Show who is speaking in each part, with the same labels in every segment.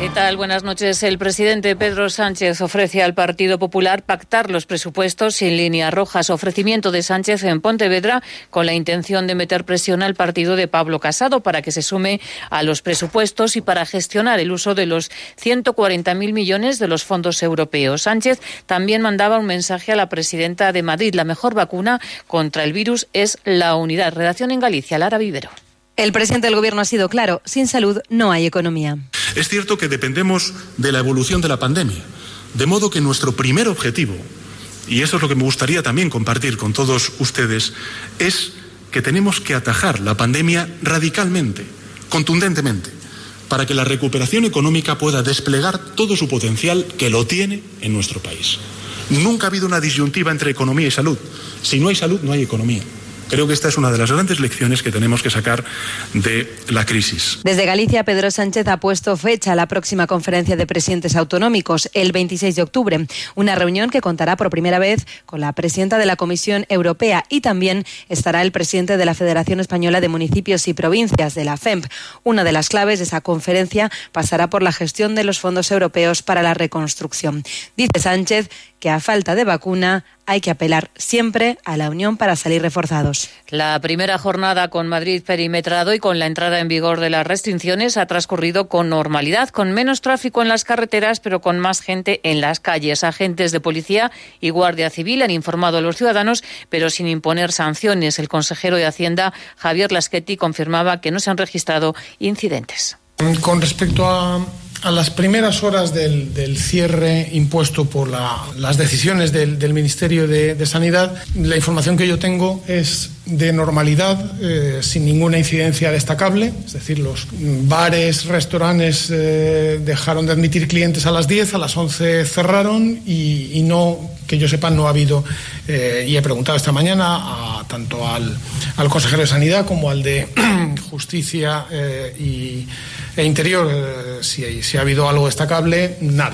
Speaker 1: ¿Qué tal? Buenas noches. El presidente Pedro Sánchez ofrece al Partido Popular pactar los presupuestos sin líneas rojas. Ofrecimiento de Sánchez en Pontevedra con la intención de meter presión al partido de Pablo Casado para que se sume a los presupuestos y para gestionar el uso de los 140.000 millones de los fondos europeos. Sánchez también mandaba un mensaje a la presidenta de Madrid. La mejor vacuna contra el virus es la unidad. Redacción en Galicia, Lara Vivero.
Speaker 2: El presidente del Gobierno ha sido claro, sin salud no hay economía.
Speaker 3: Es cierto que dependemos de la evolución de la pandemia, de modo que nuestro primer objetivo, y eso es lo que me gustaría también compartir con todos ustedes, es que tenemos que atajar la pandemia radicalmente, contundentemente, para que la recuperación económica pueda desplegar todo su potencial que lo tiene en nuestro país. Nunca ha habido una disyuntiva entre economía y salud. Si no hay salud, no hay economía. Creo que esta es una de las grandes lecciones que tenemos que sacar de la crisis.
Speaker 2: Desde Galicia, Pedro Sánchez ha puesto fecha a la próxima conferencia de presidentes autonómicos, el 26 de octubre, una reunión que contará por primera vez con la presidenta de la Comisión Europea y también estará el presidente de la Federación Española de Municipios y Provincias, de la FEMP. Una de las claves de esa conferencia pasará por la gestión de los fondos europeos para la reconstrucción. Dice Sánchez que a falta de vacuna hay que apelar siempre a la unión para salir reforzados.
Speaker 1: La primera jornada con Madrid perimetrado y con la entrada en vigor de las restricciones ha transcurrido con normalidad, con menos tráfico en las carreteras, pero con más gente en las calles. Agentes de policía y Guardia Civil han informado a los ciudadanos, pero sin imponer sanciones. El consejero de Hacienda, Javier Laschetti, confirmaba que no se han registrado incidentes.
Speaker 4: Con respecto a a las primeras horas del, cierre impuesto por la, las decisiones del, Ministerio de, Sanidad, la información que yo tengo es de normalidad, eh, sin ninguna incidencia destacable. Es decir, los bares, restaurantes eh, dejaron de admitir clientes a las 10, a las 11 cerraron y, no, que yo sepa, no ha habido, eh, y he preguntado esta mañana a, tanto al, consejero de Sanidad como al de Justicia y e Interior, si, si ha habido algo destacable, nada.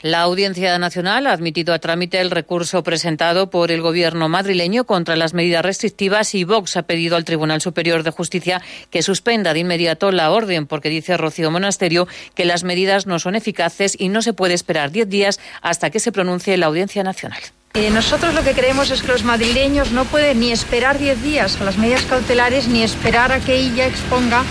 Speaker 1: La Audiencia Nacional ha admitido a trámite el recurso presentado por el Gobierno madrileño contra las medidas restrictivas y Vox ha pedido al Tribunal Superior de Justicia que suspenda de inmediato la orden porque dice Rocío Monasterio que las medidas no son eficaces y no se puede esperar diez días hasta que se pronuncie la Audiencia Nacional.
Speaker 5: Eh, nosotros lo que creemos es que los madrileños no pueden ni esperar 10 días a las medidas cautelares ni esperar a que ella exponga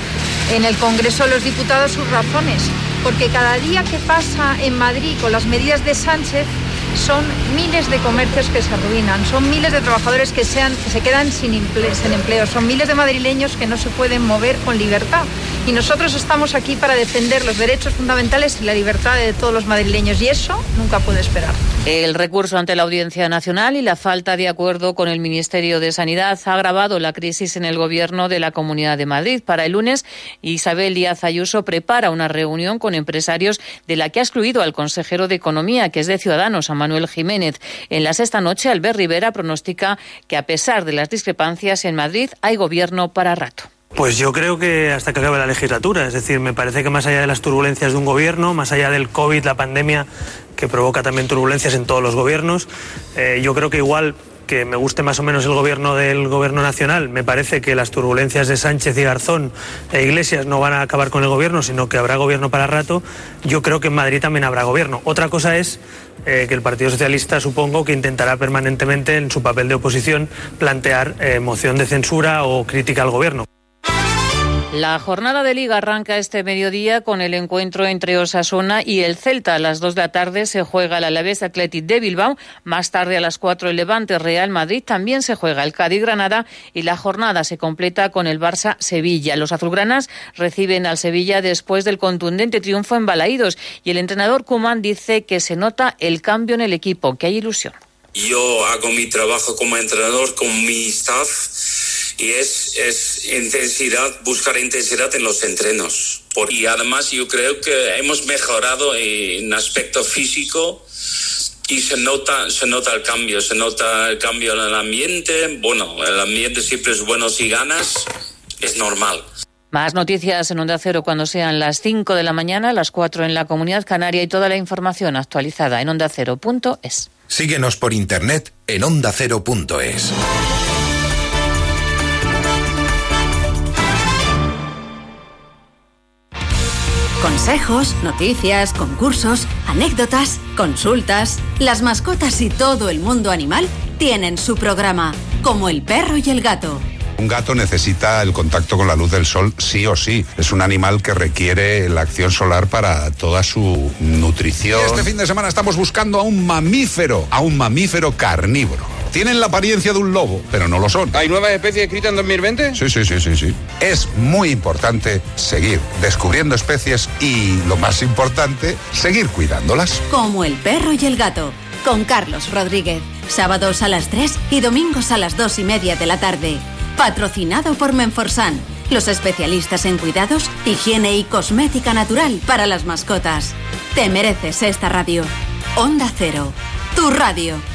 Speaker 5: en el Congreso de los Diputados sus razones, porque cada día que pasa en Madrid con las medidas de Sánchez son miles de comercios que se arruinan, son miles de trabajadores que, sean, que se quedan sin empleo, sin empleo, son miles de madrileños que no se pueden mover con libertad. Y nosotros estamos aquí para defender los derechos fundamentales y la libertad de todos los madrileños y eso nunca puede esperar.
Speaker 1: El recurso ante la Audiencia Nacional y la falta de acuerdo con el Ministerio de Sanidad ha agravado la crisis en el gobierno de la Comunidad de Madrid. Para el lunes, Isabel Díaz Ayuso prepara una reunión con empresarios de la que ha excluido al consejero de Economía, que es de Ciudadanos, a Manuel Jiménez. En la sexta noche, Albert Rivera pronostica que a pesar de las discrepancias en Madrid, hay gobierno para rato.
Speaker 6: Pues yo creo que hasta que acabe la legislatura. Es decir, me parece que más allá de las turbulencias de un gobierno, más allá del COVID, la pandemia, que provoca también turbulencias en todos los gobiernos, eh, yo creo que igual que me guste más o menos el gobierno del gobierno nacional, me parece que las turbulencias de Sánchez y Garzón e Iglesias no van a acabar con el gobierno, sino que habrá gobierno para rato. Yo creo que en Madrid también habrá gobierno. Otra cosa es eh, que el Partido Socialista supongo que intentará permanentemente en su papel de oposición plantear eh, moción de censura o crítica al gobierno.
Speaker 1: La jornada de liga arranca este mediodía con el encuentro entre Osasuna y el Celta. A las 2 de la tarde se juega el Alavés Athletic de Bilbao. Más tarde a las 4 el Levante Real Madrid. También se juega el Cádiz Granada y la jornada se completa con el Barça Sevilla. Los azulgranas reciben al Sevilla después del contundente triunfo en Balaídos y el entrenador Kuman dice que se nota el cambio en el equipo, que hay ilusión.
Speaker 7: Yo hago mi trabajo como entrenador con mi staff y es, es intensidad, buscar intensidad en los entrenos. Por, y además yo creo que hemos mejorado en aspecto físico y se nota, se nota el cambio, se nota el cambio en el ambiente. Bueno, el ambiente siempre es bueno si ganas, es normal.
Speaker 1: Más noticias en Onda Cero cuando sean las 5 de la mañana, las 4 en la Comunidad Canaria y toda la información actualizada en ondacero.es.
Speaker 8: Síguenos por internet en ondacero.es.
Speaker 9: Consejos, noticias, concursos, anécdotas, consultas. Las mascotas y todo el mundo animal tienen su programa, como el perro y el gato.
Speaker 10: Un gato necesita el contacto con la luz del sol sí o sí. Es un animal que requiere la acción solar para toda su nutrición. Este fin de semana estamos buscando a un mamífero, a un mamífero carnívoro. Tienen la apariencia de un lobo, pero no lo son.
Speaker 11: ¿Hay nuevas especies escritas en 2020?
Speaker 10: Sí, sí, sí, sí, sí. Es muy importante seguir descubriendo especies y, lo más importante, seguir cuidándolas.
Speaker 9: Como el perro y el gato, con Carlos Rodríguez. Sábados a las 3 y domingos a las 2 y media de la tarde. Patrocinado por Menforsan, los especialistas en cuidados, higiene y cosmética natural para las mascotas. Te mereces esta radio. Onda Cero, tu radio.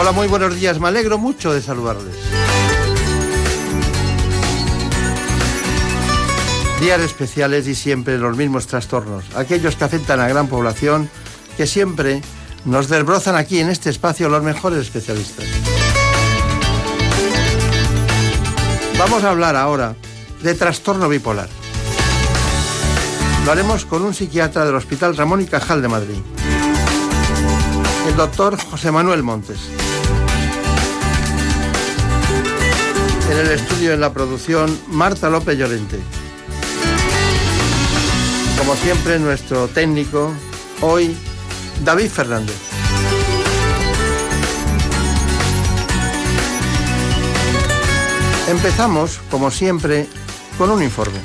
Speaker 12: Hola, muy buenos días. Me alegro mucho de saludarles. Días especiales y siempre los mismos trastornos, aquellos que afectan a gran población, que siempre nos desbrozan aquí en este espacio los mejores especialistas. Vamos a hablar ahora de trastorno bipolar. Lo haremos con un psiquiatra del Hospital Ramón y Cajal de Madrid, el doctor José Manuel Montes. En el estudio en la producción, Marta López Llorente. Como siempre, nuestro técnico, hoy, David Fernández. Empezamos, como siempre, con un informe.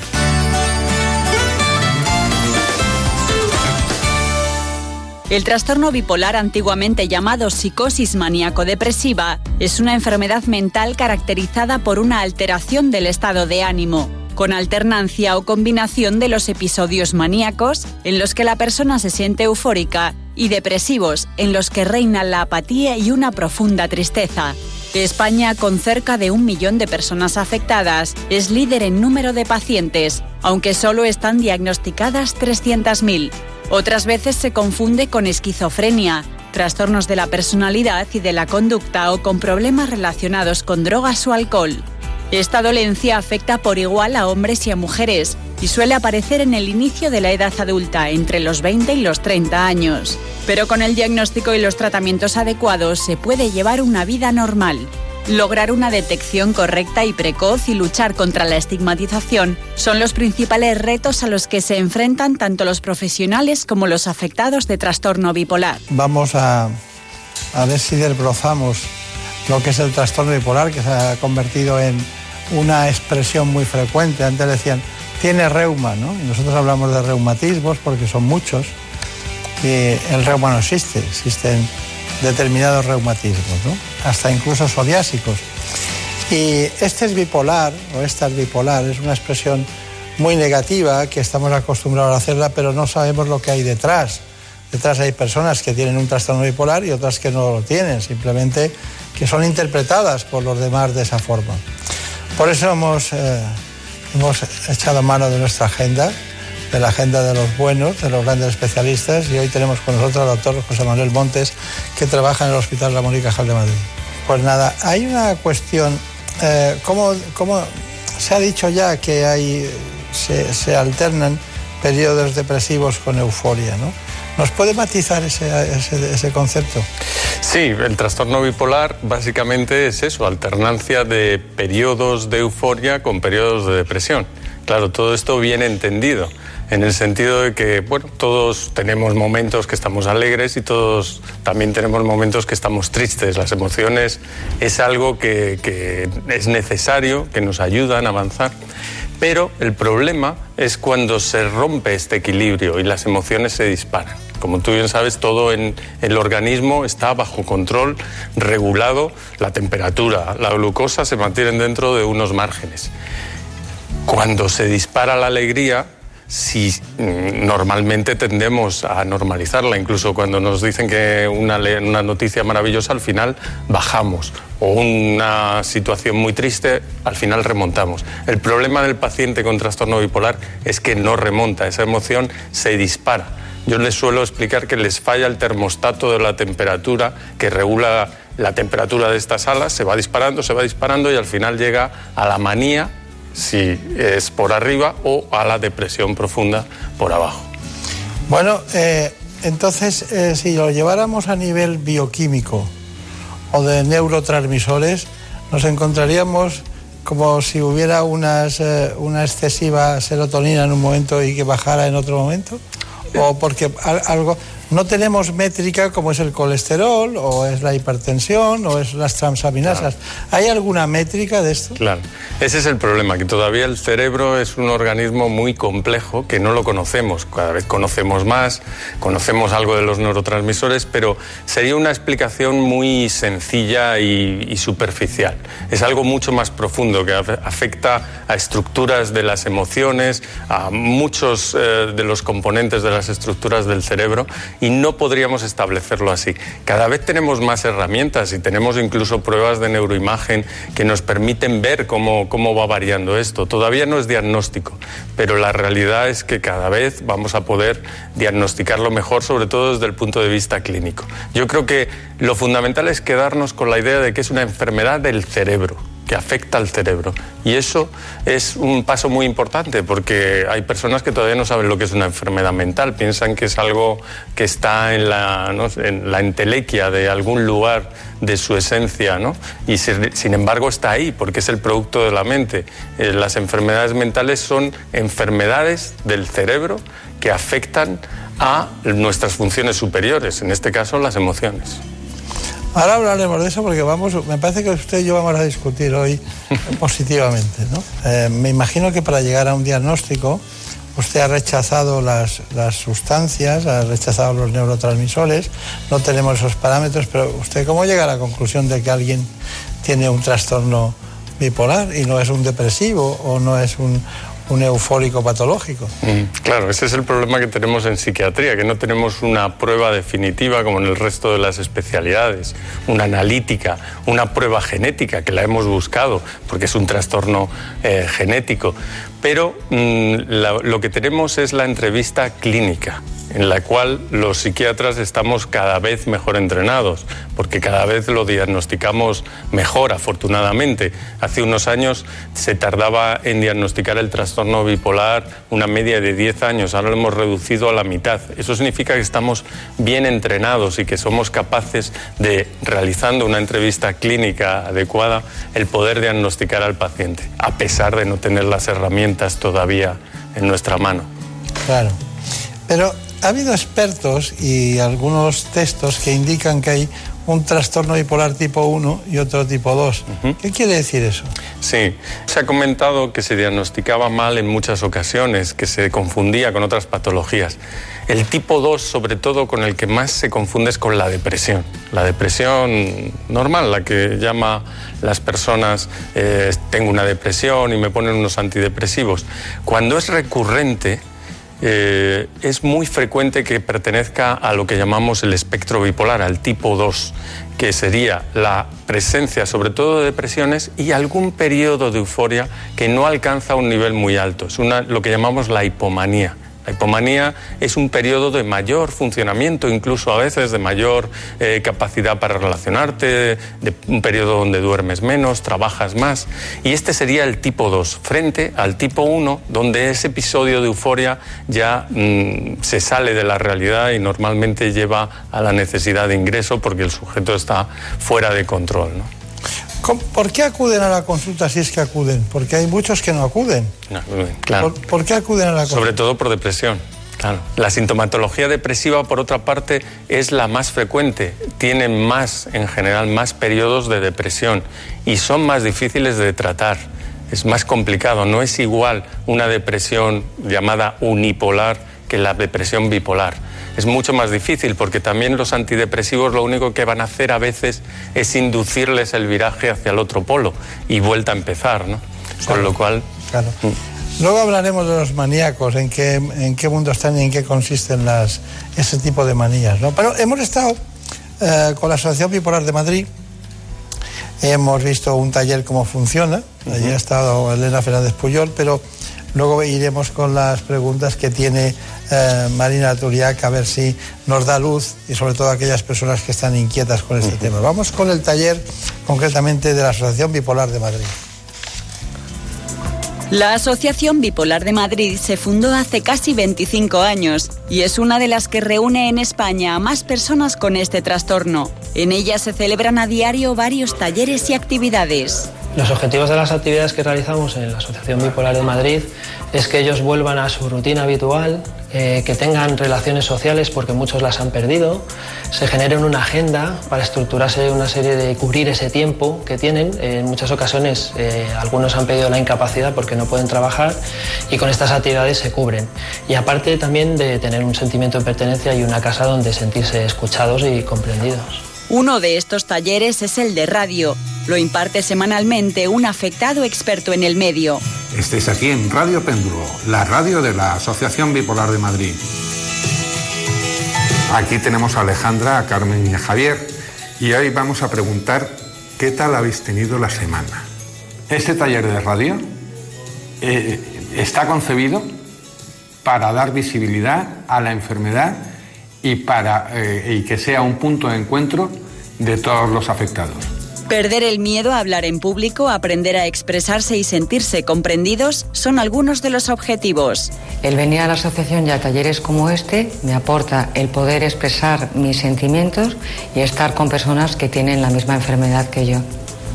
Speaker 13: El trastorno bipolar, antiguamente llamado psicosis maníaco-depresiva, es una enfermedad mental caracterizada por una alteración del estado de ánimo, con alternancia o combinación de los episodios maníacos, en los que la persona se siente eufórica, y depresivos, en los que reina la apatía y una profunda tristeza. España, con cerca de un millón de personas afectadas, es líder en número de pacientes, aunque solo están diagnosticadas 300.000. Otras veces se confunde con esquizofrenia, trastornos de la personalidad y de la conducta o con problemas relacionados con drogas o alcohol. Esta dolencia afecta por igual a hombres y a mujeres y suele aparecer en el inicio de la edad adulta, entre los 20 y los 30 años. Pero con el diagnóstico y los tratamientos adecuados se puede llevar una vida normal. Lograr una detección correcta y precoz y luchar contra la estigmatización son los principales retos a los que se enfrentan tanto los profesionales como los afectados de trastorno bipolar.
Speaker 14: Vamos a, ver si desbrozamos lo que es el trastorno bipolar, que se ha convertido en una expresión muy frecuente. Antes decían, tiene reuma, ¿no? Y nosotros hablamos de reumatismos porque son muchos. Y el reuma no existe, existen determinados reumatismos, hasta incluso psoriásicos. Y este es bipolar, o esta es bipolar, es una expresión muy negativa que estamos acostumbrados a hacerla, pero no sabemos lo que hay detrás. Detrás hay personas que tienen un trastorno bipolar y otras que no lo tienen, simplemente que son interpretadas por los demás de esa forma. Por eso hemos, eh, hemos echado mano de nuestra agenda, de la agenda de los buenos, de los grandes especialistas, y hoy tenemos con nosotros al doctor José Manuel Montes, que trabaja en el Hospital Ramón y Cajal de Madrid. Pues nada, hay una cuestión, eh, ¿cómo, se ha dicho ya que hay, se, alternan periodos depresivos con euforia, ¿no? ¿Nos puede matizar ese, ese, concepto?
Speaker 15: Sí, el trastorno bipolar básicamente es eso, alternancia de periodos de euforia con periodos de depresión. Claro, todo esto bien entendido en el sentido de que, bueno, todos tenemos momentos que estamos alegres y todos también tenemos momentos que estamos tristes. Las emociones es algo que, que es necesario, que nos ayudan a avanzar. Pero el problema es cuando se rompe este equilibrio y las emociones se disparan. Como tú bien sabes, todo en el organismo está bajo control, regulado, la temperatura, la glucosa se mantienen dentro de unos márgenes. Cuando se dispara la alegría, si mm, normalmente tendemos a normalizarla, incluso cuando nos dicen que una, noticia maravillosa al final bajamos o una situación muy triste al final remontamos. El problema del paciente con trastorno bipolar es que no remonta, esa emoción se dispara. Yo les suelo explicar que les falla el termostato de la temperatura que regula la temperatura de estas alas, se va disparando, se va disparando y al final llega a la manía si es por arriba o a la depresión profunda por abajo.
Speaker 14: Bueno, eh, entonces eh, si lo lleváramos a nivel bioquímico o de neurotransmisores, nos encontraríamos como si hubiera eh, una excesiva serotonina en un momento y que bajara en otro momento? ¿O porque algo, no tenemos métrica como es el colesterol o es la hipertensión o es las transaminasas. ¿Hay alguna métrica de esto?
Speaker 15: Claro, ese es el problema, que todavía el cerebro es un organismo muy complejo que no lo conocemos. Cada vez conocemos más, conocemos algo de los neurotransmisores, pero sería una explicación muy sencilla y, superficial. Es algo mucho más profundo que afecta a estructuras de las emociones, a muchos eh, de los componentes de las estructuras del cerebro y no podríamos establecerlo así. Cada vez tenemos más herramientas y tenemos incluso pruebas de neuroimagen que nos permiten ver cómo, cómo va variando esto. Todavía no es diagnóstico, pero la realidad es que cada vez vamos a poder diagnosticarlo mejor, sobre todo desde el punto de vista clínico. Yo creo que lo fundamental es quedarnos con la idea de que es una enfermedad del cerebro que afecta al cerebro. Y eso es un paso muy importante porque hay personas que todavía no saben lo que es una enfermedad mental, piensan que es algo que está en la, en la entelequia de algún lugar de su esencia, ¿no? Y sin embargo está ahí porque es el producto de la mente. Eh, las enfermedades mentales son enfermedades del cerebro que afectan a nuestras funciones superiores, en este caso las emociones.
Speaker 14: Ahora hablaremos de eso porque vamos, me parece que usted y yo vamos a discutir hoy positivamente. ¿no? Eh, me imagino que para llegar a un diagnóstico usted ha rechazado las, las, sustancias, ha rechazado los neurotransmisores, no tenemos esos parámetros, pero usted cómo llega a la conclusión de que alguien tiene un trastorno bipolar y no es un depresivo o no es un, un eufórico patológico.
Speaker 15: Mm, claro, ese es el problema que tenemos en psiquiatría, que no tenemos una prueba definitiva como en el resto de las especialidades, una analítica, una prueba genética que la hemos buscado porque es un trastorno eh, genético. Pero mm, lo que tenemos es la entrevista clínica en la cual los psiquiatras estamos cada vez mejor entrenados, porque cada vez lo diagnosticamos mejor, afortunadamente. Hace unos años se tardaba en diagnosticar el trastorno bipolar una media de 10 años, ahora lo hemos reducido a la mitad. Eso significa que estamos bien entrenados y que somos capaces de, realizando una entrevista clínica adecuada, el poder diagnosticar al paciente, a pesar de no tener las herramientas todavía en nuestra mano.
Speaker 14: Claro. Pero ha habido expertos y algunos textos que indican que hay un trastorno bipolar tipo 1 y otro tipo 2. ¿Qué quiere decir eso?
Speaker 15: Sí, se ha comentado que se diagnosticaba mal en muchas ocasiones, que se confundía con otras patologías. El tipo 2, sobre todo, con el que más se confunde es con la depresión. La depresión normal, la que llama las personas, eh, tengo una depresión y me ponen unos antidepresivos. Cuando es recurrente, eh, es muy frecuente que pertenezca a lo que llamamos el espectro bipolar, al tipo 2, que sería la presencia sobre todo de depresiones y algún periodo de euforia que no alcanza un nivel muy alto. Es una, lo que llamamos la hipomanía. La hipomanía es un periodo de mayor funcionamiento, incluso a veces de mayor eh, capacidad para relacionarte, de un periodo donde duermes menos, trabajas más. Y este sería el tipo 2, frente al tipo 1, donde ese episodio de euforia ya mm, se sale de la realidad y normalmente lleva a la necesidad de ingreso porque el sujeto está fuera de control.
Speaker 14: ¿Por qué acuden a la consulta si es que acuden? Porque hay muchos que no acuden.
Speaker 15: claro.
Speaker 14: ¿Por, qué acuden a la consulta?
Speaker 15: Sobre todo por depresión. Claro. La sintomatología depresiva, por otra parte, es la más frecuente. Tienen más, en general, más periodos de depresión y son más difíciles de tratar. Es más complicado. No es igual una depresión llamada unipolar que la depresión bipolar es mucho más difícil porque también los antidepresivos lo único que van a hacer a veces es inducirles el viraje hacia el otro polo y vuelta a empezar, ¿no? Con lo cual...
Speaker 14: Claro. Mm. Luego hablaremos de los maníacos, en qué, en qué mundo están y en qué consisten las, ese tipo de manías, ¿no? Pero hemos estado eh, con la Asociación Bipolar de Madrid, hemos visto un taller cómo funciona, allí ha estado Elena Fernández Puyol, pero luego iremos con las preguntas que tiene eh, Marina Turiac a ver si nos da luz y sobre todo aquellas personas que están inquietas con este tema. Vamos con el taller concretamente de la Asociación Bipolar de Madrid.
Speaker 13: La Asociación Bipolar de Madrid se fundó hace casi 25 años y es una de las que reúne en España a más personas con este trastorno. En ella se celebran a diario varios talleres y actividades.
Speaker 16: Los objetivos de las actividades que realizamos en la Asociación Bipolar de Madrid es que ellos vuelvan a su rutina habitual, eh, que tengan relaciones sociales porque muchos las han perdido, se generen una agenda para estructurarse una serie de cubrir ese tiempo que tienen. en muchas ocasiones eh, algunos han pedido la incapacidad porque no pueden trabajar y con estas actividades se cubren. Y aparte también de tener un sentimiento de pertenencia y una casa donde sentirse escuchados y comprendidos.
Speaker 13: Uno de estos talleres es el de radio. Lo imparte semanalmente un afectado experto en el medio.
Speaker 10: Estéis aquí en Radio Péndulo, la radio de la Asociación Bipolar de Madrid. Aquí tenemos a Alejandra, a Carmen y a Javier y hoy vamos a preguntar qué tal habéis tenido la semana. Este taller de radio eh, está concebido para dar visibilidad a la enfermedad y, para, eh, y que sea un punto de encuentro de todos los afectados.
Speaker 13: Perder el miedo a hablar en público, aprender a expresarse y sentirse comprendidos son algunos de los objetivos.
Speaker 17: El venir a la asociación y a talleres como este me aporta el poder expresar mis sentimientos y estar con personas que tienen la misma enfermedad que yo.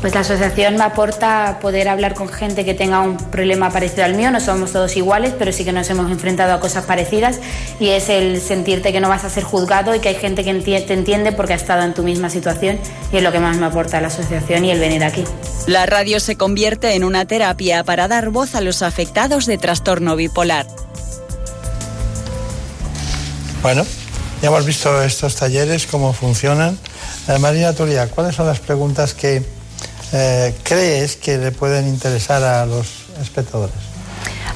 Speaker 18: Pues la asociación me aporta poder hablar con gente que tenga un problema parecido al mío, no somos todos iguales, pero sí que nos hemos enfrentado a cosas parecidas y es el sentirte que no vas a ser juzgado y que hay gente que te entiende porque ha estado en tu misma situación y es lo que más me aporta la asociación y el venir aquí.
Speaker 13: La radio se convierte en una terapia para dar voz a los afectados de trastorno bipolar.
Speaker 14: Bueno, ya hemos visto estos talleres, cómo funcionan. Eh, Marina Turia, ¿cuáles son las preguntas que eh, crees que le pueden interesar a los espectadores?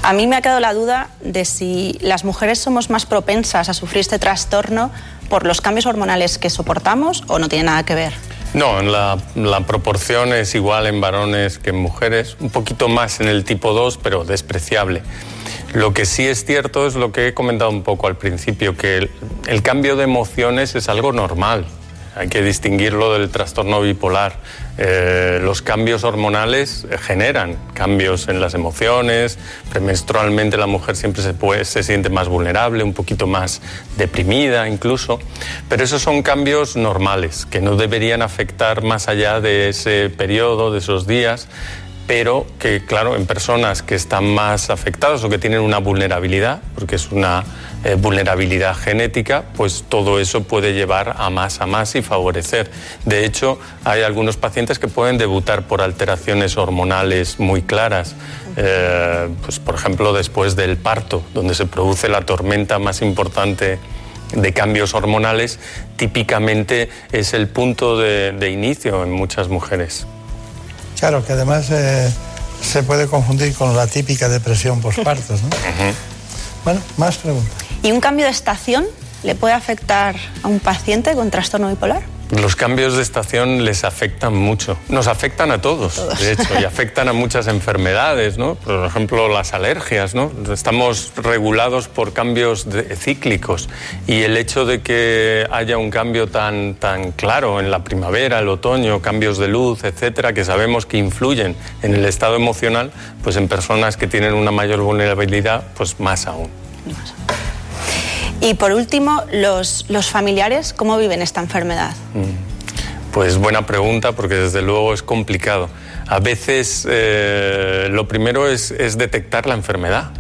Speaker 19: A mí me ha quedado la duda de si las mujeres somos más propensas a sufrir este trastorno por los cambios hormonales que soportamos o no tiene nada que ver.
Speaker 15: No, la, la, proporción es igual en varones que en mujeres, un poquito más en el tipo 2, pero despreciable. Lo que sí es cierto es lo que he comentado un poco al principio, que el cambio de emociones es algo normal hay que distinguirlo del trastorno bipolar. Eh, los cambios hormonales generan cambios en las emociones, premenstrualmente la mujer siempre se, se siente más vulnerable, un poquito más deprimida incluso, pero esos son cambios normales que no deberían afectar más allá de ese periodo, de esos días pero que, claro, en personas que están más afectadas o que tienen una vulnerabilidad, porque es una eh, vulnerabilidad genética, pues todo eso puede llevar a más, a más y favorecer. De hecho, hay algunos pacientes que pueden debutar por alteraciones hormonales muy claras. Eh, pues, por ejemplo, después del parto, donde se produce la tormenta más importante de cambios hormonales, típicamente es el punto de, inicio en muchas mujeres.
Speaker 14: Claro, que además eh, se puede confundir con la típica depresión postparto. ¿no? Bueno, más preguntas.
Speaker 19: ¿Y un cambio de estación le puede afectar a un paciente con trastorno bipolar?
Speaker 15: Los cambios de estación les afectan mucho. Nos afectan a todos, de hecho, y afectan a muchas enfermedades, ¿no? Por ejemplo, las alergias, ¿no? Estamos regulados por cambios cíclicos y el hecho de que haya un cambio tan, tan claro en la primavera, el otoño, cambios de luz, etcétera, que sabemos que influyen en el estado emocional, pues en personas que tienen una mayor vulnerabilidad, pues más aún.
Speaker 19: Y por último, los, los familiares, ¿cómo viven esta enfermedad?
Speaker 15: Mm. Pues buena pregunta, porque desde luego es complicado. A veces eh, lo primero es, es detectar la enfermedad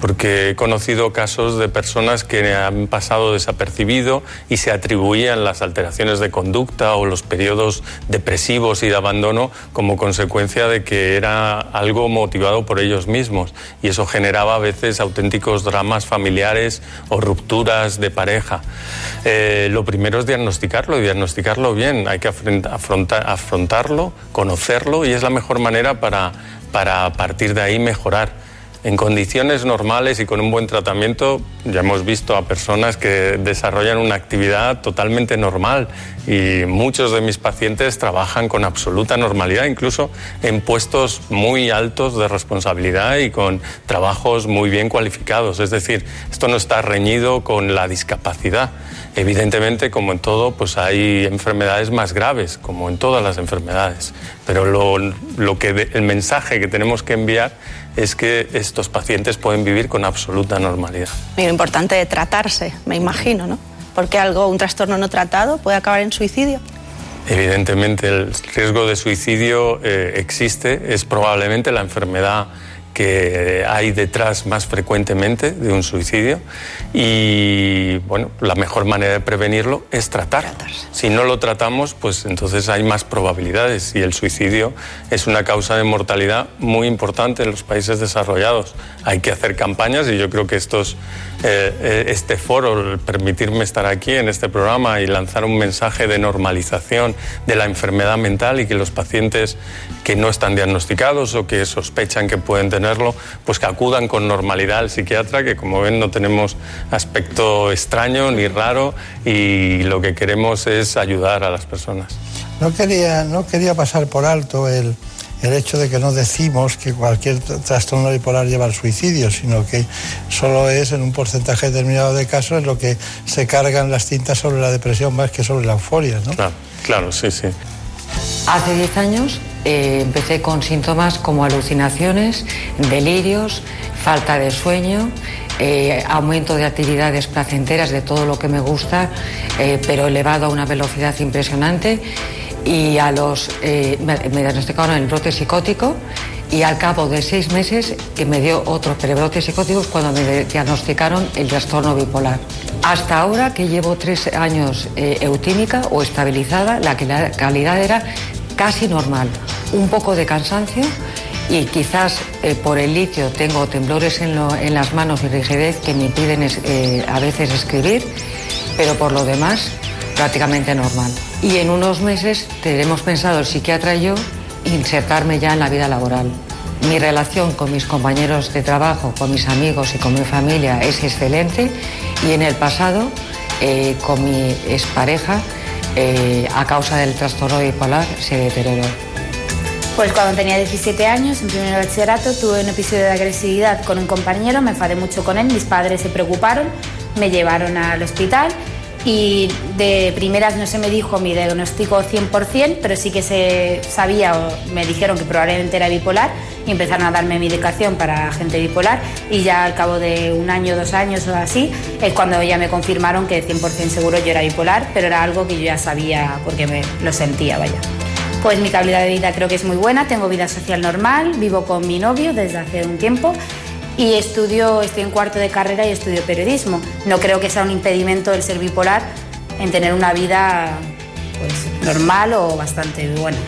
Speaker 15: porque he conocido casos de personas que han pasado desapercibido y se atribuían las alteraciones de conducta o los periodos depresivos y de abandono como consecuencia de que era algo motivado por ellos mismos y eso generaba a veces auténticos dramas familiares o rupturas de pareja. Eh, lo primero es diagnosticarlo y diagnosticarlo bien, hay que afrontarlo, conocerlo y es la mejor manera para, para a partir de ahí mejorar. En condiciones normales y con un buen tratamiento, ya hemos visto a personas que desarrollan una actividad totalmente normal y muchos de mis pacientes trabajan con absoluta normalidad, incluso en puestos muy altos de responsabilidad y con trabajos muy bien cualificados. Es decir, esto no está reñido con la discapacidad. Evidentemente, como en todo, pues hay enfermedades más graves, como en todas las enfermedades. Pero lo, que el mensaje que tenemos que enviar es que estos pacientes pueden vivir con absoluta normalidad.
Speaker 19: Y lo importante es tratarse, me imagino, ¿no? Porque algo, un trastorno no tratado puede acabar en suicidio.
Speaker 15: Evidentemente el riesgo de suicidio eh, existe, es probablemente la enfermedad que hay detrás más frecuentemente de un suicidio y bueno, la mejor manera de prevenirlo es tratar. Si no lo tratamos, pues entonces hay más probabilidades y el suicidio es una causa de mortalidad muy importante en los países desarrollados. Hay que hacer campañas y yo creo que estos, eh, eh, este foro, el permitirme estar aquí en este programa y lanzar un mensaje de normalización de la enfermedad mental y que los pacientes que no están diagnosticados o que sospechan que pueden tener pues que acudan con normalidad al psiquiatra, que como ven no tenemos aspecto extraño ni raro y lo que queremos es ayudar a las personas.
Speaker 14: No quería, no quería pasar por alto el, el hecho de que no decimos que cualquier trastorno bipolar lleva al suicidio, sino que solo es en un porcentaje determinado de casos en lo que se cargan las tintas sobre la depresión más que sobre la euforia. ¿no?
Speaker 15: Claro, claro, sí, sí.
Speaker 17: Hace 10 años eh, empecé con síntomas como alucinaciones, delirios, falta de sueño, eh, aumento de actividades placenteras de todo lo que me gusta, eh, pero elevado a una velocidad impresionante. Y a los, me, diagnosticaron el brote psicótico y al cabo de seis meses me dio otros prebrotes psicóticos cuando me diagnosticaron el trastorno bipolar. Hasta ahora que llevo tres años eutímica o estabilizada, la calidad era casi normal. Un poco de cansancio y quizás eh, por el litio tengo temblores en, las manos y rigidez que me impiden eh, a veces escribir, pero por lo demás prácticamente normal. Y en unos meses tenemos pensado el psiquiatra y yo insertarme ya en la vida laboral. Mi relación con mis compañeros de trabajo, con mis amigos y con mi familia es excelente y en el pasado eh, con mi expareja eh, a causa del trastorno bipolar se deterioró.
Speaker 18: Pues cuando tenía 17 años, en primer bachillerato, tuve un episodio de agresividad con un compañero, me enfadé mucho con él, mis padres se preocuparon, me llevaron al hospital y de primeras no se me dijo mi diagnóstico 100%, pero sí que se sabía o me dijeron que probablemente era bipolar y empezaron a darme medicación para gente bipolar y ya al cabo de un año, dos años o así es cuando ya me confirmaron que 100% seguro yo era bipolar, pero era algo que yo ya sabía porque me lo sentía, vaya. Pues mi calidad de vida creo que es muy buena, tengo vida social normal, vivo con mi novio desde hace un tiempo y estudio, estoy en cuarto de carrera y estudio periodismo. No creo que sea un impedimento el ser bipolar en tener una vida pues, normal o bastante buena.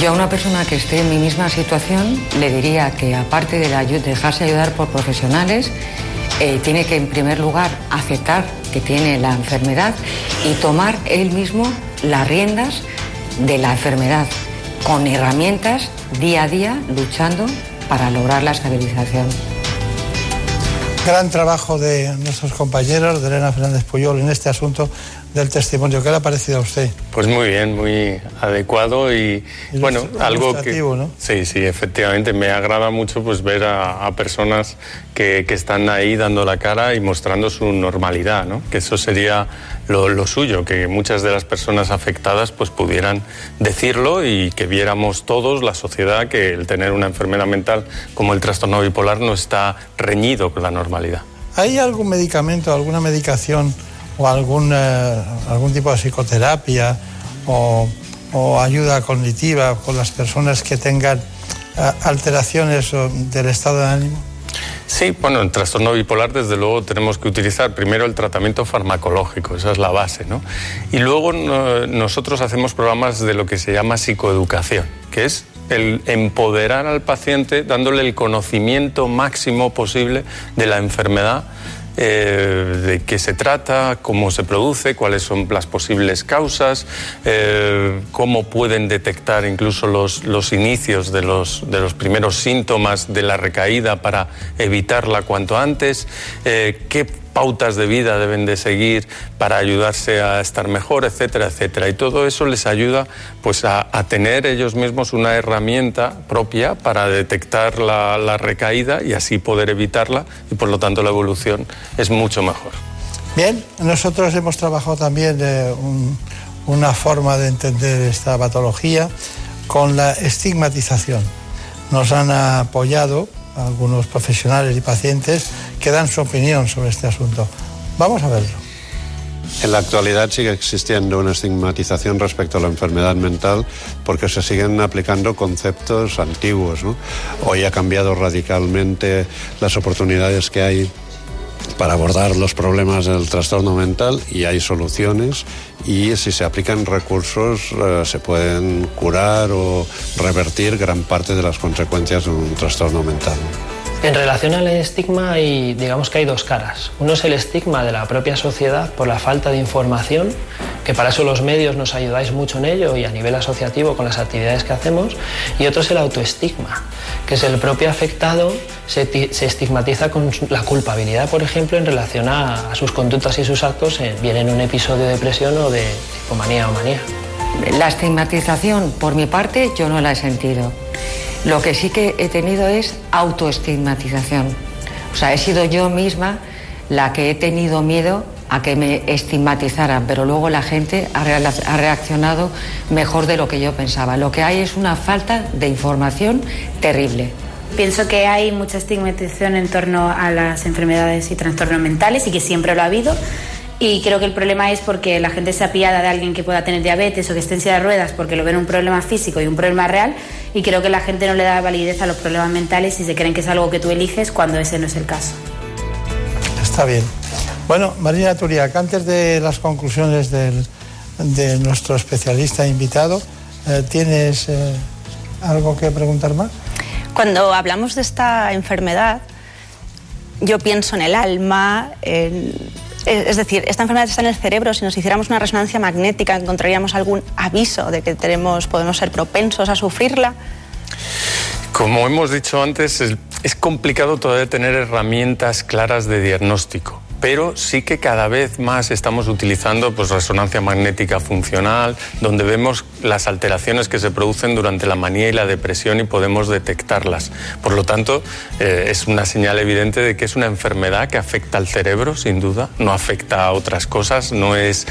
Speaker 17: Yo a una persona que esté en mi misma situación le diría que aparte de dejarse ayudar por profesionales, eh, tiene que en primer lugar aceptar que tiene la enfermedad y tomar él mismo las riendas de la enfermedad con herramientas día a día luchando para lograr la estabilización.
Speaker 14: Gran trabajo de nuestros compañeros, de Elena Fernández Puyol, en este asunto del testimonio. ¿Qué le ha parecido a usted?
Speaker 15: Pues muy bien, muy adecuado y, bueno, algo que...
Speaker 14: ¿no?
Speaker 15: Sí, sí, efectivamente. Me agrada mucho pues ver a, personas que, que, están ahí dando la cara y mostrando su normalidad, ¿no? Que eso sería lo, lo, suyo, que muchas de las personas afectadas pues pudieran decirlo y que viéramos todos, la sociedad, que el tener una enfermedad mental como el trastorno bipolar no está reñido con la normalidad.
Speaker 14: ¿Hay algún medicamento, alguna medicación o algún, eh, algún tipo de psicoterapia o, ayuda cognitiva con las personas que tengan eh, alteraciones del estado de ánimo?
Speaker 15: Sí, bueno, en trastorno bipolar desde luego tenemos que utilizar primero el tratamiento farmacológico, esa es la base, ¿no? Y luego nosotros hacemos programas de lo que se llama psicoeducación, que es el empoderar al paciente dándole el conocimiento máximo posible de la enfermedad eh, de qué se trata, cómo se produce, cuáles son las posibles causas, eh, cómo pueden detectar incluso los, los inicios de los, de los, primeros síntomas de la recaída para evitarla cuanto antes, eh, qué pautas de vida deben de seguir para ayudarse a estar mejor, etcétera, etcétera. Y todo eso les ayuda pues a, tener ellos mismos una herramienta propia para detectar la, recaída y así poder evitarla y por lo tanto la evolución es mucho mejor.
Speaker 14: Bien, nosotros hemos trabajado también de una forma de entender esta patología con la estigmatización. Nos han apoyado algunos profesionales y pacientes que dan su opinión sobre este asunto. Vamos a verlo.
Speaker 20: En la actualidad sigue existiendo una estigmatización respecto a la enfermedad mental porque se siguen aplicando conceptos antiguos. Hoy ha cambiado radicalmente las oportunidades que hay para abordar los problemas del trastorno mental y hay soluciones y si se aplican recursos eh, se pueden curar o revertir gran parte de las consecuencias de un trastorno mental.
Speaker 16: En relación al estigma, hay, digamos que hay dos caras. Uno es el estigma de la propia sociedad por la falta de información, que para eso los medios nos ayudáis mucho en ello y a nivel asociativo con las actividades que hacemos. Y otro es el autoestigma, que es el propio afectado se, estigmatiza con la culpabilidad, por ejemplo, en relación a, sus conductas y sus actos, bien en un episodio de depresión o de hipomanía o manía.
Speaker 17: La estigmatización, por mi parte, yo no la he sentido. Lo que sí que he tenido es autoestigmatización. O sea, he sido yo misma la que he tenido miedo a que me estigmatizaran, pero luego la gente ha reaccionado mejor de lo que yo pensaba. Lo que hay es una falta de información terrible.
Speaker 18: Pienso que hay mucha estigmatización en torno a las enfermedades y trastornos mentales y que siempre lo ha habido y creo que el problema es porque la gente se apiada de alguien que pueda tener diabetes o que esté en silla de ruedas porque lo ven un problema físico y un problema real. Y creo que la gente no le da validez a los problemas mentales y se creen que es algo que tú eliges cuando ese no es el caso.
Speaker 14: Está bien. Bueno, Marina Turiac, antes de las conclusiones del, de nuestro especialista invitado, eh, ¿tienes eh, algo que preguntar más?
Speaker 19: Cuando hablamos de esta enfermedad, yo pienso en el alma, en es decir, esta enfermedad está en el cerebro. Si nos hiciéramos una resonancia magnética, encontraríamos algún aviso de que tenemos, podemos ser propensos a sufrirla.
Speaker 15: Como hemos dicho antes, es complicado todavía tener herramientas claras de diagnóstico pero sí que cada vez más estamos utilizando pues, resonancia magnética funcional, donde vemos las alteraciones que se producen durante la manía y la depresión y podemos detectarlas. Por lo tanto, eh, es una señal evidente de que es una enfermedad que afecta al cerebro, sin duda, no afecta a otras cosas, no es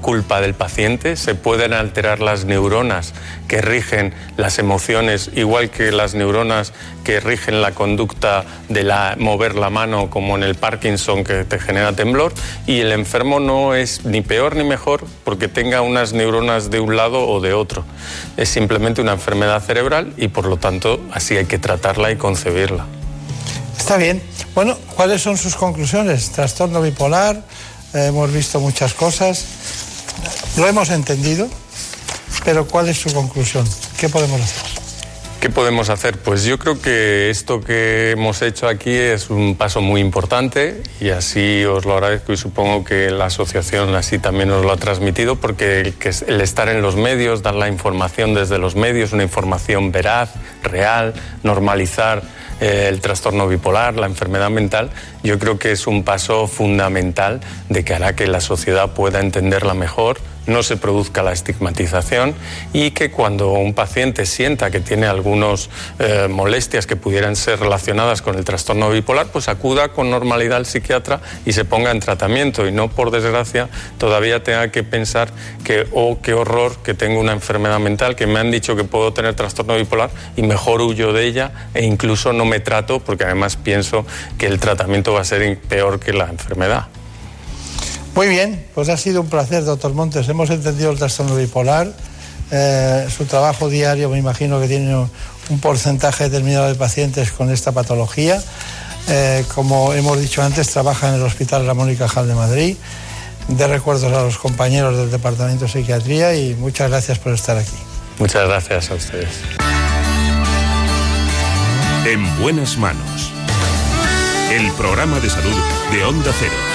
Speaker 15: culpa del paciente, se pueden alterar las neuronas que rigen las emociones, igual que las neuronas que rigen la conducta de la, mover la mano, como en el Parkinson, que te genera temblor y el enfermo no es ni peor ni mejor porque tenga unas neuronas de un lado o de otro. Es simplemente una enfermedad cerebral y por lo tanto así hay que tratarla y concebirla.
Speaker 14: Está bien. Bueno, ¿cuáles son sus conclusiones? Trastorno bipolar, eh, hemos visto muchas cosas, lo hemos entendido, pero ¿cuál es su conclusión? ¿Qué podemos hacer?
Speaker 15: ¿Qué podemos hacer? Pues yo creo que esto que hemos hecho aquí es un paso muy importante y así os lo agradezco y supongo que la asociación así también os lo ha transmitido porque el, estar en los medios, dar la información desde los medios, una información veraz, real, normalizar eh, el trastorno bipolar, la enfermedad mental, yo creo que es un paso fundamental de que hará que la sociedad pueda entenderla mejor no se produzca la estigmatización y que cuando un paciente sienta que tiene algunas eh, molestias que pudieran ser relacionadas con el trastorno bipolar, pues acuda con normalidad al psiquiatra y se ponga en tratamiento y no, por desgracia, todavía tenga que pensar que, oh, qué horror, que tengo una enfermedad mental, que me han dicho que puedo tener trastorno bipolar y mejor huyo de ella e incluso no me trato porque además pienso que el tratamiento va a ser peor que la enfermedad.
Speaker 14: Muy bien, pues ha sido un placer, doctor Montes. Hemos entendido el trastorno bipolar. Eh, su trabajo diario, me imagino que tiene un porcentaje determinado de pacientes con esta patología. Eh, como hemos dicho antes, trabaja en el Hospital Ramón y Cajal de Madrid. De recuerdos a los compañeros del Departamento de Psiquiatría y muchas gracias por estar aquí.
Speaker 15: Muchas gracias a ustedes.
Speaker 8: En buenas manos. El programa de salud de Onda Cero.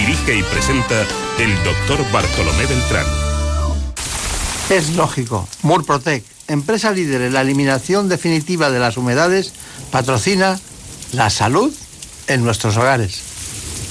Speaker 8: Dirige y presenta el doctor Bartolomé Beltrán.
Speaker 21: Es lógico. Murprotec, empresa líder en la eliminación definitiva de las humedades, patrocina la salud en nuestros hogares.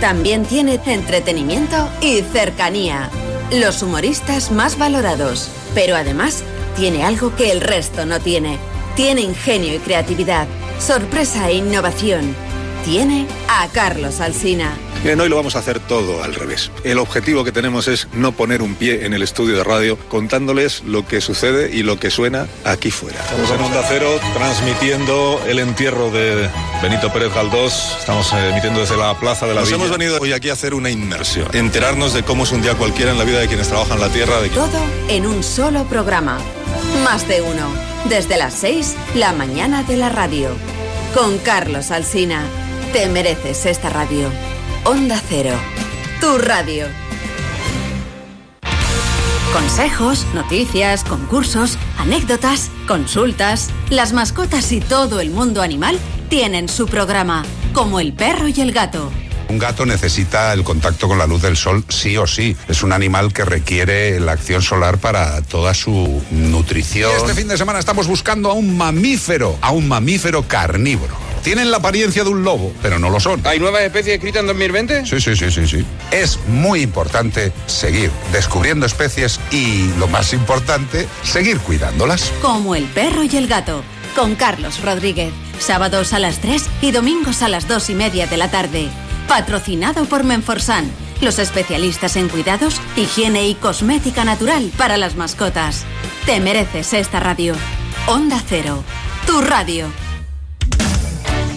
Speaker 9: También tiene entretenimiento y cercanía. Los humoristas más valorados. Pero además tiene algo que el resto no tiene. Tiene ingenio y creatividad, sorpresa e innovación. Tiene a Carlos Alsina.
Speaker 11: Bien, hoy lo vamos a hacer todo al revés. El objetivo que tenemos es no poner un pie en el estudio de radio contándoles lo que sucede y lo que suena aquí fuera. Estamos en Onda Cero transmitiendo el entierro de Benito Pérez Galdós. Estamos eh, emitiendo desde la Plaza de la Nos hemos venido hoy aquí a hacer una inmersión, enterarnos de cómo es un día cualquiera en la vida de quienes trabajan la tierra. De...
Speaker 9: Todo en un solo programa. Más de uno. Desde las 6, la mañana de la radio. Con Carlos Alsina. Te mereces esta radio. Onda Cero, tu radio. Consejos, noticias, concursos, anécdotas, consultas. Las mascotas y todo el mundo animal tienen su programa, como el perro y el gato.
Speaker 10: Un gato necesita el contacto con la luz del sol sí o sí. Es un animal que requiere la acción solar para toda su nutrición. Este fin de semana estamos buscando a un mamífero, a un mamífero carnívoro. Tienen la apariencia de un lobo, pero no lo son.
Speaker 22: ¿Hay nuevas especies escritas en 2020?
Speaker 10: Sí, sí, sí, sí, sí. Es muy importante seguir descubriendo especies y, lo más importante, seguir cuidándolas.
Speaker 9: Como el perro y el gato, con Carlos Rodríguez. Sábados a las 3 y domingos a las 2 y media de la tarde. Patrocinado por Menforsan, los especialistas en cuidados, higiene y cosmética natural para las mascotas. Te mereces esta radio. Onda Cero, tu radio.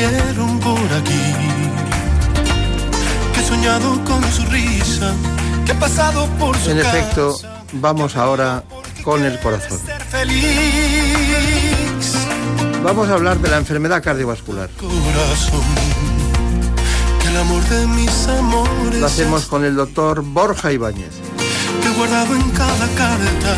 Speaker 23: Ya la vieron por aquí. Que he soñado con su risa, que he pasado por su
Speaker 21: En
Speaker 23: casa.
Speaker 21: efecto, vamos ahora con el corazón.
Speaker 23: Feliz
Speaker 21: Vamos a hablar de la enfermedad cardiovascular.
Speaker 23: corazón, que el amor de mis amores
Speaker 21: Lo hacemos con el doctor Borja Ibáñez.
Speaker 23: que he guardado en cada carta,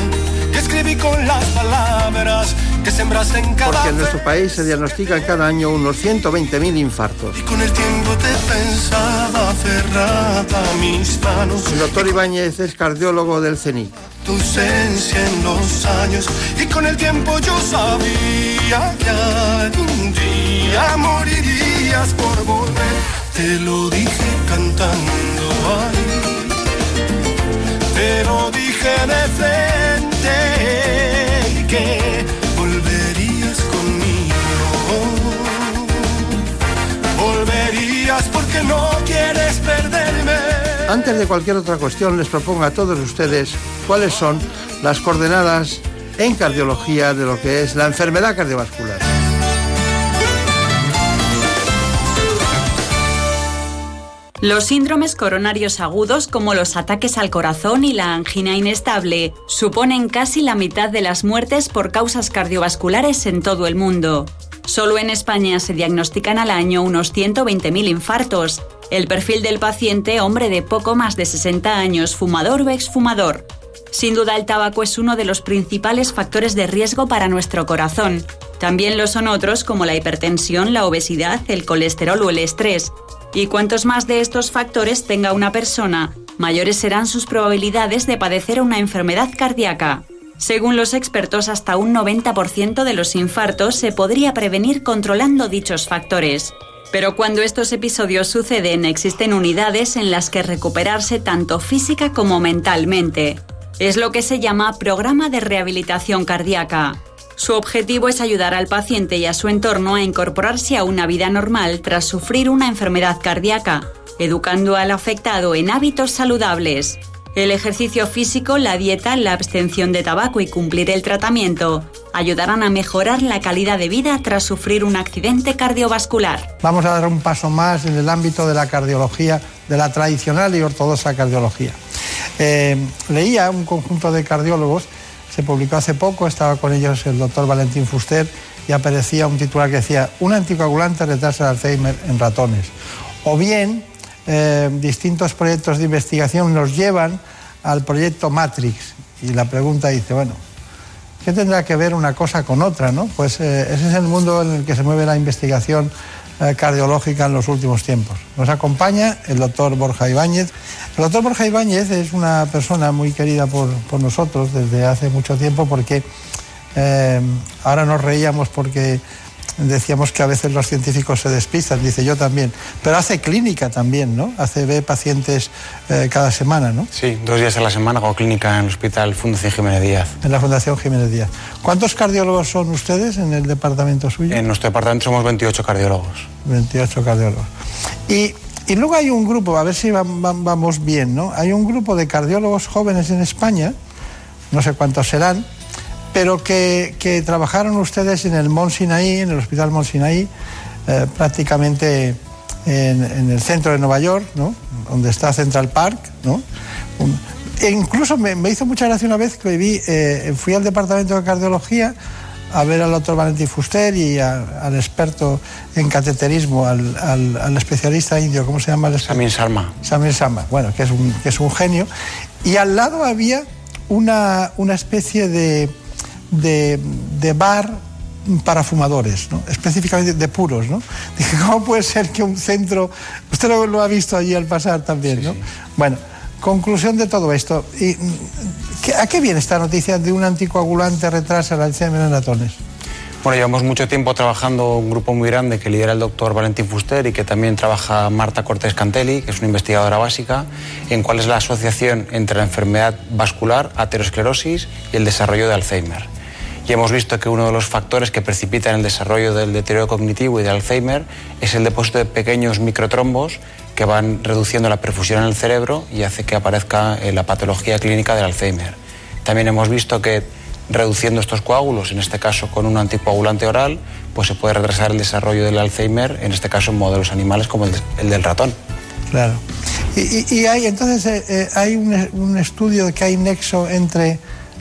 Speaker 23: que escribí con las palabras que sembraste en cada
Speaker 21: Porque en nuestro país se diagnostican cada año unos 120.000 infartos.
Speaker 23: Con el tiempo te pensaba aferrada a mis manos.
Speaker 21: El doctor Ibáñez es cardiólogo del CENIC.
Speaker 23: tu ausencia en los años y con el tiempo yo sabía que algún día morirías por volver. Te lo dije cantando ahí, te lo dije de frente que Porque no quieres perderme.
Speaker 14: Antes de cualquier otra cuestión, les propongo a todos ustedes cuáles son las coordenadas en cardiología de lo que es la enfermedad cardiovascular.
Speaker 13: Los síndromes coronarios agudos, como los ataques al corazón y la angina inestable, suponen casi la mitad de las muertes por causas cardiovasculares en todo el mundo. Solo en España se diagnostican al año unos 120.000 infartos. El perfil del paciente, hombre de poco más de 60 años, fumador o exfumador. Sin duda el tabaco es uno de los principales factores de riesgo para nuestro corazón. También lo son otros como la hipertensión, la obesidad, el colesterol o el estrés. Y cuantos más de estos factores tenga una persona, mayores serán sus probabilidades de padecer una enfermedad cardíaca. Según los expertos, hasta un 90% de los infartos se podría prevenir controlando dichos factores. Pero cuando estos episodios suceden, existen unidades en las que recuperarse tanto física como mentalmente. Es lo que se llama programa de rehabilitación cardíaca. Su objetivo es ayudar al paciente y a su entorno a incorporarse a una vida normal tras sufrir una enfermedad cardíaca, educando al afectado en hábitos saludables. El ejercicio físico, la dieta, la abstención de tabaco y cumplir el tratamiento ayudarán a mejorar la calidad de vida tras sufrir un accidente cardiovascular.
Speaker 14: Vamos a dar un paso más en el ámbito de la cardiología, de la tradicional y ortodoxa cardiología. Eh, leía un conjunto de cardiólogos, se publicó hace poco, estaba con ellos el doctor Valentín Fuster y aparecía un titular que decía, un anticoagulante retrasa el Alzheimer en ratones. O bien, eh, distintos proyectos de investigación nos llevan al proyecto Matrix. Y la pregunta dice, bueno, ¿qué tendrá que ver una cosa con otra? ¿no? Pues eh, ese es el mundo en el que se mueve la investigación eh, cardiológica en los últimos tiempos. Nos acompaña el doctor Borja Ibáñez. El doctor Borja Ibáñez es una persona muy querida por, por nosotros desde hace mucho tiempo porque ahora nos reíamos porque decíamos que a veces los científicos se despistan, dice yo también, pero hace clínica también, ¿no? Hace, ve pacientes eh, cada semana, ¿no?
Speaker 24: Sí, dos días a la semana hago clínica en el Hospital Fundación Jiménez Díaz.
Speaker 14: En la Fundación Jiménez Díaz. ¿Cuántos cardiólogos son ustedes en el departamento suyo?
Speaker 24: En nuestro departamento somos 28 cardiólogos.
Speaker 14: 28 cardiólogos. Y, y luego hay un grupo, a ver si vamos bien, ¿no? Hay un grupo de cardiólogos jóvenes en España, no sé cuántos serán, pero que, trabajaron ustedes en el Mont Sinaí, en el Hospital Mont Sinaí, eh, prácticamente en, el centro de Nueva York, ¿no? donde está Central Park. ¿no? e incluso me, hizo mucha gracia una vez que vi, eh, fui al departamento de cardiología a ver al doctor Valentín Fuster y al experto en cateterismo, al, especialista indio, ¿cómo se llama? El
Speaker 24: Samir Sharma.
Speaker 14: Samir Sharma, bueno, que es un, que es un genio. Y al lado había una, una especie de, de, bar para fumadores, ¿no? específicamente de puros. ¿no? Dije, ¿cómo puede ser que un centro... Usted lo, ha visto allí al pasar también, ¿no? Bueno, conclusión de todo esto. ¿Y, ¿A qué viene esta noticia de un anticoagulante retrasa la Alzheimer en ratones?
Speaker 24: Bueno, llevamos mucho tiempo trabajando un grupo muy grande que lidera el doctor Valentín Fuster y que también trabaja Marta Cortés Cantelli, que es una investigadora básica, en cuál es la asociación entre la enfermedad vascular, aterosclerosis y el desarrollo de Alzheimer y hemos visto que uno de los factores que precipitan el desarrollo del deterioro cognitivo y de Alzheimer es el depósito de pequeños microtrombos que van reduciendo la perfusión en el cerebro y hace que aparezca eh, la patología clínica del Alzheimer. También hemos visto que reduciendo estos coágulos, en este caso con un anticoagulante oral, pues se puede retrasar el desarrollo del Alzheimer, en este caso en modelos animales como el, del ratón.
Speaker 14: Claro. Y, hay entonces eh, eh, hay un, un estudio de que hay nexo entre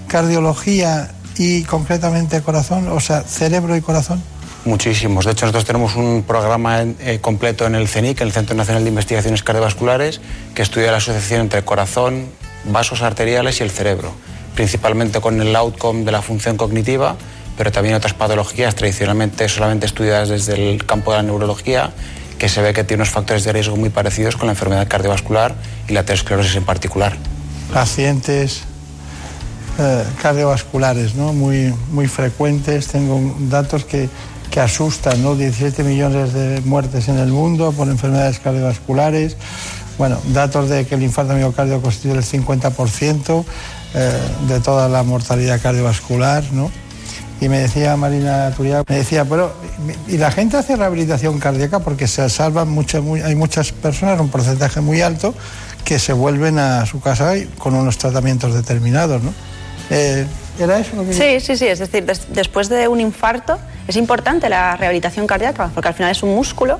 Speaker 14: cardiología y concretamente corazón, o sea, cerebro y corazón?
Speaker 24: Muchísimos. De hecho, nosotros tenemos un programa eh, completo en el CENIC, el Centro Nacional de Investigaciones Cardiovasculares, que estudia la asociación entre corazón, vasos arteriales y el cerebro, principalmente con el outcome de la función cognitiva, pero también otras patologías tradicionalmente solamente estudiadas desde el campo de la neurología, que se ve que tiene unos factores de riesgo muy parecidos con la enfermedad cardiovascular y la aterosclerosis en particular.
Speaker 14: Pacientes eh, cardiovasculares, ¿no? Muy, muy frecuentes. Tengo datos que, que asustan, ¿no? 17 millones de muertes en el mundo por enfermedades cardiovasculares. Bueno, datos de que el infarto miocardio constituye el 50% eh, de toda la mortalidad cardiovascular, ¿no? Y me decía Marina Turia, me decía, pero y la gente hace rehabilitación cardíaca porque se salvan muchas, hay muchas personas, un porcentaje muy alto, que se vuelven a su casa con unos tratamientos determinados, ¿no? Eh, ¿Era eso lo que
Speaker 19: Sí, sí, sí. Es decir, después de un infarto es importante la rehabilitación cardíaca porque al final es un músculo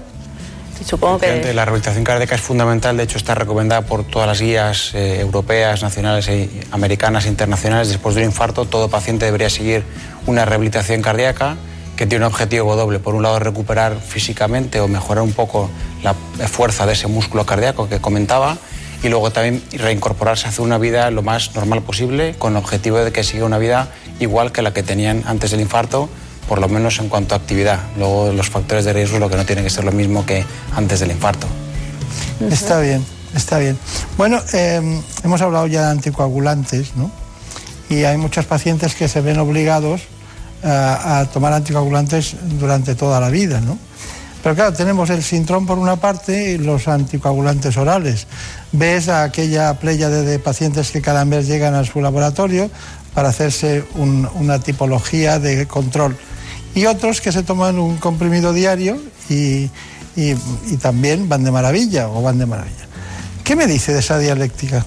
Speaker 19: supongo que...
Speaker 24: La rehabilitación cardíaca es fundamental, de hecho está recomendada por todas las guías eh, europeas, nacionales, e americanas e internacionales. Después de un infarto, todo paciente debería seguir una rehabilitación cardíaca que tiene un objetivo doble. Por un lado, recuperar físicamente o mejorar un poco la fuerza de ese músculo cardíaco que comentaba y luego también reincorporarse a hacer una vida lo más normal posible con el objetivo de que siga una vida igual que la que tenían antes del infarto por lo menos en cuanto a actividad. Luego los factores de riesgo lo que no tiene que ser lo mismo que antes del infarto.
Speaker 14: Está bien, está bien. Bueno, em, hemos hablado ya de anticoagulantes, ¿no? Y hay muchos pacientes que se ven obligados a, tomar anticoagulantes durante toda la vida, ¿no? Pero claro, tenemos el sintrón por una parte y los anticoagulantes orales. Ves a aquella playa de, pacientes que cada mes llegan a su laboratorio para hacerse una tipología de control y otros que se toman un comprimido diario y, también van de maravilla o van de maravilla. ¿Qué me dice de esa dialéctica?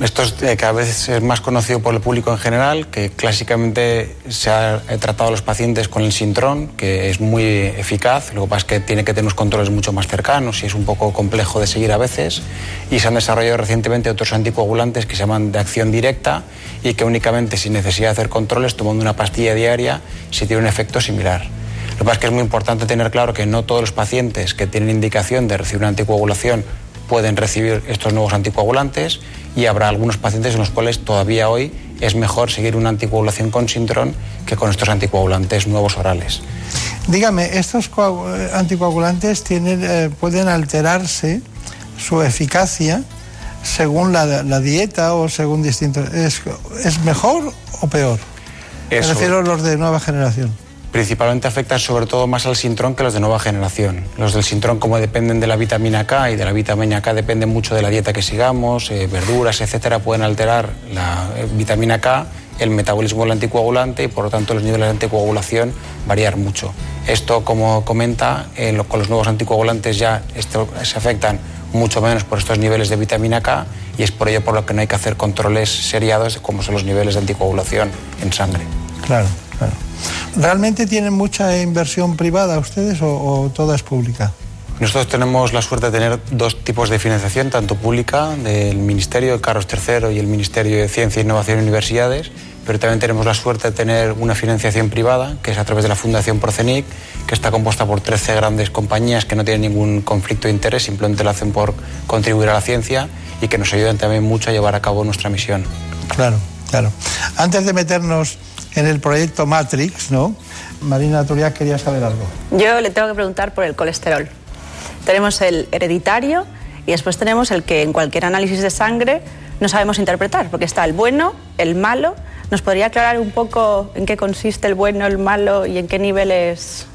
Speaker 24: Esto es eh, cada vez es más conocido por el público en general, que clásicamente se ha tratado a los pacientes con el sintrón, que es muy eficaz, lo que pasa es que tiene que tener unos controles mucho más cercanos y es un poco complejo de seguir a veces, y se han desarrollado recientemente otros anticoagulantes que se llaman de acción directa y que únicamente sin necesidad de hacer controles, tomando una pastilla diaria, se tiene un efecto similar. Lo que pasa es que es muy importante tener claro que no todos los pacientes que tienen indicación de recibir una anticoagulación pueden recibir estos nuevos anticoagulantes y habrá algunos pacientes en los cuales todavía hoy es mejor seguir una anticoagulación con sintrón que con estos anticoagulantes nuevos orales.
Speaker 14: Dígame, ¿estos anticoagulantes tienen, eh, pueden alterarse su eficacia según la, dieta o según distintos... ¿Es, ¿Es, mejor o peor? Me refiero a los de nueva generación
Speaker 24: principalmente afectan sobre todo más al sintrón que los de nueva generación. Los del sintrón, como dependen de la vitamina K y de la vitamina K dependen mucho de la dieta que sigamos, eh, verduras, etcétera, pueden alterar la eh, vitamina K, el metabolismo del anticoagulante y por lo tanto los niveles de anticoagulación variar mucho. Esto, como comenta, con los nuevos anticoagulantes ya se afectan mucho menos por estos niveles de vitamina K y es por ello por lo que no hay que hacer controles seriados como son los niveles de anticoagulación en sangre.
Speaker 14: Claro, claro. ¿Realmente tienen mucha inversión privada ustedes o, toda es pública?
Speaker 24: Nosotros tenemos la suerte de tener dos tipos de financiación, tanto pública del Ministerio de Carlos III y el Ministerio de Ciencia, Innovación y Universidades, pero también tenemos la suerte de tener una financiación privada, que es a través de la Fundación Procenic, que está compuesta por 13 grandes compañías que no tienen ningún conflicto de interés, simplemente lo hacen por contribuir a la ciencia y que nos ayudan también mucho a llevar a cabo nuestra misión.
Speaker 14: Claro, claro. Antes de meternos en el proyecto Matrix, ¿no? Marina Turias quería saber algo.
Speaker 19: Yo le tengo que preguntar por el colesterol. Tenemos el hereditario y después tenemos el que en cualquier análisis de sangre no sabemos interpretar, porque está el bueno, el malo. ¿Nos podría aclarar un poco en qué consiste el bueno, el malo y en qué niveles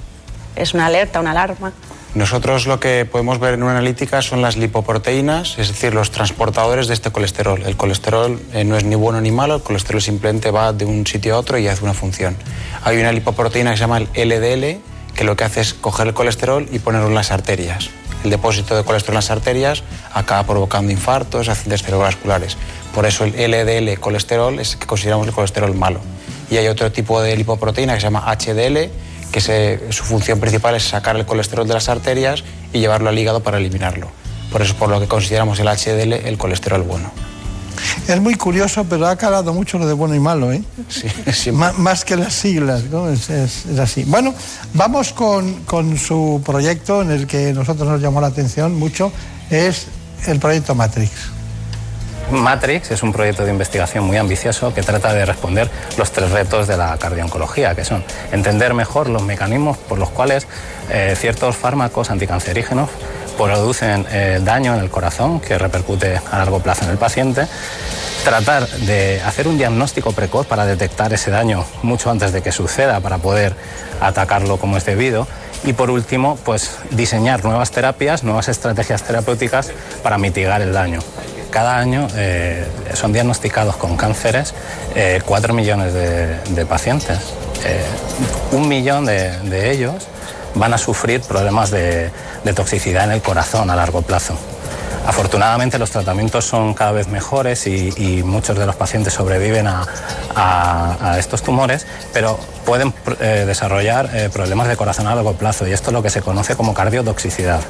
Speaker 19: es una alerta, una alarma?
Speaker 24: Nosotros lo que podemos ver en una analítica son las lipoproteínas, es decir, los transportadores de este colesterol. El colesterol eh, no es ni bueno ni malo, el colesterol simplemente va de un sitio a otro y hace una función. Hay una lipoproteína que se llama el LDL, que lo que hace es coger el colesterol y ponerlo en las arterias. El depósito de colesterol en las arterias acaba provocando infartos, accidentes cerebrovasculares. Por eso el LDL colesterol es que consideramos el colesterol malo. Y hay otro tipo de lipoproteína que se llama HDL, que su función principal es sacar el colesterol de las arterias y llevarlo al hígado para eliminarlo. Por eso por lo que consideramos el HDL el colesterol bueno.
Speaker 14: Es muy curioso, pero ha calado mucho lo de bueno y malo, ¿eh?
Speaker 24: Sí,
Speaker 14: más que las siglas, ¿no? Es, así. Bueno, vamos con, con, su proyecto en el que nosotros nos llamó la atención mucho, es el proyecto Matrix.
Speaker 25: Matrix es un proyecto de investigación muy ambicioso que trata de responder los tres retos de la cardiooncología, que son entender mejor los mecanismos por los cuales eh, ciertos fármacos anticancerígenos
Speaker 26: producen eh, daño en el corazón que repercute a largo plazo en el paciente. Tratar de hacer un diagnóstico precoz para detectar ese daño mucho antes de que suceda para poder atacarlo como es debido. Y por último, pues diseñar nuevas terapias, nuevas estrategias terapéuticas para mitigar el daño. Cada año eh, son diagnosticados con cánceres 4 millones de, pacientes. un millón de ellos van a sufrir problemas de, toxicidad en el corazón a largo plazo. Afortunadamente los tratamientos son cada vez mejores y, muchos de los pacientes sobreviven a, estos tumores, pero pueden eh, desarrollar eh, problemas de corazón a largo plazo y esto es lo que se conoce como cardiotoxicidad.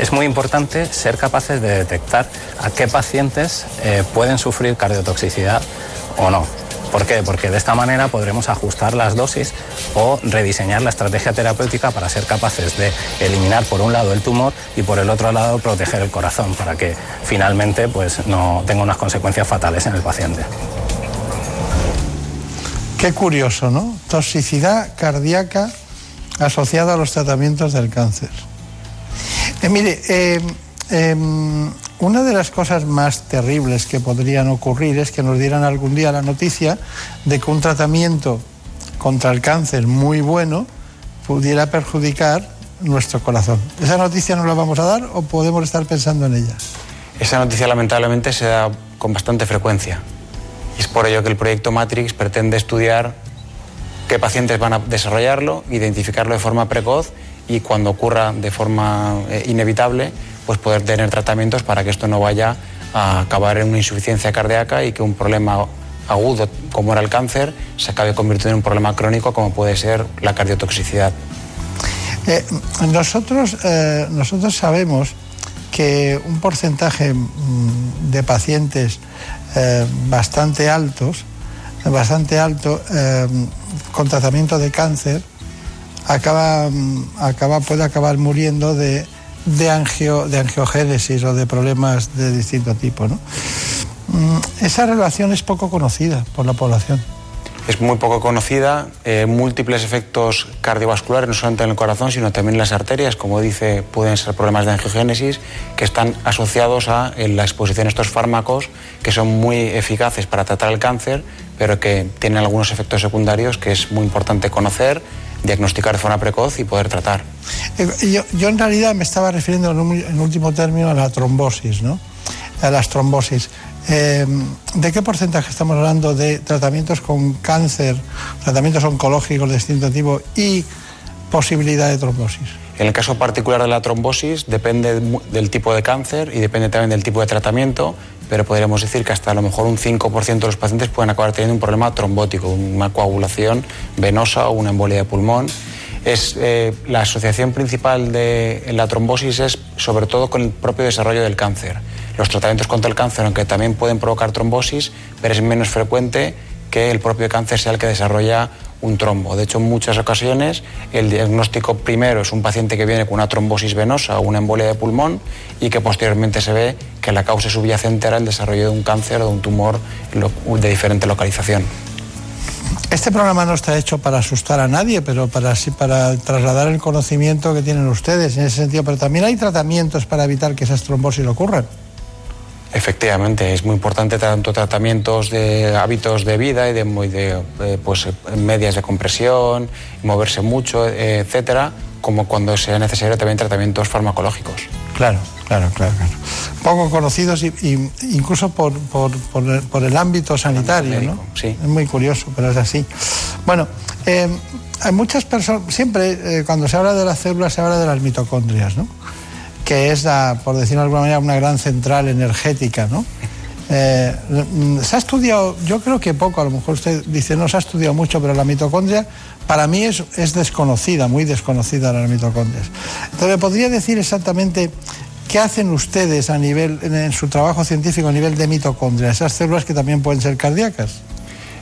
Speaker 26: Es muy importante ser capaces de detectar a qué pacientes eh, pueden sufrir cardiotoxicidad o no. ¿Por qué? Porque de esta manera podremos ajustar las dosis o rediseñar la estrategia terapéutica para ser capaces de eliminar por un lado el tumor y por el otro lado proteger el corazón para que finalmente pues, no tenga unas consecuencias fatales en el paciente.
Speaker 14: Qué curioso, ¿no? Toxicidad cardíaca asociada a los tratamientos del cáncer. Eh, mire, eh, em, una de las cosas más terribles que podrían ocurrir es que nos dieran algún día la noticia de que un tratamiento contra el cáncer muy bueno pudiera perjudicar nuestro corazón. ¿Esa noticia no la vamos a dar o podemos estar pensando en ella?
Speaker 24: Esa noticia lamentablemente se da con bastante frecuencia. Es por ello que el proyecto Matrix pretende estudiar qué pacientes van a desarrollarlo, identificarlo de forma precoz y cuando ocurra de forma eh, inevitable, pues poder tener tratamientos para que esto no vaya a acabar en una insuficiencia cardíaca y que un problema agudo como era el cáncer se acabe convirtiendo en un problema crónico como puede ser la cardiotoxicidad.
Speaker 14: Eh, nosotros, eh, nosotros sabemos que un porcentaje mm, de pacientes bastante altos, bastante alto, con tratamiento de cáncer, acaba, mm, acaba, puede acabar muriendo de de, angio, de angiogénesis o de problemas de distinto tipo. ¿no? Mm, esa relación es poco conocida por la población.
Speaker 24: Es muy poco conocida, eh, múltiples efectos cardiovasculares, no solamente en el corazón, sino también en las arterias, como dice, pueden ser problemas de angiogénesis que están asociados a la exposición a estos fármacos que son muy eficaces para tratar el cáncer, pero que tienen algunos efectos secundarios que es muy importante conocer diagnosticar de forma precoz y poder tratar.
Speaker 14: Eh, yo, en realidad me estaba refiriendo en, último término a la trombosis, ¿no? A las trombosis. Em, ¿De qué porcentaje estamos hablando de tratamientos con cáncer, tratamientos oncológicos de distinto tipo y posibilidad de trombosis?
Speaker 24: En el caso particular de la trombosis depende del tipo de cáncer y depende también del tipo de tratamiento, pero podríamos decir que hasta a lo mejor un 5% de los pacientes pueden acabar teniendo un problema trombótico, una coagulación venosa o una embolia de pulmón. Es, eh, la asociación principal de la trombosis es sobre todo con el propio desarrollo del cáncer. Los tratamientos contra el cáncer, aunque también pueden provocar trombosis, pero es menos frecuente que el propio cáncer sea el que desarrolla un trombo. De hecho, en muchas ocasiones el diagnóstico primero es un paciente que viene con una trombosis venosa o una embolia de pulmón y que posteriormente se ve que la causa subyacente era el desarrollo de un cáncer o de un tumor de diferente localización.
Speaker 14: Este programa no está hecho para asustar a nadie, pero para, para trasladar el conocimiento que tienen ustedes en ese sentido. Pero también hay tratamientos para evitar que esas trombosis ocurran.
Speaker 24: Efectivamente, es muy importante tanto tratamientos de hábitos de vida y de, de eh, pues, medias de compresión, moverse mucho, etcétera, como cuando sea necesario también tratamientos farmacológicos.
Speaker 14: Claro, claro, claro. claro. Poco conocidos y, incluso por, por, el, ámbito sanitario, ¿no?
Speaker 24: Sí.
Speaker 14: Es muy curioso, pero es así. Bueno, eh, hay muchas personas, siempre eh, cuando se habla de las células se habla de las mitocondrias, ¿no? que es, por decirlo de alguna manera, una gran central energética, ¿no? Eh, se ha estudiado, yo creo que poco, a lo mejor usted dice no se ha estudiado mucho, pero la mitocondria para mí es, es desconocida, muy desconocida la mitocondria. Entonces, ¿me podría decir exactamente qué hacen ustedes a nivel, en su trabajo científico a nivel de mitocondria, esas células que también pueden ser cardíacas?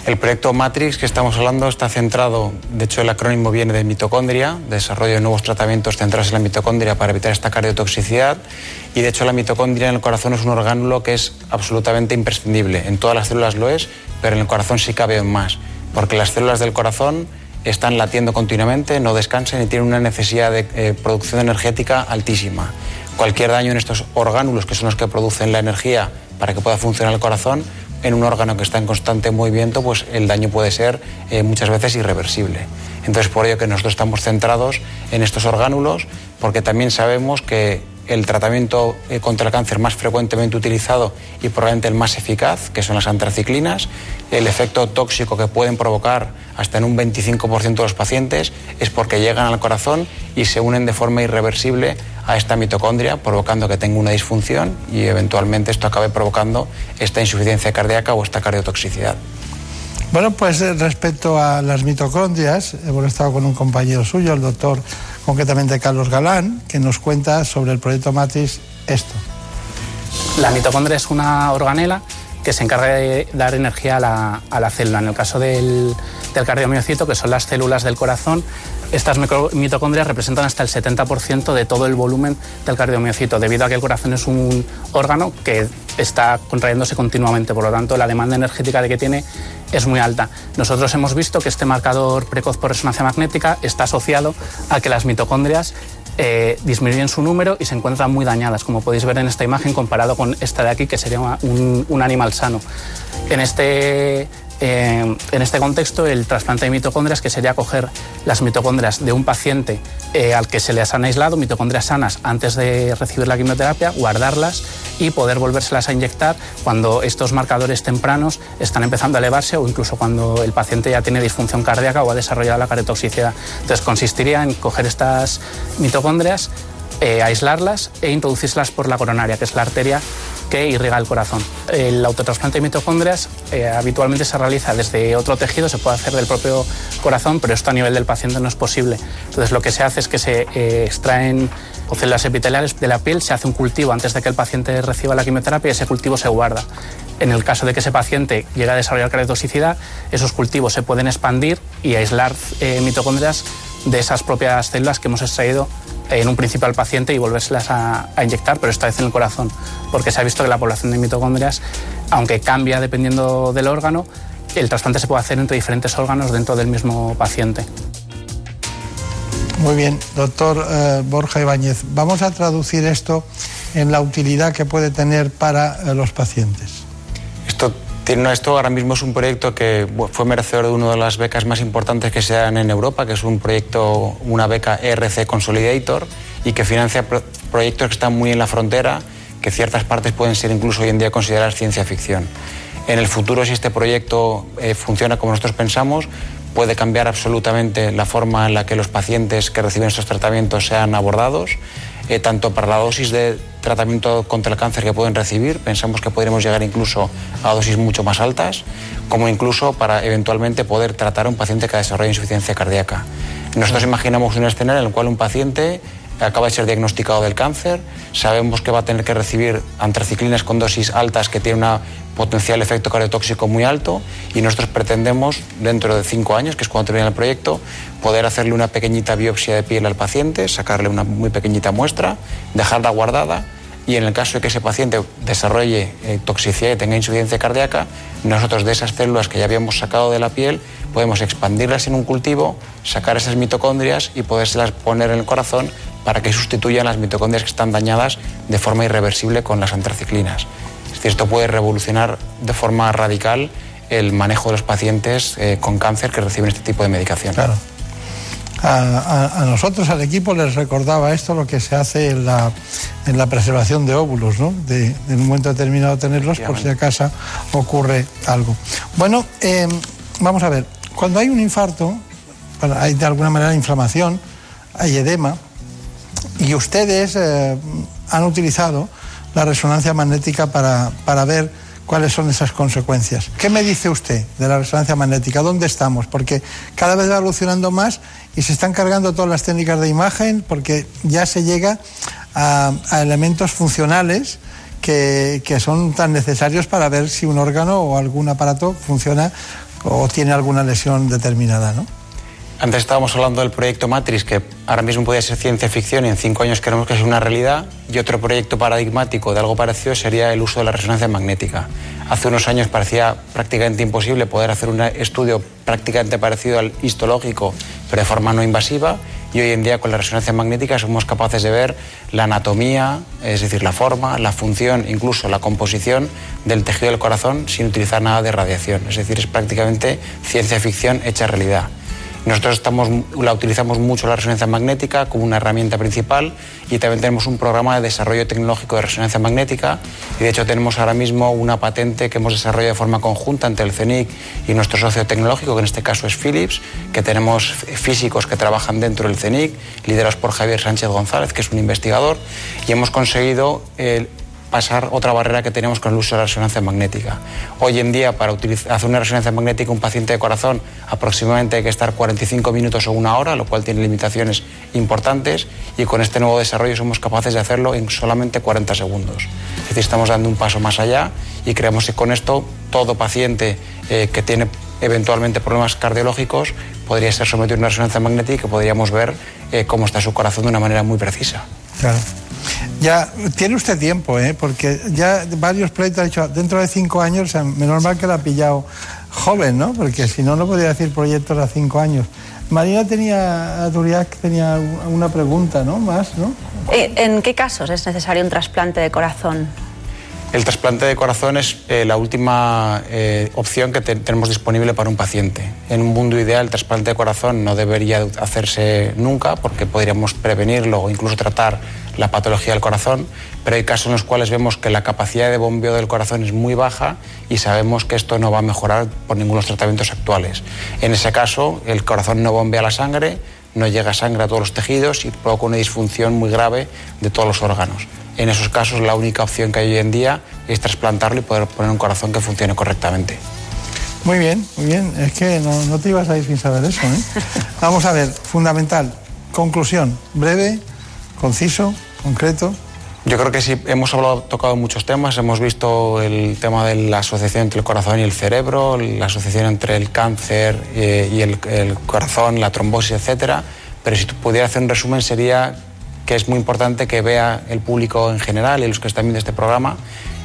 Speaker 24: El proyecto Matrix que estamos hablando está centrado, de hecho el acrónimo viene de mitocondria, desarrollo de nuevos tratamientos centrados en la mitocondria para evitar esta cardiotoxicidad y de hecho la mitocondria en el corazón es un orgánulo que es absolutamente imprescindible. En todas las células lo es, pero en el corazón sí cabe más, porque las células del corazón están latiendo continuamente, no descansan y tienen una necesidad de eh, producción energética altísima. Cualquier daño en estos orgánulos, que son los que producen la energía para que pueda funcionar el corazón, en un órgano que está en constante movimiento, pues el daño puede ser eh, muchas veces irreversible. Entonces, por ello que nosotros estamos centrados en estos orgánulos, porque también sabemos que el tratamiento eh, contra el cáncer más frecuentemente utilizado y probablemente el más eficaz, que son las antraciclinas, el efecto tóxico que pueden provocar hasta en un 25% de los pacientes es porque llegan al corazón y se unen de forma irreversible a esta mitocondria, provocando que tenga una disfunción y eventualmente esto acabe provocando esta insuficiencia cardíaca o esta cardiotoxicidad.
Speaker 14: Bueno, pues eh, respecto a las mitocondrias, hemos estado con un compañero suyo, el doctor concretamente Carlos Galán, que nos cuenta sobre el proyecto Matrix esto.
Speaker 25: La mitocondria es una organela que se encarga de dar energía a la, célula. En el caso del, del cardiomiocito, que son las células del corazón, estas mitocondrias representan hasta el 70% de todo el volumen del cardiomiocito, debido a que el corazón es un órgano que está contrayéndose continuamente, por lo tanto la demanda energética de que tiene es muy alta. Nosotros hemos visto que este marcador precoz por resonancia magnética está asociado a que las mitocondrias eh, disminuyen su número y se encuentran muy dañadas, como podéis ver en esta imagen comparado con esta de aquí, que sería un, un animal sano. En este eh, en este contexto, el trasplante de mitocondrias, que sería coger las mitocondrias de un paciente eh, al que se les han aislado, mitocondrias sanas, antes de recibir la quimioterapia, guardarlas y poder volvérselas a inyectar cuando estos marcadores tempranos están empezando a elevarse o incluso cuando el paciente ya tiene disfunción cardíaca o ha desarrollado la cardiotoxicidad. Entonces, consistiría en coger estas mitocondrias, eh, aislarlas e introducirlas por la coronaria, que es la arteria que irriga el corazón. El autotrasplante de mitocondrias eh, habitualmente se realiza desde otro tejido, se puede hacer del propio corazón, pero esto a nivel del paciente no es posible. Entonces lo que se hace es que se eh, extraen células epiteliales de la piel, se hace un cultivo antes de que el paciente reciba la quimioterapia y ese cultivo se guarda. En el caso de que ese paciente llegue a desarrollar cardiotoxicidad, esos cultivos se pueden expandir y aislar eh, mitocondrias de esas propias células que hemos extraído en un principio al paciente y volvérselas a, inyectar, pero esta vez en el corazón, porque se ha visto que la población de mitocondrias, aunque cambia dependiendo del órgano, el trasplante se puede hacer entre diferentes órganos dentro del mismo paciente.
Speaker 14: Muy bien, doctor eh, Borja Ibáñez, vamos a traducir esto en la utilidad que puede tener para eh, los pacientes.
Speaker 24: Esto esto ahora mismo es un proyecto que fue merecedor de una de las becas más importantes que se dan en Europa, que es un proyecto, una beca ERC Consolidator, y que financia proyectos que están muy en la frontera, que ciertas partes pueden ser incluso hoy en día consideradas ciencia ficción. En el futuro, si este proyecto eh, funciona como nosotros pensamos, puede cambiar absolutamente la forma en la que los pacientes que reciben estos tratamientos sean abordados eh, tanto para la dosis de tratamiento contra el cáncer que pueden recibir, pensamos que podríamos llegar incluso a dosis mucho más altas, como incluso para eventualmente poder tratar a un paciente que desarrolla insuficiencia cardíaca. Nosotros imaginamos un escenario en el cual un paciente acaba de ser diagnosticado del cáncer, sabemos que va a tener que recibir antraciclinas con dosis altas que tienen un potencial efecto cardiotóxico muy alto y nosotros pretendemos, dentro de cinco años, que es cuando termina el proyecto, poder hacerle una pequeñita biopsia de piel al paciente, sacarle una muy pequeñita muestra, dejarla guardada y en el caso de que ese paciente desarrolle eh, toxicidad y tenga insuficiencia cardíaca, nosotros de esas células que ya habíamos sacado de la piel podemos expandirlas en un cultivo, sacar esas mitocondrias y podérselas poner en el corazón para que sustituyan las mitocondrias que están dañadas de forma irreversible con las antraciclinas. Es decir, esto puede revolucionar de forma radical el manejo de los pacientes eh, con cáncer que reciben este tipo de medicación.
Speaker 14: Claro. A, nosotros, al equipo, les recordaba esto, lo que se hace en la, en la preservación de óvulos, ¿no? De, en un momento determinado tenerlos por si acaso ocurre algo. Bueno, em, vamos a ver, cuando hay un infarto, hay de alguna manera inflamación, hay edema, y ustedes eh, han utilizado la resonancia magnética para, para ver cuáles son esas consecuencias. ¿Qué me dice usted de la resonancia magnética? ¿Dónde estamos? Porque cada vez va evolucionando más y se están cargando todas las técnicas de imagen porque ya se llega a, elementos funcionales que, que, son tan necesarios para ver si un órgano o algún aparato funciona o tiene alguna lesión determinada, ¿no?
Speaker 24: Antes estábamos hablando del proyecto Matrix, que ahora mismo podría ser ciencia ficción y en cinco años queremos que sea una realidad. Y otro proyecto paradigmático de algo parecido sería el uso de la resonancia magnética. Hace unos años parecía prácticamente imposible poder hacer un estudio prácticamente parecido al histológico, pero de forma no invasiva. Y hoy en día con la resonancia magnética somos capaces de ver la anatomía, es decir, la forma, la función, incluso la composición del tejido del corazón sin utilizar nada de radiación. Es decir, es prácticamente ciencia ficción hecha realidad. Nosotros la utilizamos mucho la resonancia magnética como una herramienta principal y también tenemos un programa de desarrollo tecnológico de resonancia magnética. Y de hecho tenemos ahora mismo una patente que hemos desarrollado de forma conjunta entre el CENIC y nuestro socio tecnológico, que en este caso es Philips, que tenemos físicos que trabajan dentro del CENIC, liderados por Javier Sánchez González, que es un investigador, y hemos conseguido... el pasar otra barrera que tenemos con el uso de la resonancia magnética. Hoy en día, para hacer una resonancia magnética un paciente de corazón, aproximadamente hay que estar 45 minutos o una hora, lo cual tiene limitaciones importantes, y con este nuevo desarrollo somos capaces de hacerlo en solamente 40 segundos. Es decir, estamos dando un paso más allá y creemos que con esto todo paciente eh, que tiene eventualmente problemas cardiológicos podría ser sometido a una resonancia magnética y podríamos ver eh, cómo está su corazón de una manera muy precisa.
Speaker 14: Claro. Ya tiene usted tiempo, ¿eh? porque ya varios proyectos ha dicho dentro de cinco años, o sea, menos mal que lo ha pillado joven, ¿no? Porque si no, no podría decir proyectos a cinco años. Marina tenía, Duriac tenía una pregunta, ¿no? Más, ¿no?
Speaker 19: Eh, ¿En qué casos es necesario un trasplante de corazón?
Speaker 24: El trasplante de corazón es eh, la última eh, opción que tenemos disponible para un paciente. En un mundo ideal, el trasplante de corazón no debería hacerse nunca porque podríamos prevenirlo o incluso tratar la patología del corazón, pero hay casos en los cuales vemos que la capacidad de bombeo del corazón es muy baja y sabemos que esto no va a mejorar por ninguno de los tratamientos actuales. En ese caso, el corazón no bombea la sangre, no llega sangre a todos los tejidos y provoca una disfunción muy grave de todos los órganos. En esos casos la única opción que hay hoy en día es trasplantarlo y poder poner un corazón que funcione correctamente.
Speaker 14: Muy bien, muy bien. Es que no, te ibas a ir sin saber eso. ¿eh? Vamos a ver, fundamental, conclusión, breve, conciso, concreto.
Speaker 24: Yo creo que sí, hemos hablado, tocado muchos temas, hemos visto el tema de la asociación entre el corazón y el cerebro, la asociación entre el cáncer eh, y el, corazón, la trombosis, etcétera. Pero si pudiera hacer un resumen sería que es muy importante que vea el público en general y los que están viendo este programa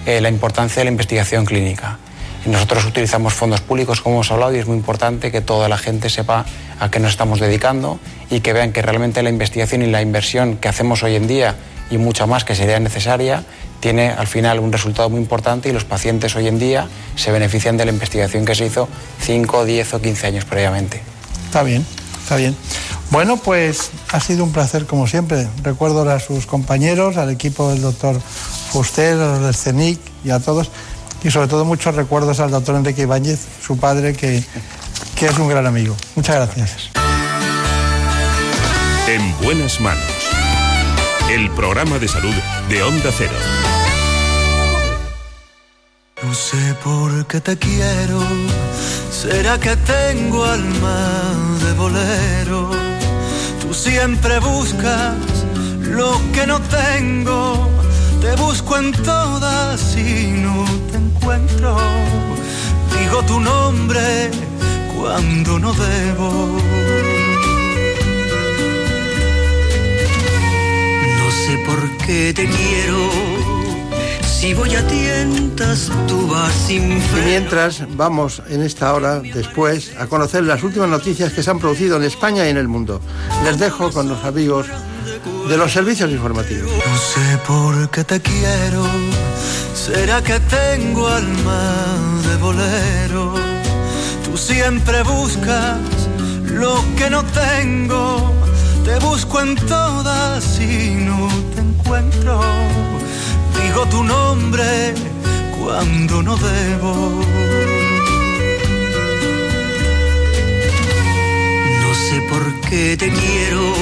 Speaker 24: eh, la importancia de la investigación clínica. nosotros utilizamos fondos públicos, como hemos hablado, y es muy importante que toda la gente sepa a qué nos estamos dedicando y que vean que realmente la investigación y la inversión que hacemos hoy en día y mucha más que sería necesaria, tiene al final un resultado muy importante y los pacientes hoy en día se benefician de la investigación que se hizo 5, 10 o 15 años previamente.
Speaker 14: Está bien, está bien. Bueno, pues ha sido un placer como siempre. Recuerdo a sus compañeros, al equipo del doctor Fuster, a los del CENIC y a todos. Y sobre todo muchos recuerdos al doctor Enrique Ibáñez, su padre, que, que es un gran amigo. Muchas gracias.
Speaker 8: En buenas manos el programa de salud de Onda Cero.
Speaker 23: No sé por qué te quiero, será que tengo alma de bolero. Tú siempre buscas lo que no tengo, te busco en todas y no te encuentro. Digo tu nombre cuando no debo por qué te quiero. Si voy a tientas, tú vas sin
Speaker 14: freno. Y mientras vamos en esta hora, después, a conocer las últimas noticias que se han producido en España y en el mundo. Les dejo con los amigos de los servicios informativos.
Speaker 23: No sé por qué te quiero. ¿Será que tengo alma de bolero? Tú siempre buscas lo que no tengo te busco en todas y no te encuentro. Digo tu nombre cuando no debo. No sé por qué te quiero.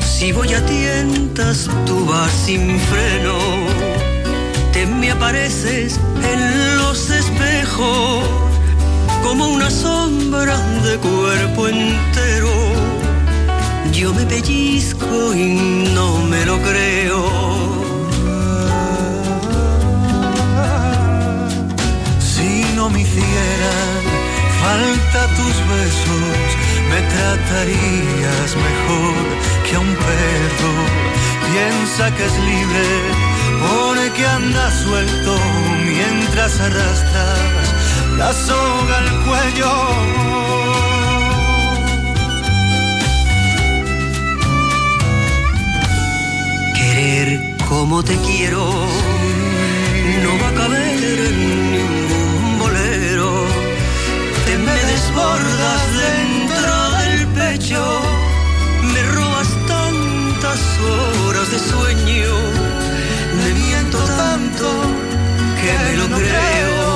Speaker 23: Si voy a tientas, tú vas sin freno. Te me apareces en los espejos como una sombra de cuerpo entero yo me pellizco y no me lo creo. Si no me hicieran falta tus besos, me tratarías mejor que a un perro. Piensa que es libre, pone que anda suelto mientras arrastras la soga al cuello Como te quiero no va a caber en ningún bolero. Te me desbordas dentro del pecho, me robas tantas horas de sueño, me miento tanto que me lo creo.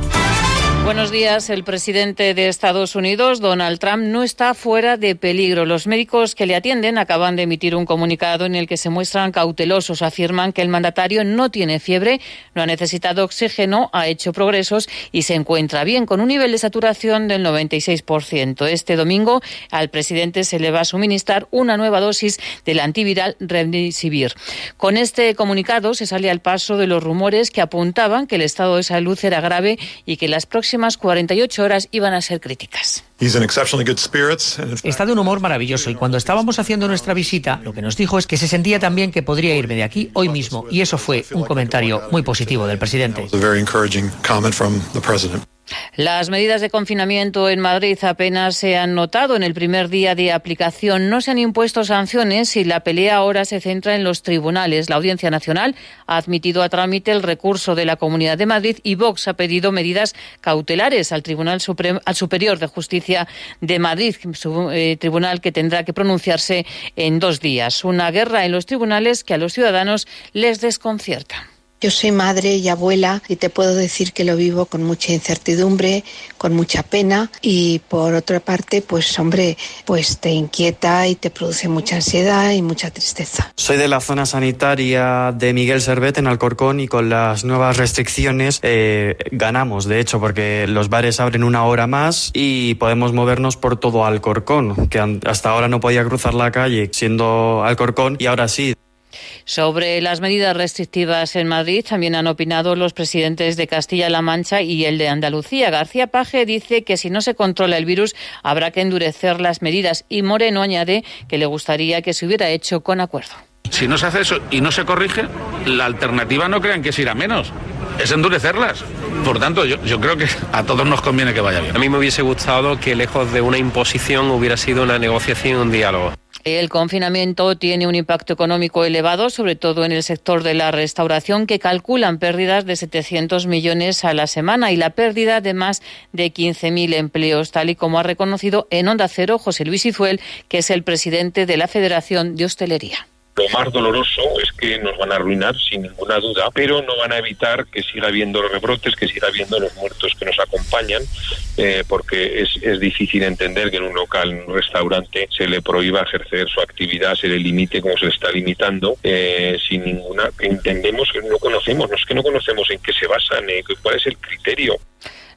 Speaker 1: Buenos días. El presidente de Estados Unidos, Donald Trump, no está fuera de peligro. Los médicos que le atienden acaban de emitir un comunicado en el que se muestran cautelosos. Afirman que el mandatario no tiene fiebre, no ha necesitado oxígeno, ha hecho progresos y se encuentra bien, con un nivel de saturación del 96%. Este domingo al presidente se le va a suministrar una nueva dosis del antiviral Remdesivir. Con este comunicado se sale al paso de los rumores que apuntaban que el estado de salud era grave y que las próximas 48 horas iban a ser críticas.
Speaker 27: Está de un humor maravilloso y cuando estábamos haciendo nuestra visita, lo que nos dijo es que se sentía también que podría irme de aquí hoy mismo y eso fue un comentario muy positivo del presidente.
Speaker 1: Las medidas de confinamiento en Madrid apenas se han notado en el primer día de aplicación. No se han impuesto sanciones y la pelea ahora se centra en los tribunales. La Audiencia Nacional ha admitido a trámite el recurso de la Comunidad de Madrid y Vox ha pedido medidas cautelares al Tribunal Supremo, al Superior de Justicia de Madrid, eh, tribunal que tendrá que pronunciarse en dos días. Una guerra en los tribunales que a los ciudadanos les desconcierta.
Speaker 28: Yo soy madre y abuela y te puedo decir que lo vivo con mucha incertidumbre, con mucha pena y por otra parte, pues hombre, pues te inquieta y te produce mucha ansiedad y mucha tristeza.
Speaker 29: Soy de la zona sanitaria de Miguel Servet en Alcorcón y con las nuevas restricciones eh, ganamos, de hecho, porque los bares abren una hora más y podemos movernos por todo Alcorcón, que hasta ahora no podía cruzar la calle siendo Alcorcón y ahora sí.
Speaker 1: Sobre las medidas restrictivas en Madrid también han opinado los presidentes de Castilla-La Mancha y el de Andalucía. García Paje dice que si no se controla el virus habrá que endurecer las medidas y Moreno añade que le gustaría que se hubiera hecho con acuerdo.
Speaker 30: Si no se hace eso y no se corrige, la alternativa no crean que es ir a menos, es endurecerlas. Por tanto, yo, yo, creo que a todos nos conviene que vaya bien.
Speaker 31: A mí me hubiese gustado que lejos de una imposición hubiera sido una negociación y un diálogo.
Speaker 1: El confinamiento tiene un impacto económico elevado, sobre todo en el sector de la restauración, que calculan pérdidas de 700 millones a la semana y la pérdida de más de 15.000 empleos, tal y como ha reconocido en Onda Cero José Luis Izuel, que es el presidente de la Federación de Hostelería.
Speaker 32: Lo más doloroso es que nos van a arruinar sin ninguna duda, pero no van a evitar que siga habiendo los rebrotes, que siga habiendo los muertos que nos acompañan, eh, porque es, es, difícil entender que en un local, en un restaurante, se le prohíba ejercer su actividad, se le limite como se le está limitando, eh, sin ninguna. Entendemos que no conocemos, no es que no conocemos en qué se basan, eh, cuál es el criterio.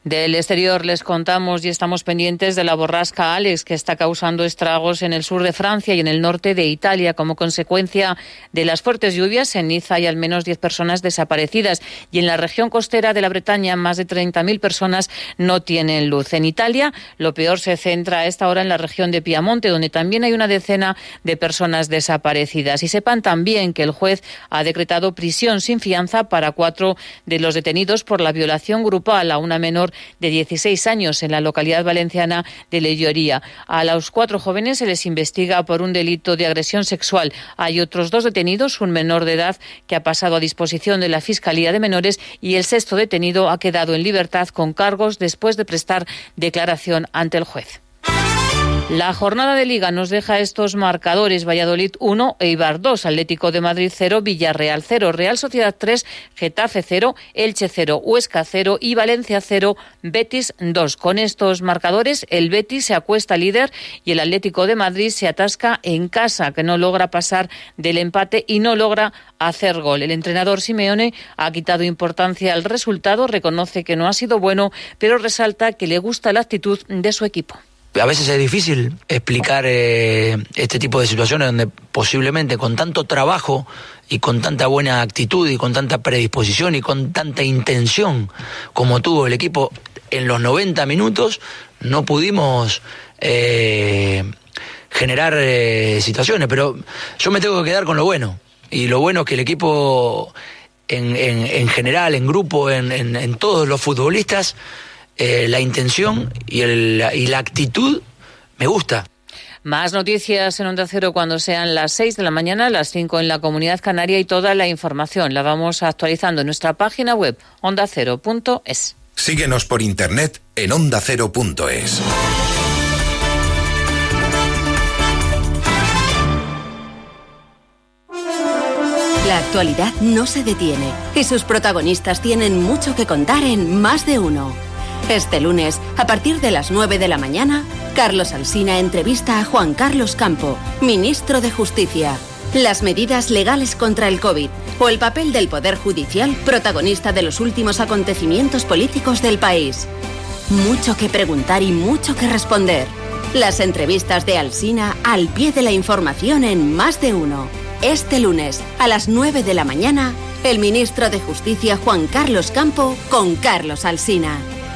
Speaker 1: Del exterior les contamos y estamos pendientes de la borrasca Alex que está causando estragos en el sur de Francia y en el norte de Italia como consecuencia de las fuertes lluvias. En Niza hay al menos 10 personas desaparecidas y en la región costera de la Bretaña más de 30.000 personas no tienen luz. En Italia lo peor se centra a esta hora en la región de Piamonte donde también hay una decena de personas desaparecidas. Y sepan también que el juez ha decretado prisión sin fianza para cuatro de los detenidos por la violación grupal a una menor de 16 años en la localidad valenciana de Leyoría. A los cuatro jóvenes se les investiga por un delito de agresión sexual. Hay otros dos detenidos, un menor de edad que ha pasado a disposición de la Fiscalía de Menores y el sexto detenido ha quedado en libertad con cargos después de prestar declaración ante el juez. La jornada de liga nos deja estos marcadores. Valladolid 1, Eibar 2, Atlético de Madrid 0, Villarreal 0, Real Sociedad 3, Getafe 0, Elche 0, Huesca 0 y Valencia 0, Betis 2. Con estos marcadores, el Betis se acuesta líder y el Atlético de Madrid se atasca en casa, que no logra pasar del empate y no logra hacer gol. El entrenador Simeone ha quitado importancia al resultado, reconoce que no ha sido bueno, pero resalta que le gusta la actitud de su equipo
Speaker 33: a veces es difícil explicar eh, este tipo de situaciones donde posiblemente con tanto trabajo y con tanta buena actitud y con tanta predisposición y con tanta intención como tuvo el equipo en los 90 minutos, no pudimos eh, generar eh, situaciones. Pero yo me tengo que quedar con lo bueno. Y lo bueno es que el equipo en, en, general, en grupo, en, en todos los futbolistas, eh, la intención y, el, y la actitud me gusta.
Speaker 1: Más noticias en Onda Cero cuando sean las 6 de la mañana, las 5 en la Comunidad Canaria y toda la información la vamos actualizando en nuestra página web ondacero.es.
Speaker 8: Síguenos por internet en ondacero.es.
Speaker 9: La actualidad no se detiene y sus protagonistas tienen mucho que contar en más de uno. Este lunes, a partir de las 9 de la mañana, Carlos Alsina entrevista a Juan Carlos Campo, ministro de Justicia. Las medidas legales contra el COVID o el papel del Poder Judicial, protagonista de los últimos acontecimientos políticos del país. Mucho que preguntar y mucho que responder. Las entrevistas de Alsina al pie de la información en más de uno. Este lunes, a las 9 de la mañana, el ministro de Justicia Juan Carlos Campo con Carlos Alsina.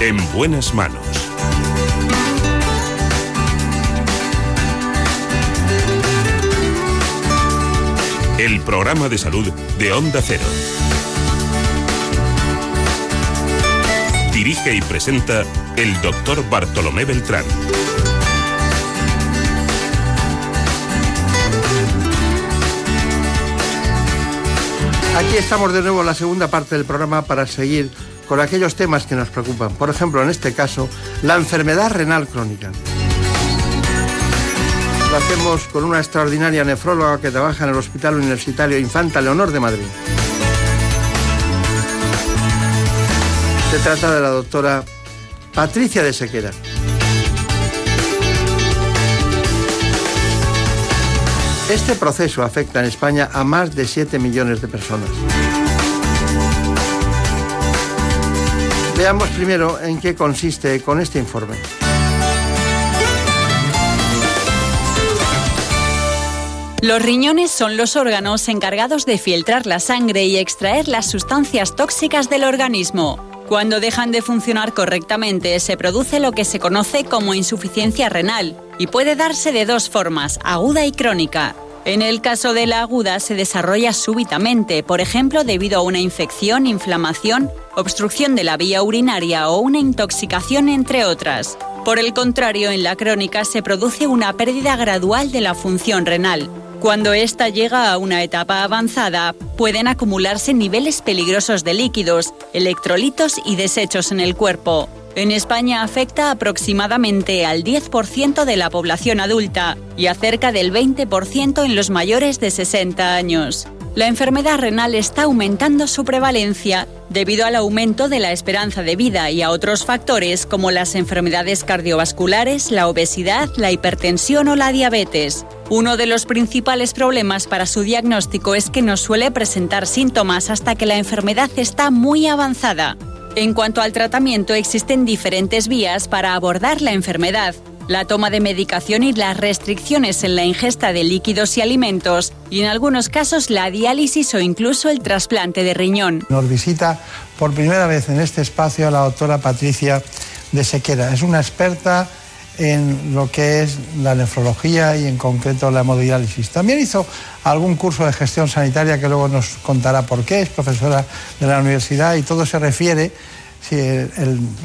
Speaker 8: En buenas manos. El programa de salud de Onda Cero. Dirige y presenta el doctor Bartolomé Beltrán.
Speaker 14: Aquí estamos de nuevo en la segunda parte del programa para seguir con aquellos temas que nos preocupan. Por ejemplo, en este caso, la enfermedad renal crónica. Lo hacemos con una extraordinaria nefróloga que trabaja en el Hospital Universitario Infanta Leonor de Madrid. Se trata de la doctora Patricia de Sequera. Este proceso afecta en España a más de 7 millones de personas. Veamos primero en qué consiste con este informe.
Speaker 13: Los riñones son los órganos encargados de filtrar la sangre y extraer las sustancias tóxicas del organismo. Cuando dejan de funcionar correctamente se produce lo que se conoce como insuficiencia renal y puede darse de dos formas, aguda y crónica. En el caso de la aguda se desarrolla súbitamente, por ejemplo debido a una infección, inflamación, obstrucción de la vía urinaria o una intoxicación, entre otras. Por el contrario, en la crónica se produce una pérdida gradual de la función renal. Cuando ésta llega a una etapa avanzada, pueden acumularse niveles peligrosos de líquidos, electrolitos y desechos en el cuerpo. En España afecta aproximadamente al 10% de la población adulta y a cerca del 20% en los mayores de 60 años. La enfermedad renal está aumentando su prevalencia debido al aumento de la esperanza de vida y a otros factores como las enfermedades cardiovasculares, la obesidad, la hipertensión o la diabetes. Uno de los principales problemas para su diagnóstico es que no suele presentar síntomas hasta que la enfermedad está muy avanzada. En cuanto al tratamiento, existen diferentes vías para abordar la enfermedad. la toma de medicación y las restricciones en la ingesta de líquidos y alimentos, y en algunos casos la diálisis o incluso el trasplante de riñón.
Speaker 14: Nos visita por primera vez en este espacio la doctora Patricia de Sequera. Es una experta en lo que es la nefrología y en concreto la hemodiálisis. También hizo algún curso de gestión sanitaria que luego nos contará por qué, es profesora de la universidad y todo se refiere, si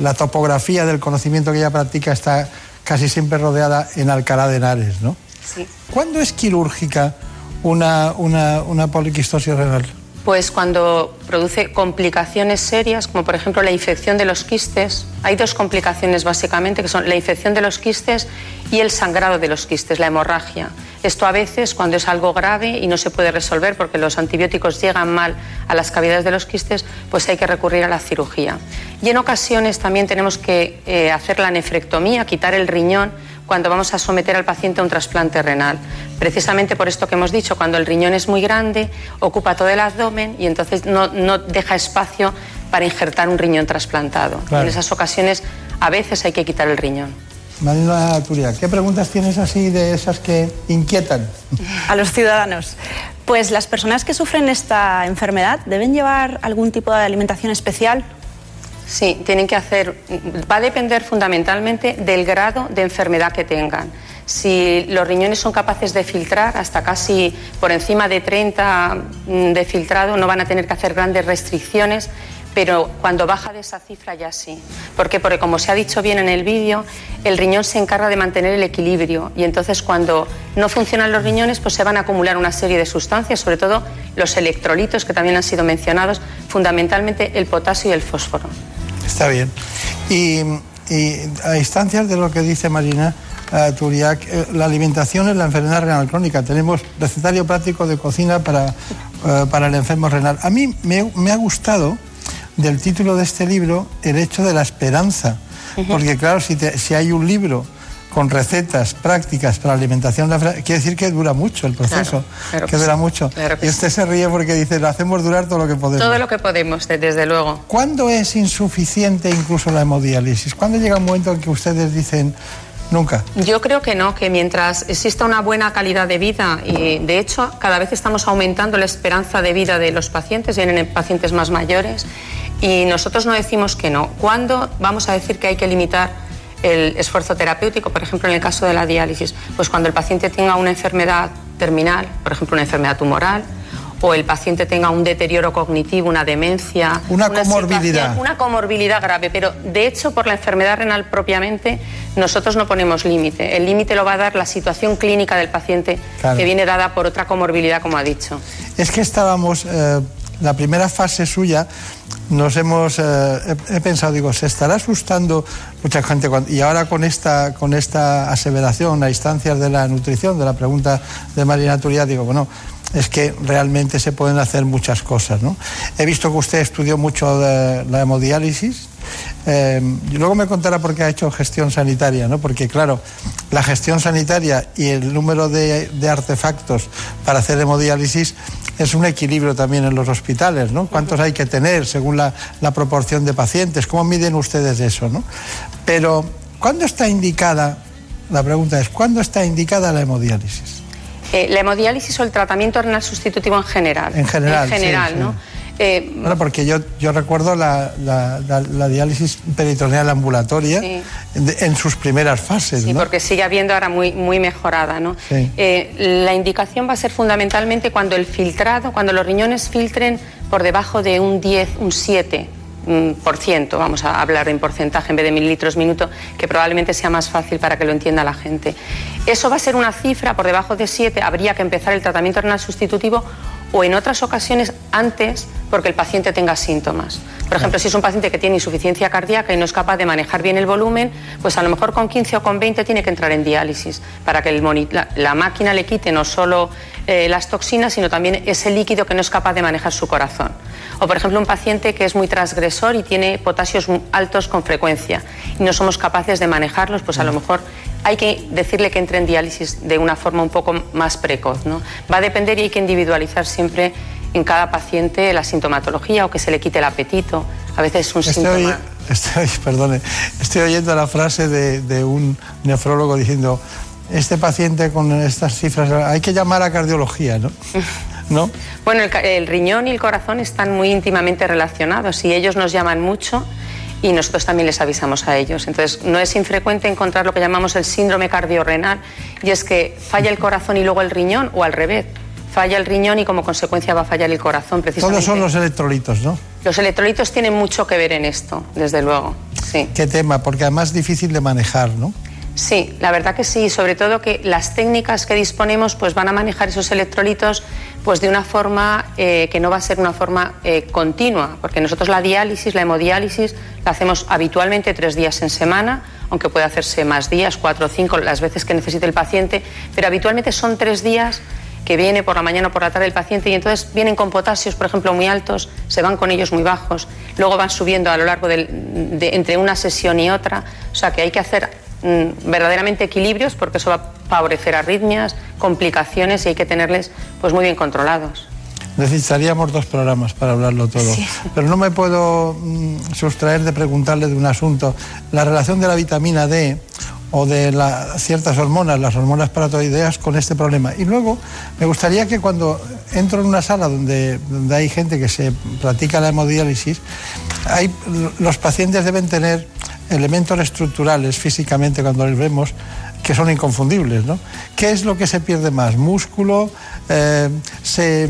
Speaker 14: la topografía del conocimiento que ella practica está casi siempre rodeada en Alcalá de Henares, ¿no?
Speaker 34: Sí.
Speaker 14: ¿Cuándo es quirúrgica una, una, una poliquistosis renal?
Speaker 34: Pues cuando produce complicaciones serias, como por ejemplo la infección de los quistes. Hay dos complicaciones básicamente, que son la infección de los quistes y el sangrado de los quistes, la hemorragia. Esto a veces, cuando es algo grave y no se puede resolver porque los antibióticos llegan mal a las cavidades de los quistes, pues hay que recurrir a la cirugía. Y en ocasiones también tenemos que eh, hacer la nefrectomía, quitar el riñón cuando vamos a someter al paciente a un trasplante renal. Precisamente por esto que hemos dicho, cuando el riñón es muy grande, ocupa todo el abdomen y entonces no, deja espacio para injertar un riñón trasplantado. En esas ocasiones a veces hay que quitar el riñón.
Speaker 14: Marina Turia, ¿qué preguntas tienes así de esas que inquietan?
Speaker 34: A los ciudadanos. Pues las personas que sufren esta enfermedad deben llevar algún tipo de alimentación especial Sí, tienen que hacer, va a depender fundamentalmente del grado de enfermedad que tengan. Si los riñones son capaces de filtrar hasta casi por encima de 30 mm, de filtrado, no van a tener que hacer grandes restricciones, pero cuando baja de esa cifra ya sí. ¿Por qué? Porque como se ha dicho bien en el vídeo, el riñón se encarga de mantener el equilibrio y entonces cuando no funcionan los riñones, pues se van a acumular una serie de sustancias, sobre todo los electrolitos que también han sido mencionados, fundamentalmente el potasio y el fósforo.
Speaker 14: Está bien. Y, a instancias de lo que dice Marina uh, la alimentación es la enfermedad renal crónica. Tenemos recetario práctico de cocina para, eh, para el enfermo renal. A mí me, ha gustado del título de este libro el hecho de la esperanza. Porque claro, si, si hay un libro con recetas prácticas para alimentación, quiere decir que dura mucho el proceso, que, dura mucho. y usted se ríe porque dice, lo hacemos durar todo lo que podemos.
Speaker 34: Todo lo que podemos, desde luego.
Speaker 14: ¿Cuándo es insuficiente incluso la hemodiálisis? ¿Cuándo llega un momento en que ustedes dicen, Nunca.
Speaker 34: Yo creo que no, que mientras exista una buena calidad de vida, y de hecho cada vez estamos aumentando la esperanza de vida de los pacientes, vienen pacientes más mayores, y nosotros no decimos que no. ¿Cuándo vamos a decir que hay que limitar el esfuerzo terapéutico, por ejemplo, en el caso de la diálisis, pues cuando el paciente tenga una enfermedad terminal, por ejemplo, una enfermedad tumoral, o el paciente tenga un deterioro cognitivo, una demencia,
Speaker 14: una, comorbilidad,
Speaker 34: una comorbilidad grave, pero de hecho por la enfermedad renal propiamente nosotros no ponemos límite. El límite lo va a dar la situación clínica del paciente que viene dada por otra comorbilidad, como ha dicho.
Speaker 14: Es que estábamos eh, la primera fase suya nos hemos eh, he, pensado digo se estará asustando mucha gente y ahora con esta con esta aseveración a instancias de la nutrición de la pregunta de Marina Turia digo bueno es que realmente se pueden hacer muchas cosas ¿no? he visto que usted estudió mucho de la hemodiálisis eh, y luego me contará por qué ha hecho gestión sanitaria, ¿no? Porque, claro, la gestión sanitaria y el número de, de artefactos para hacer hemodiálisis es un equilibrio también en los hospitales, ¿no? ¿Cuántos hay que tener según la, proporción de pacientes? ¿Cómo miden ustedes eso, no? Pero, ¿cuándo está indicada, la pregunta es, ¿cuándo está indicada la hemodiálisis?
Speaker 34: Eh, la hemodiálisis o el tratamiento renal sustitutivo en general.
Speaker 14: En general,
Speaker 34: En general, ¿no?
Speaker 14: Eh, bueno, porque yo, yo recuerdo la, la, diálisis peritoneal ambulatoria en sus primeras fases.
Speaker 34: Sí, porque sigue habiendo ahora muy, muy mejorada. ¿no? Eh, la indicación va a ser fundamentalmente cuando el filtrado, cuando los riñones filtren por debajo de un 10, un 7 mm, por ciento, vamos a hablar en porcentaje en vez de mililitros minuto, que probablemente sea más fácil para que lo entienda la gente. Eso va a ser una cifra por debajo de 7, habría que empezar el tratamiento renal sustitutivo o en otras ocasiones antes porque el paciente tenga síntomas. Por ejemplo, si es un paciente que tiene insuficiencia cardíaca y no es capaz de manejar bien el volumen, pues a lo mejor con 15 o con 20 tiene que entrar en diálisis para que la, máquina le quite no solo eh, las toxinas, sino también ese líquido que no es capaz de manejar su corazón. O, por ejemplo, un paciente que es muy transgresor y tiene potasios altos con frecuencia y no somos capaces de manejarlos, pues a lo mejor hay que decirle que entre en diálisis de una forma un poco más precoz. ¿no? Va a depender y hay que individualizar siempre en cada paciente la sintomatología o que se le quite el apetito. A veces es un síntoma.
Speaker 14: estoy, perdone, estoy oyendo la frase de, de un nefrólogo diciendo, este paciente con estas cifras, hay que llamar a cardiología, ¿no? ¿No?
Speaker 34: Bueno, el, el, riñón y el corazón están muy íntimamente relacionados y ellos nos llaman mucho y nosotros también les avisamos a ellos. Entonces, no es infrecuente encontrar lo que llamamos el síndrome cardiorrenal y es que falla el corazón y luego el riñón o al revés. Falla el riñón y como consecuencia va a fallar el corazón precisamente.
Speaker 14: Todos son los electrolitos, ¿no?
Speaker 34: Los electrolitos tienen mucho que ver en esto, desde luego. Sí.
Speaker 14: ¿Qué tema? Porque además es difícil de manejar, ¿no?
Speaker 34: Sí, la verdad que sí, sobre todo que las técnicas que disponemos pues van a manejar esos electrolitos pues de una forma eh, que no va a ser una forma eh, continua, porque nosotros la diálisis, la hemodiálisis, la hacemos habitualmente tres días en semana, aunque puede hacerse más días, cuatro o cinco, las veces que necesite el paciente, pero habitualmente son tres días que viene por la mañana o por la tarde el paciente y entonces vienen con potasios, por ejemplo, muy altos, se van con ellos muy bajos, luego van subiendo a lo largo de, entre una sesión y otra, o sea que hay que hacer verdaderamente equilibrios porque eso va a favorecer arritmias, complicaciones y hay que tenerles pues muy bien controlados.
Speaker 14: Necesitaríamos dos programas para hablarlo todo. Sí. Pero no me puedo mm, sustraer de preguntarle de un asunto. La relación de la vitamina D o de la, ciertas hormonas, las hormonas paratoideas, con este problema. Y luego me gustaría que cuando entro en una sala donde, donde hay gente que se practica la hemodiálisis, hay, los pacientes deben tener elementos estructurales físicamente cuando les vemos que son inconfundibles. ¿no? ¿Qué es lo que se pierde más? ¿Músculo? Eh, se,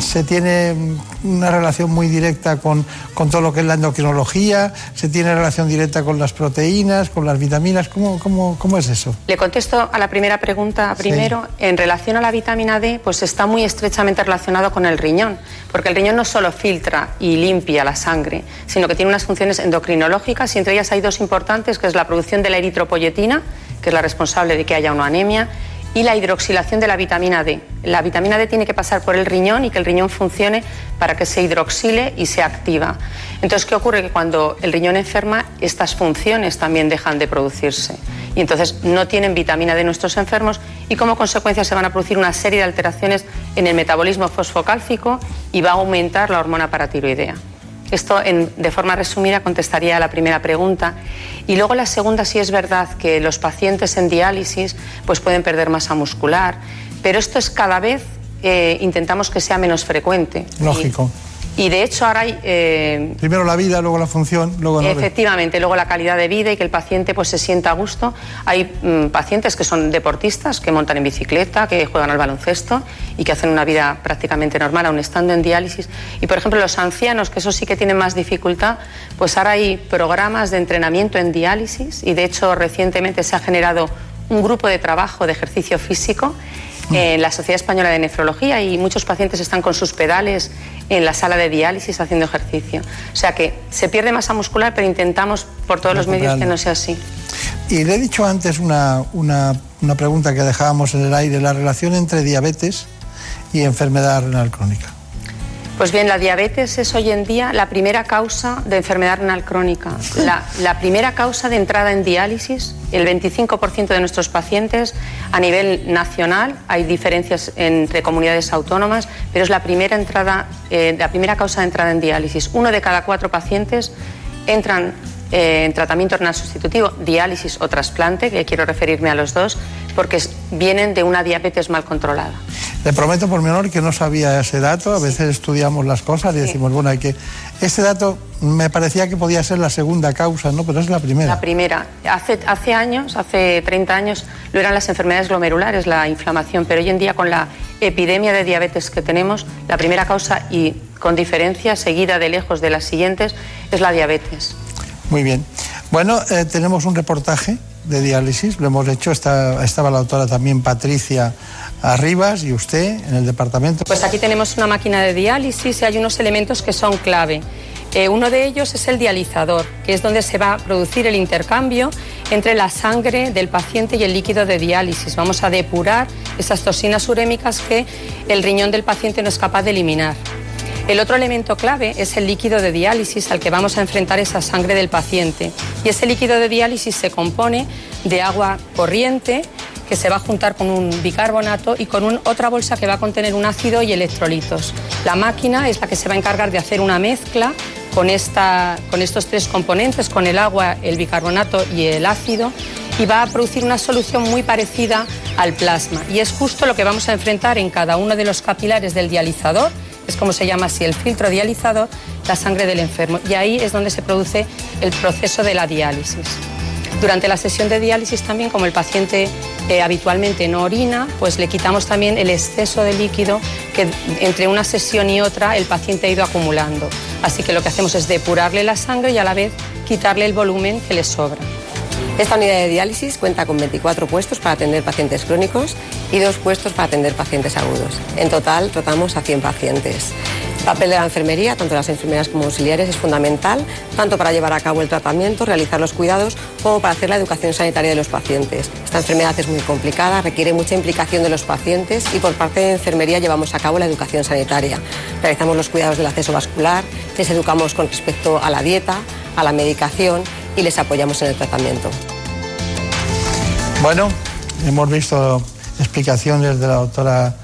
Speaker 14: se, tiene una relación muy directa con, con, todo lo que es la endocrinología? ¿Se tiene relación directa con las proteínas, con las vitaminas? ¿Cómo, cómo, cómo es eso?
Speaker 34: Le contesto a la primera pregunta primero. Sí. En relación a la vitamina D, pues está muy estrechamente relacionado con el riñón, porque el riñón no solo filtra y limpia la sangre, sino que tiene unas funciones endocrinológicas y entre ellas hay dos importantes, que es la producción de la eritropoyetina, que es la responsable de que haya una anemia, y la hidroxilación de la vitamina D. La vitamina D tiene que pasar por el riñón y que el riñón funcione para que se hidroxile y se activa. Entonces, ¿qué ocurre? Que cuando el riñón enferma, estas funciones también dejan de producirse. Y entonces no tienen vitamina D nuestros enfermos y como consecuencia se van a producir una serie de alteraciones en el metabolismo fosfocálcico y va a aumentar la hormona paratiroidea. Esto, en, de forma resumida, contestaría a la primera pregunta. Y luego la segunda, sí es verdad que los pacientes en diálisis pues pueden perder masa muscular, pero esto es cada vez eh, intentamos que sea menos frecuente.
Speaker 14: Lógico.
Speaker 34: Y, y de hecho ahora hay... Eh,
Speaker 14: Primero la vida, luego la función, luego...
Speaker 34: El efectivamente, luego la calidad de vida y que el paciente pues se sienta a gusto. Hay mmm, pacientes que son deportistas, que montan en bicicleta, que juegan al baloncesto y que hacen una vida prácticamente normal, aun estando en diálisis. Y por ejemplo los ancianos, que eso sí que tienen más dificultad, pues ahora hay programas de entrenamiento en diálisis y de hecho recientemente se ha generado un grupo de trabajo de ejercicio físico en la Sociedad Española de Nefrología y muchos pacientes están con sus pedales en la sala de diálisis haciendo ejercicio. O sea que se pierde masa muscular, pero intentamos por todos los medios que no sea así.
Speaker 14: Y le he dicho antes una, una, una pregunta que dejábamos en el aire, la relación entre diabetes y enfermedad renal crónica.
Speaker 34: Pues bien, la diabetes es hoy en día la primera causa de enfermedad renal crónica, la, primera causa de entrada en diálisis. El 25% de nuestros pacientes a nivel nacional, hay diferencias entre comunidades autónomas, pero es la primera, entrada, eh, la primera causa de entrada en diálisis. Uno de cada cuatro pacientes entran eh, en tratamiento renal sustitutivo, diálisis o trasplante, que quiero referirme a los dos, porque vienen de una diabetes mal controlada.
Speaker 14: Le prometo por mi honor que no sabía ese dato, a veces estudiamos las cosas y decimos, bueno, hay que... Este dato me parecía que podía ser la segunda causa, ¿no? Pero es la primera.
Speaker 34: La primera. Hace, hace años, hace 30 años, lo eran las enfermedades glomerulares, la inflamación, pero hoy en día con la epidemia de diabetes que tenemos, la primera causa y con diferencia, seguida de lejos de las siguientes, es la diabetes.
Speaker 14: Muy bien. Bueno, eh, tenemos un reportaje de diálisis, lo hemos hecho, está, estaba la autora también Patricia Arribas y usted en el departamento.
Speaker 34: Pues aquí tenemos una máquina de diálisis y hay unos elementos que son clave. Eh, uno de ellos es el dializador, que es donde se va a producir el intercambio entre la sangre del paciente y el líquido de diálisis. Vamos a depurar esas toxinas urémicas que el riñón del paciente no es capaz de eliminar. El otro elemento clave es el líquido de diálisis al que vamos a enfrentar esa sangre del paciente. Y ese líquido de diálisis se compone de agua corriente que se va a juntar con un bicarbonato y con otra bolsa que va a contener un ácido y electrolitos. La máquina es la que se va a encargar de hacer una mezcla con, esta, con estos tres componentes, con el agua, el bicarbonato y el ácido, y va a producir una solución muy parecida al plasma. Y es justo lo que vamos a enfrentar en cada uno de los capilares del dializador, es como se llama así el filtro dializador, la sangre del enfermo. Y ahí es donde se produce el proceso de la diálisis. Durante la sesión de diálisis también, como el paciente eh, habitualmente no orina, pues le quitamos también el exceso de líquido que entre una sesión y otra el paciente ha ido acumulando. Así que lo que hacemos es depurarle la sangre y a la vez quitarle el volumen que le sobra.
Speaker 35: Esta unidad de diálisis cuenta con 24 puestos para atender pacientes crónicos y dos puestos para atender pacientes agudos. En total tratamos a 100 pacientes. El papel de la enfermería, tanto las enfermeras como auxiliares, es fundamental, tanto para llevar a cabo el tratamiento, realizar los cuidados, como para hacer la educación sanitaria de los pacientes. Esta enfermedad es muy complicada, requiere mucha implicación de los pacientes y por parte de enfermería llevamos a cabo la educación sanitaria. Realizamos los cuidados del acceso vascular, les educamos con respecto a la dieta, a la medicación y les apoyamos en el tratamiento.
Speaker 14: Bueno, hemos visto explicaciones de la doctora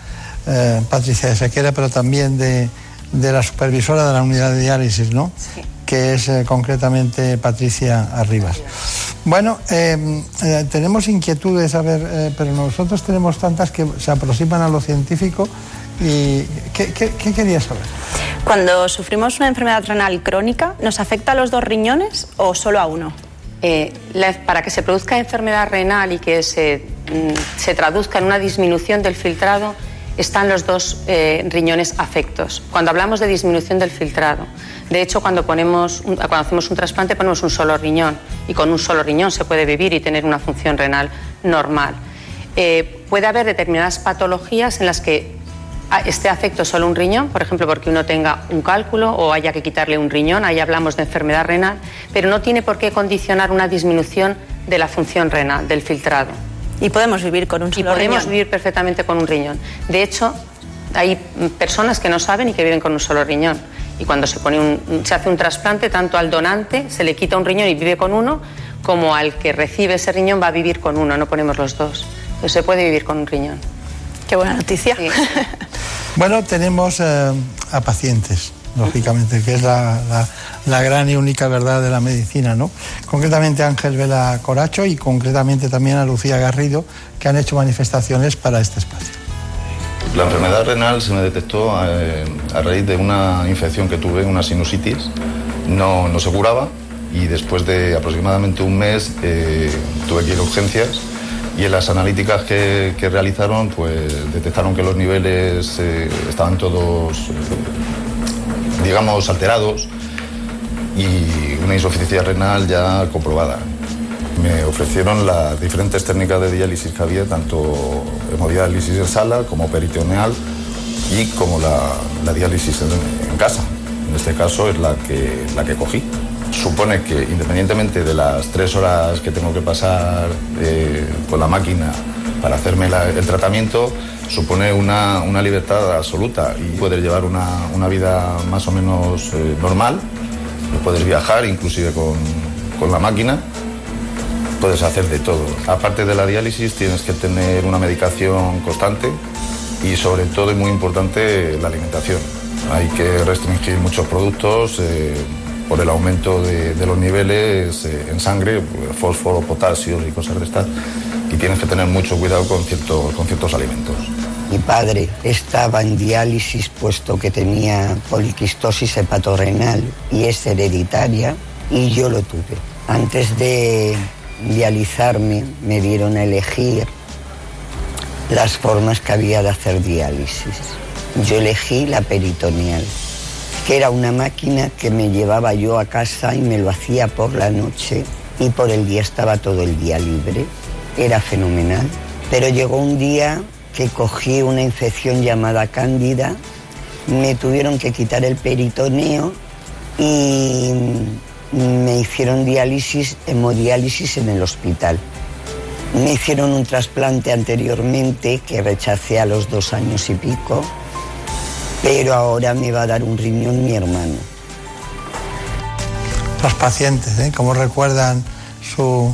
Speaker 14: eh, Patricia de Sequera, pero también de, la supervisora de la unidad de diálisis, ¿no? Sí. Que es eh, concretamente Patricia Arribas. Bueno, eh, tenemos inquietudes, a ver, pero nosotros tenemos tantas que se aproximan a lo científico. ¿Y qué, qué, qué querías saber?
Speaker 19: Cuando sufrimos una enfermedad renal crónica, ¿nos afecta a los dos riñones o solo a uno?
Speaker 34: Eh, para que se produzca enfermedad renal y que se, mm, se, traduzca en una disminución del filtrado, están los dos eh, riñones afectos. Cuando hablamos de disminución del filtrado, de hecho, cuando, ponemos cuando hacemos un trasplante ponemos un solo riñón y con un solo riñón se puede vivir y tener una función renal normal. Eh, puede haber determinadas patologías en las que esté afecto solo un riñón, por ejemplo, porque uno tenga un cálculo o haya que quitarle un riñón, ahí hablamos de enfermedad renal, pero no tiene por qué condicionar una disminución de la función renal, del filtrado.
Speaker 19: Y podemos vivir con un solo
Speaker 34: y podemos vivir perfectamente con un riñón. De hecho, hay personas que no saben y que viven con un solo riñón. Y cuando se, pone un, se hace un trasplante, tanto al donante se le quita un riñón y vive con uno, como al que recibe ese riñón va a vivir con uno, no ponemos los dos. Entonces se puede vivir con un riñón.
Speaker 19: Qué buena noticia.
Speaker 14: bueno, tenemos eh, a pacientes, lógicamente, que es la, gran y única verdad de la medicina, ¿no? Concretamente a Ángel Vela Coracho y concretamente también a Lucía Garrido, que han hecho manifestaciones para este espacio.
Speaker 36: La enfermedad renal se me detectó eh, a, raíz de una infección que tuve, una sinusitis. No, no se curaba y después de aproximadamente un mes eh, tuve que ir a urgencias y en las analíticas que, realizaron pues detectaron que los niveles eh, estaban todos, eh, digamos, alterados y una insuficiencia renal ya comprobada. Me ofrecieron las diferentes técnicas de diálisis que había, tanto hemodiálisis en sala como peritoneal y como la, diálisis en, en, casa. En este caso es la que, la que cogí supone que independientemente de las tres horas que tengo que pasar eh, con la máquina para hacerme el tratamiento, supone una, libertad absoluta y poder llevar una, vida más o menos eh, normal, puedes viajar inclusive con, con la máquina, puedes hacer de todo. Aparte de la diálisis tienes que tener una medicación constante y sobre todo y muy importante la alimentación. Hay que restringir muchos productos. Eh, por el aumento de, los niveles eh, en sangre, fósforo, potasio y cosas de estas, y tienes que tener mucho cuidado con, ciertos, con ciertos alimentos.
Speaker 37: Mi padre estaba en diálisis puesto que tenía poliquistosis hepatorrenal y es hereditaria y yo lo tuve. Antes de dializarme me dieron a elegir las formas que había de hacer diálisis. Yo elegí la peritoneal que era una máquina que me llevaba yo a casa y me lo hacía por la noche y por el día estaba todo el día libre. Era fenomenal. Pero llegó un día que cogí una infección llamada cándida, me tuvieron que quitar el peritoneo y me hicieron diálisis, hemodiálisis en el hospital. Me hicieron un trasplante anteriormente que rechacé a los dos años y pico pero ahora me va a dar un riñón mi hermano.
Speaker 14: Los pacientes, ¿eh? ¿Cómo recuerdan su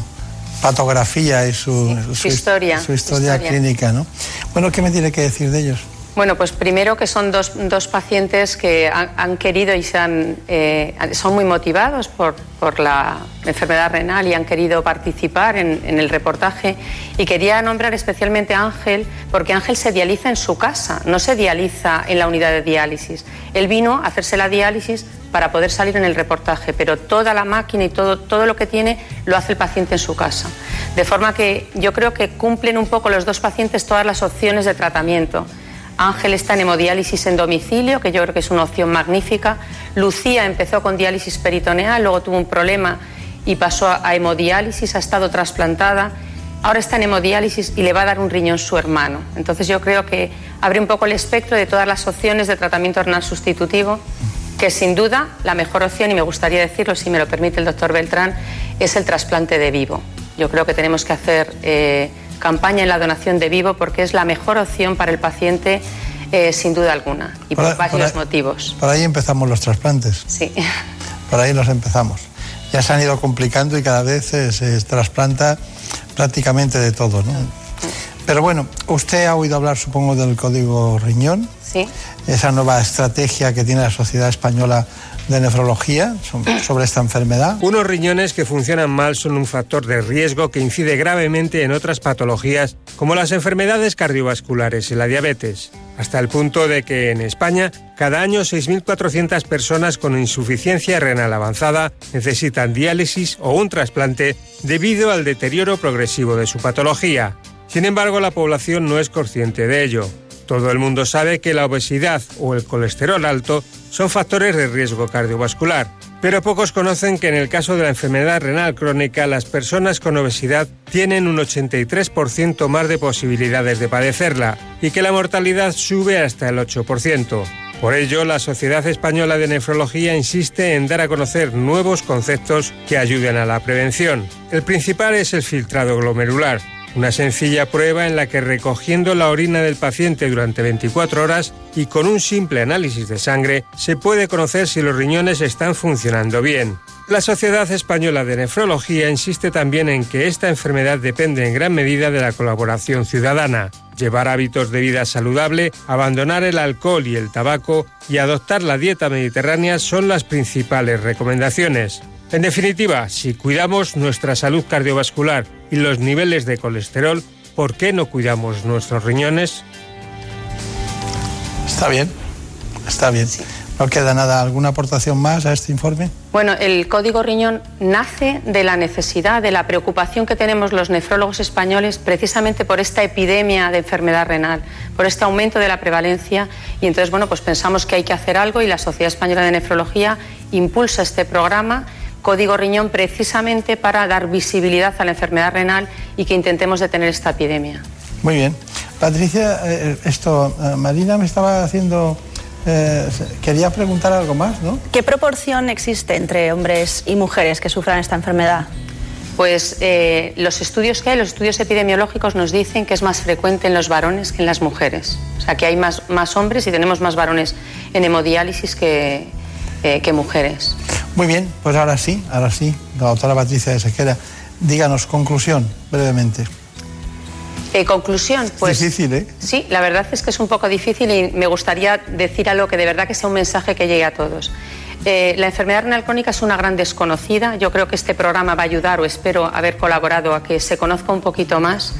Speaker 14: patografía y su,
Speaker 34: historia,
Speaker 14: su historia, clínica, ¿no? Bueno, ¿qué me tiene que decir de ellos?
Speaker 34: Bueno, pues primero que son dos, dos pacientes que han, querido y se han, eh, son muy motivados por, por, la enfermedad renal y han querido participar en, en, el reportaje. Y quería nombrar especialmente a Ángel, porque Ángel se dializa en su casa, no se dializa en la unidad de diálisis. Él vino a hacerse la diálisis para poder salir en el reportaje, pero toda la máquina y todo, todo lo que tiene lo hace el paciente en su casa. De forma que yo creo que cumplen un poco los dos pacientes todas las opciones de tratamiento. Ángel está en hemodiálisis en domicilio, que yo creo que es una opción magnífica. Lucía empezó con diálisis peritoneal, luego tuvo un problema y pasó a hemodiálisis, ha estado trasplantada. Ahora está en hemodiálisis y le va a dar un riñón su hermano. Entonces yo creo que abre un poco el espectro de todas las opciones de tratamiento renal sustitutivo que sin duda la mejor opción, y me gustaría decirlo si me lo permite el doctor Beltrán, es el trasplante de vivo. Yo creo que tenemos que hacer eh, campaña en la donación de vivo porque es la mejor opción para el paciente eh, sin duda alguna y por, varios motivos.
Speaker 14: Por ahí empezamos los trasplantes.
Speaker 34: Sí.
Speaker 14: Por ahí los empezamos. Ya se han ido complicando y cada vez se, trasplanta prácticamente de todo, ¿no? Pero bueno, usted ha oído hablar, supongo, del código riñón.
Speaker 34: Sí
Speaker 14: esa nueva estrategia que tiene la Sociedad Española de Nefrología sobre esta enfermedad.
Speaker 38: Unos riñones que funcionan mal son un factor de riesgo que incide gravemente en otras patologías como las enfermedades cardiovasculares y la diabetes, hasta el punto de que en España cada año 6.400 personas con insuficiencia renal avanzada necesitan diálisis o un trasplante debido al deterioro progresivo de su patología. Sin embargo, la población no es consciente de ello. Todo el mundo sabe que la obesidad o el colesterol alto son factores de riesgo cardiovascular, pero pocos conocen que en el caso de la enfermedad renal crónica las personas con obesidad tienen un 83% más de posibilidades de padecerla y que la mortalidad sube hasta el 8%. Por ello, la Sociedad Española de Nefrología insiste en dar a conocer nuevos conceptos que ayuden a la prevención. El principal es el filtrado glomerular, una sencilla prueba en la que recogiendo la orina del paciente durante 24 horas y con un simple análisis de sangre se puede conocer si los riñones están funcionando bien. La Sociedad Española de Nefrología insiste también en que esta enfermedad depende en gran medida de la colaboración ciudadana. Llevar hábitos de vida saludable, abandonar el alcohol y el tabaco y adoptar la dieta mediterránea son las principales recomendaciones. En definitiva, si cuidamos nuestra salud cardiovascular y los niveles de colesterol, ¿por qué no cuidamos nuestros riñones?
Speaker 14: Está bien, está bien. ¿No queda nada? ¿Alguna aportación más a este informe?
Speaker 34: Bueno, el código riñón nace de la necesidad, de la preocupación que tenemos los nefrólogos españoles precisamente por esta epidemia de enfermedad renal, por este aumento de la prevalencia. Y entonces, bueno, pues pensamos que hay que hacer algo y la Sociedad Española de Nefrología impulsa este programa Código Riñón precisamente para dar visibilidad a la enfermedad renal y que intentemos detener esta epidemia.
Speaker 14: Muy bien. Patricia, eh, esto, eh, Marina me estaba haciendo... Eh, quería preguntar algo más, ¿no?
Speaker 19: ¿Qué proporción existe entre hombres y mujeres que sufran esta enfermedad?
Speaker 34: Pues los estudios que hay, los estudios epidemiológicos nos dicen que es más frecuente en los varones que en las mujeres. O sea, que hay más, más hombres y tenemos más varones en hemodiálisis que, que mujeres.
Speaker 14: Muy bien, pues ahora sí, ahora sí, la doctora Patricia de Sequera, díganos conclusión brevemente.
Speaker 34: Eh, conclusión, pues.
Speaker 14: Difícil, ¿eh?
Speaker 34: Sí, la verdad es que es un poco difícil y me gustaría decir algo que de verdad que sea un mensaje que llegue a todos. Eh, la enfermedad renal crónica es una gran desconocida. Yo creo que este programa va a ayudar, o espero haber colaborado, a que se conozca un poquito más.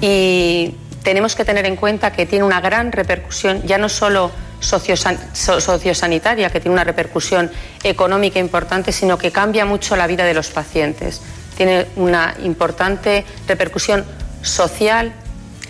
Speaker 34: Y tenemos que tener en cuenta que tiene una gran repercusión, ya no solo sociosanitaria, que tiene una repercusión económica importante, sino que cambia mucho la vida de los pacientes. Tiene una importante repercusión social,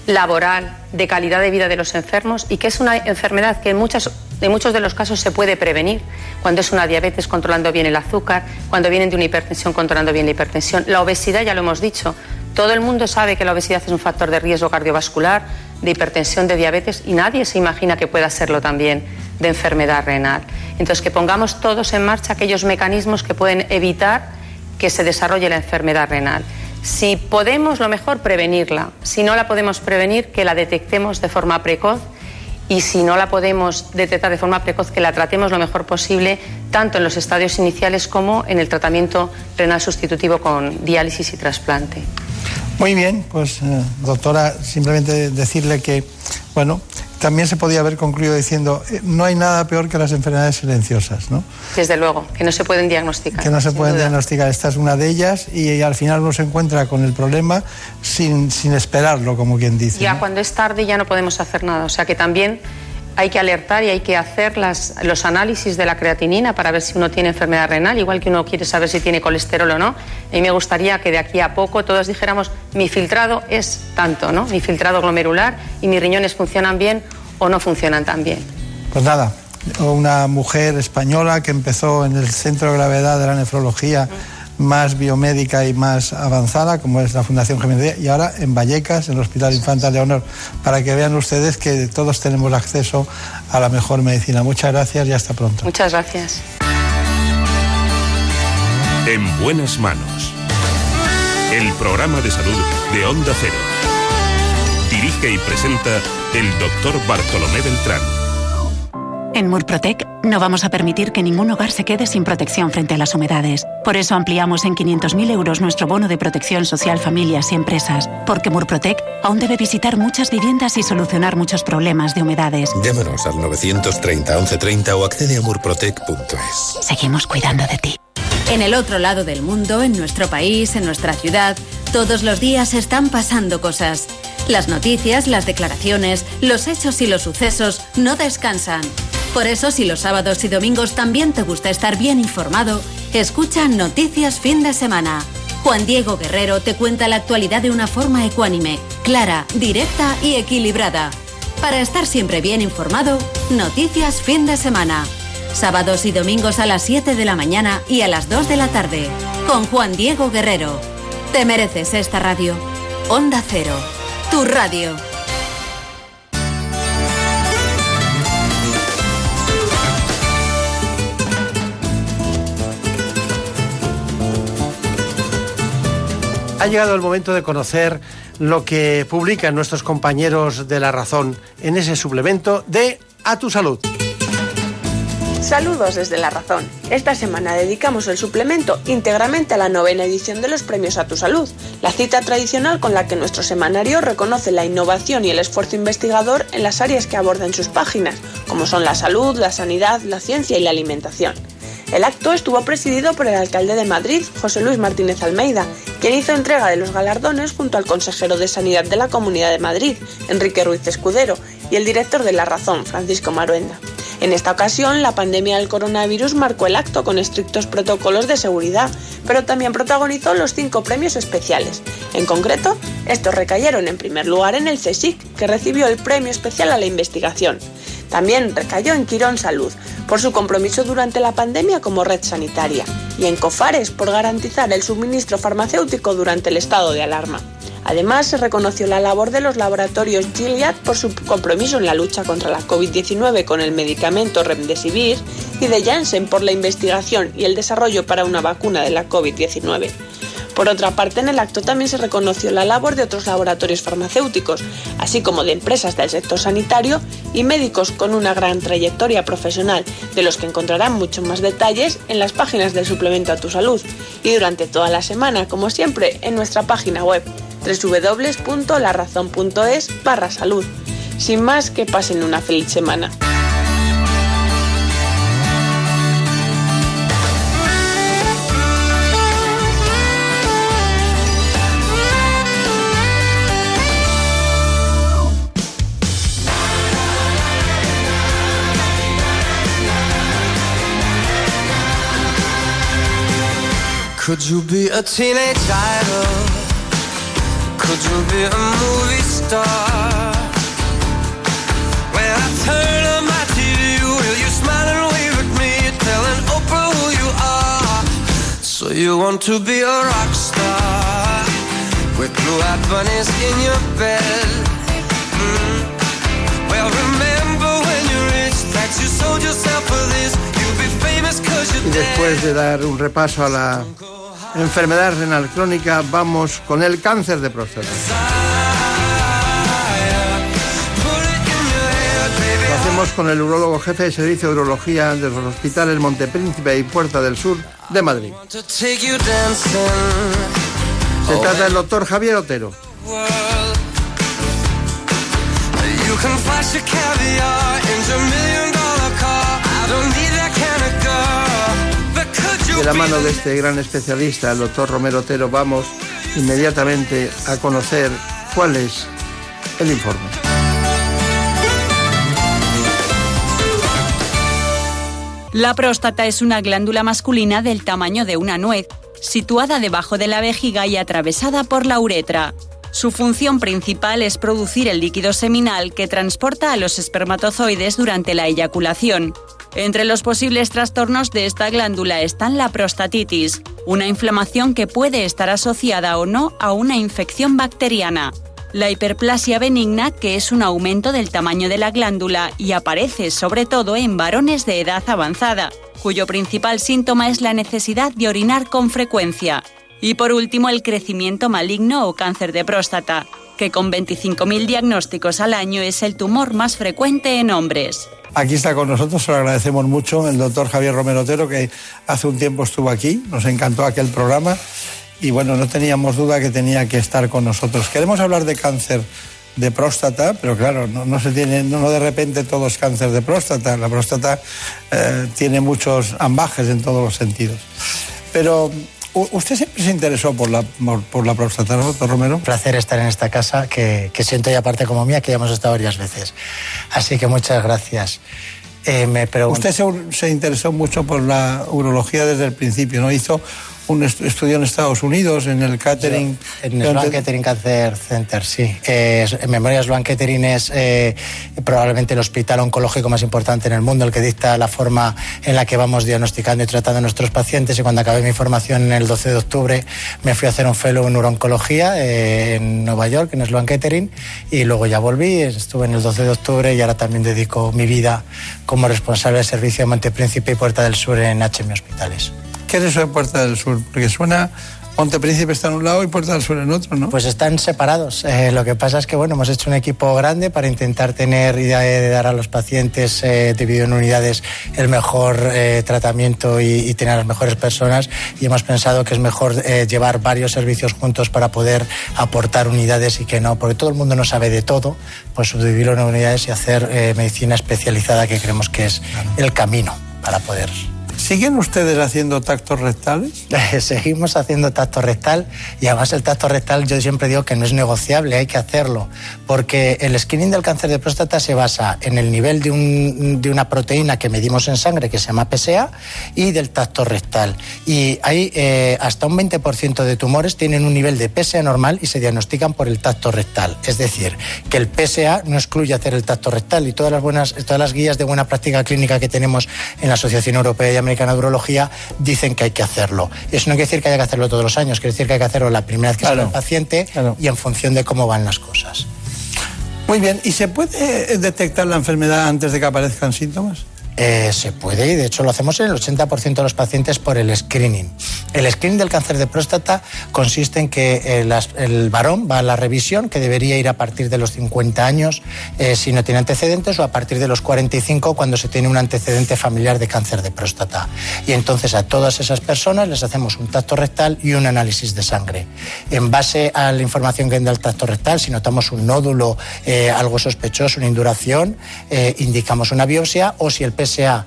Speaker 34: laboral, de calidad de vida de los enfermos y que es una enfermedad que en, muchas, en muchos de los casos se puede prevenir, cuando es una diabetes controlando bien el azúcar, cuando vienen de una hipertensión controlando bien la hipertensión. La obesidad, ya lo hemos dicho, todo el mundo sabe que la obesidad es un factor de riesgo cardiovascular, de hipertensión, de diabetes y nadie se imagina que pueda serlo también de enfermedad renal. Entonces, que pongamos todos en marcha aquellos mecanismos que pueden evitar que se desarrolle la enfermedad renal. Si podemos, lo mejor, prevenirla. Si no la podemos prevenir, que la detectemos de forma precoz y si no la podemos detectar de forma precoz, que la tratemos lo mejor posible, tanto en los estadios iniciales como en el tratamiento renal sustitutivo con diálisis y trasplante.
Speaker 14: Muy bien, pues eh, doctora, simplemente decirle que, bueno, también se podía haber concluido diciendo eh, no hay nada peor que las enfermedades silenciosas, ¿no?
Speaker 34: Desde luego, que no se pueden diagnosticar.
Speaker 14: Que no se pueden diagnosticar. Esta es una de ellas y, al final uno se encuentra con el problema sin, sin esperarlo, como quien dice.
Speaker 34: Ya cuando es tarde ya no podemos hacer nada. O sea que también hay que alertar y hay que hacer las, los análisis de la creatinina para ver si uno tiene enfermedad renal, igual que uno quiere saber si tiene colesterol o no. A mí me gustaría que de aquí a poco todos dijéramos, mi filtrado es tanto, ¿no? Mi filtrado glomerular y mis riñones funcionan bien o no funcionan tan bien.
Speaker 14: Pues nada, una mujer española que empezó en el centro de gravedad de la nefrología más biomédica y más avanzada, como es la Fundación Jiménez y ahora en Vallecas, en el Hospital Infanta Leonor, para que vean ustedes que todos tenemos acceso a la mejor medicina. Muchas gracias y hasta pronto.
Speaker 34: Muchas gracias.
Speaker 8: En buenas manos. El programa de salud de Onda Cero. Dirige y presenta el doctor Bartolomé Beltrán.
Speaker 39: En Murprotec no vamos a permitir que ningún hogar se quede sin protección frente a las humedades. Por eso ampliamos en 500.000 euros nuestro bono de protección social familias y empresas. Porque Murprotec aún debe visitar muchas viviendas y solucionar muchos problemas de humedades.
Speaker 40: Llámanos al 930 1130 o accede a murprotec.es.
Speaker 39: Seguimos cuidando de ti.
Speaker 9: En el otro lado del mundo, en nuestro país, en nuestra ciudad, todos los días están pasando cosas. Las noticias, las declaraciones, los hechos y los sucesos no descansan. Por eso, si los sábados y domingos también te gusta estar bien informado, escucha Noticias Fin de Semana. Juan Diego Guerrero te cuenta la actualidad de una forma ecuánime, clara, directa y equilibrada. Para estar siempre bien informado, Noticias Fin de Semana. Sábados y domingos a las 7 de la mañana y a las 2 de la tarde. Con Juan Diego Guerrero. Te mereces esta radio. Onda Cero. Tu radio.
Speaker 41: Ha llegado el momento de conocer lo que publican nuestros compañeros de La Razón en ese suplemento de A tu Salud.
Speaker 42: Saludos desde La Razón. Esta semana dedicamos el suplemento íntegramente a la novena edición de los premios a tu salud, la cita tradicional con la que nuestro semanario reconoce la innovación y el esfuerzo investigador en las áreas que aborda en sus páginas, como son la salud, la sanidad, la ciencia y la alimentación. El acto estuvo presidido por el alcalde de Madrid, José Luis Martínez Almeida, quien hizo entrega de los galardones junto al consejero de Sanidad de la Comunidad de Madrid, Enrique Ruiz Escudero, y el director de La Razón, Francisco Maruenda. En esta ocasión, la pandemia del coronavirus marcó el acto con estrictos protocolos de seguridad, pero también protagonizó los cinco premios especiales. En concreto, estos recayeron en primer lugar en el CSIC, que recibió el premio especial a la investigación. También recayó en Quirón Salud, por su compromiso durante la pandemia como red sanitaria, y en Cofares por garantizar el suministro farmacéutico durante el estado de alarma. Además, se reconoció la labor de los laboratorios Gilead por su compromiso en la lucha contra la COVID-19 con el medicamento Remdesivir y de Janssen por la investigación y el desarrollo para una vacuna de la COVID-19. Por otra parte, en el acto también se reconoció la labor de otros laboratorios farmacéuticos, así como de empresas del sector sanitario y médicos con una gran trayectoria profesional, de los que encontrarán muchos más detalles en las páginas del suplemento a tu salud y durante toda la semana, como siempre, en nuestra página web www.larazón.es barra salud. Sin más, que pasen una feliz semana.
Speaker 23: Could you be a teenage idol? Could you be a movie star? When I turn on my TV, will you smile and wave at me, telling Oprah who you are? So you want to be a rock star with blue-eyed bunnies in your bed? Mm. Well, remember when you reached that you sold yourself for this.
Speaker 41: Y después de dar un repaso a la enfermedad renal crónica, vamos con el cáncer de próstata. Lo hacemos con el urólogo jefe de servicio de urología de los hospitales Montepríncipe y Puerta del Sur de Madrid. Se trata del doctor Javier Otero. De la mano de este gran especialista, el doctor Romero Otero, vamos inmediatamente a conocer cuál es el informe.
Speaker 13: La próstata es una glándula masculina del tamaño de una nuez, situada debajo de la vejiga y atravesada por la uretra. Su función principal es producir el líquido seminal que transporta a los espermatozoides durante la eyaculación. Entre los posibles trastornos de esta glándula están la prostatitis, una inflamación que puede estar asociada o no a una infección bacteriana. La hiperplasia benigna, que es un aumento del tamaño de la glándula y aparece sobre todo en varones de edad avanzada, cuyo principal síntoma es la necesidad de orinar con frecuencia. Y por último, el crecimiento maligno o cáncer de próstata, que con 25.000 diagnósticos al año es el tumor más frecuente en hombres.
Speaker 14: Aquí está con nosotros, se lo agradecemos mucho, el doctor Javier Romero Otero, que hace un tiempo estuvo aquí, nos encantó aquel programa y bueno, no teníamos duda que tenía que estar con nosotros. Queremos hablar de cáncer de próstata, pero claro, no, se tiene, no, de repente todo es cáncer de próstata. La próstata eh, tiene muchos ambajes en todos los sentidos. Pero usted siempre se interesó por la, por, por la próstata, ¿no, doctor Romero?
Speaker 43: Un placer estar en esta casa que, que siento ya parte como mía, que ya hemos estado varias veces. Así que muchas gracias. Eh, me pregunto...
Speaker 14: Usted se, se interesó mucho por la urología desde el principio, ¿no? Hizo un est- estudio en Estados Unidos, en el catering.
Speaker 43: En Sloan Kettering Cancer Center, sí. Es- en memoria Sloan Kettering es eh, probablemente el hospital oncológico más importante en el mundo, el que dicta la forma en la que vamos diagnosticando y tratando a nuestros pacientes. Y cuando acabé mi formación en el 12 de octubre, me fui a hacer un fellow en urooncología eh, en Nueva York, en Sloan Kettering, y luego ya volví, estuve en el 12 de octubre y ahora también dedico mi vida como responsable del servicio de Montepríncipe y Puerta del Sur en HM Hospitales.
Speaker 14: ¿Qué es eso de Puerta del Sur? Porque suena Montepríncipe está en un lado y Puerta del Sur en otro, ¿no?
Speaker 43: Pues están separados. Eh, lo que pasa es que bueno, hemos hecho un equipo grande para intentar tener y de dar a los pacientes eh, dividido en unidades el mejor eh, tratamiento y, y tener a las mejores personas y hemos pensado que es mejor eh, llevar varios servicios juntos para poder aportar unidades y que no, porque todo el mundo no sabe de todo, pues subdividirlo en unidades y hacer eh, medicina especializada que creemos que es el camino para poder
Speaker 14: ¿Siguen ustedes haciendo tactos rectales?
Speaker 43: Seguimos haciendo tacto rectal y además el tacto rectal yo siempre digo que no es negociable, hay que hacerlo, porque el screening del cáncer de próstata se basa en el nivel de, un- de una proteína que medimos en sangre que se llama PSA y del tacto rectal. Y hay eh, hasta un 20% de tumores tienen un nivel de PSA normal y se diagnostican por el tacto rectal. Es decir, que el PSA no excluye hacer el tacto rectal y todas las, buenas, todas las guías de buena práctica clínica que tenemos en la Asociación Europea y Americana de Urología dicen que hay que hacerlo. Eso no quiere decir que haya que hacerlo todos los años, quiere decir que hay que hacerlo la primera vez que sale el paciente y en función de cómo van las cosas.
Speaker 14: Muy bien, ¿y se puede detectar la enfermedad antes de que aparezcan síntomas?
Speaker 43: Eh, se puede y de hecho lo hacemos en el 80% de los pacientes por el screening. El screening del cáncer de próstata consiste en que eh, el varón va a la revisión, que debería ir a partir de los 50 años eh, si no tiene antecedentes o a partir de los 45 cuando se tiene un antecedente familiar de cáncer de próstata. Y entonces a todas esas personas les hacemos un tacto rectal y un análisis de sangre. En base a la información que da el tacto rectal, si notamos un nódulo, eh, algo sospechoso, una induración, eh, indicamos una biopsia o si el PSA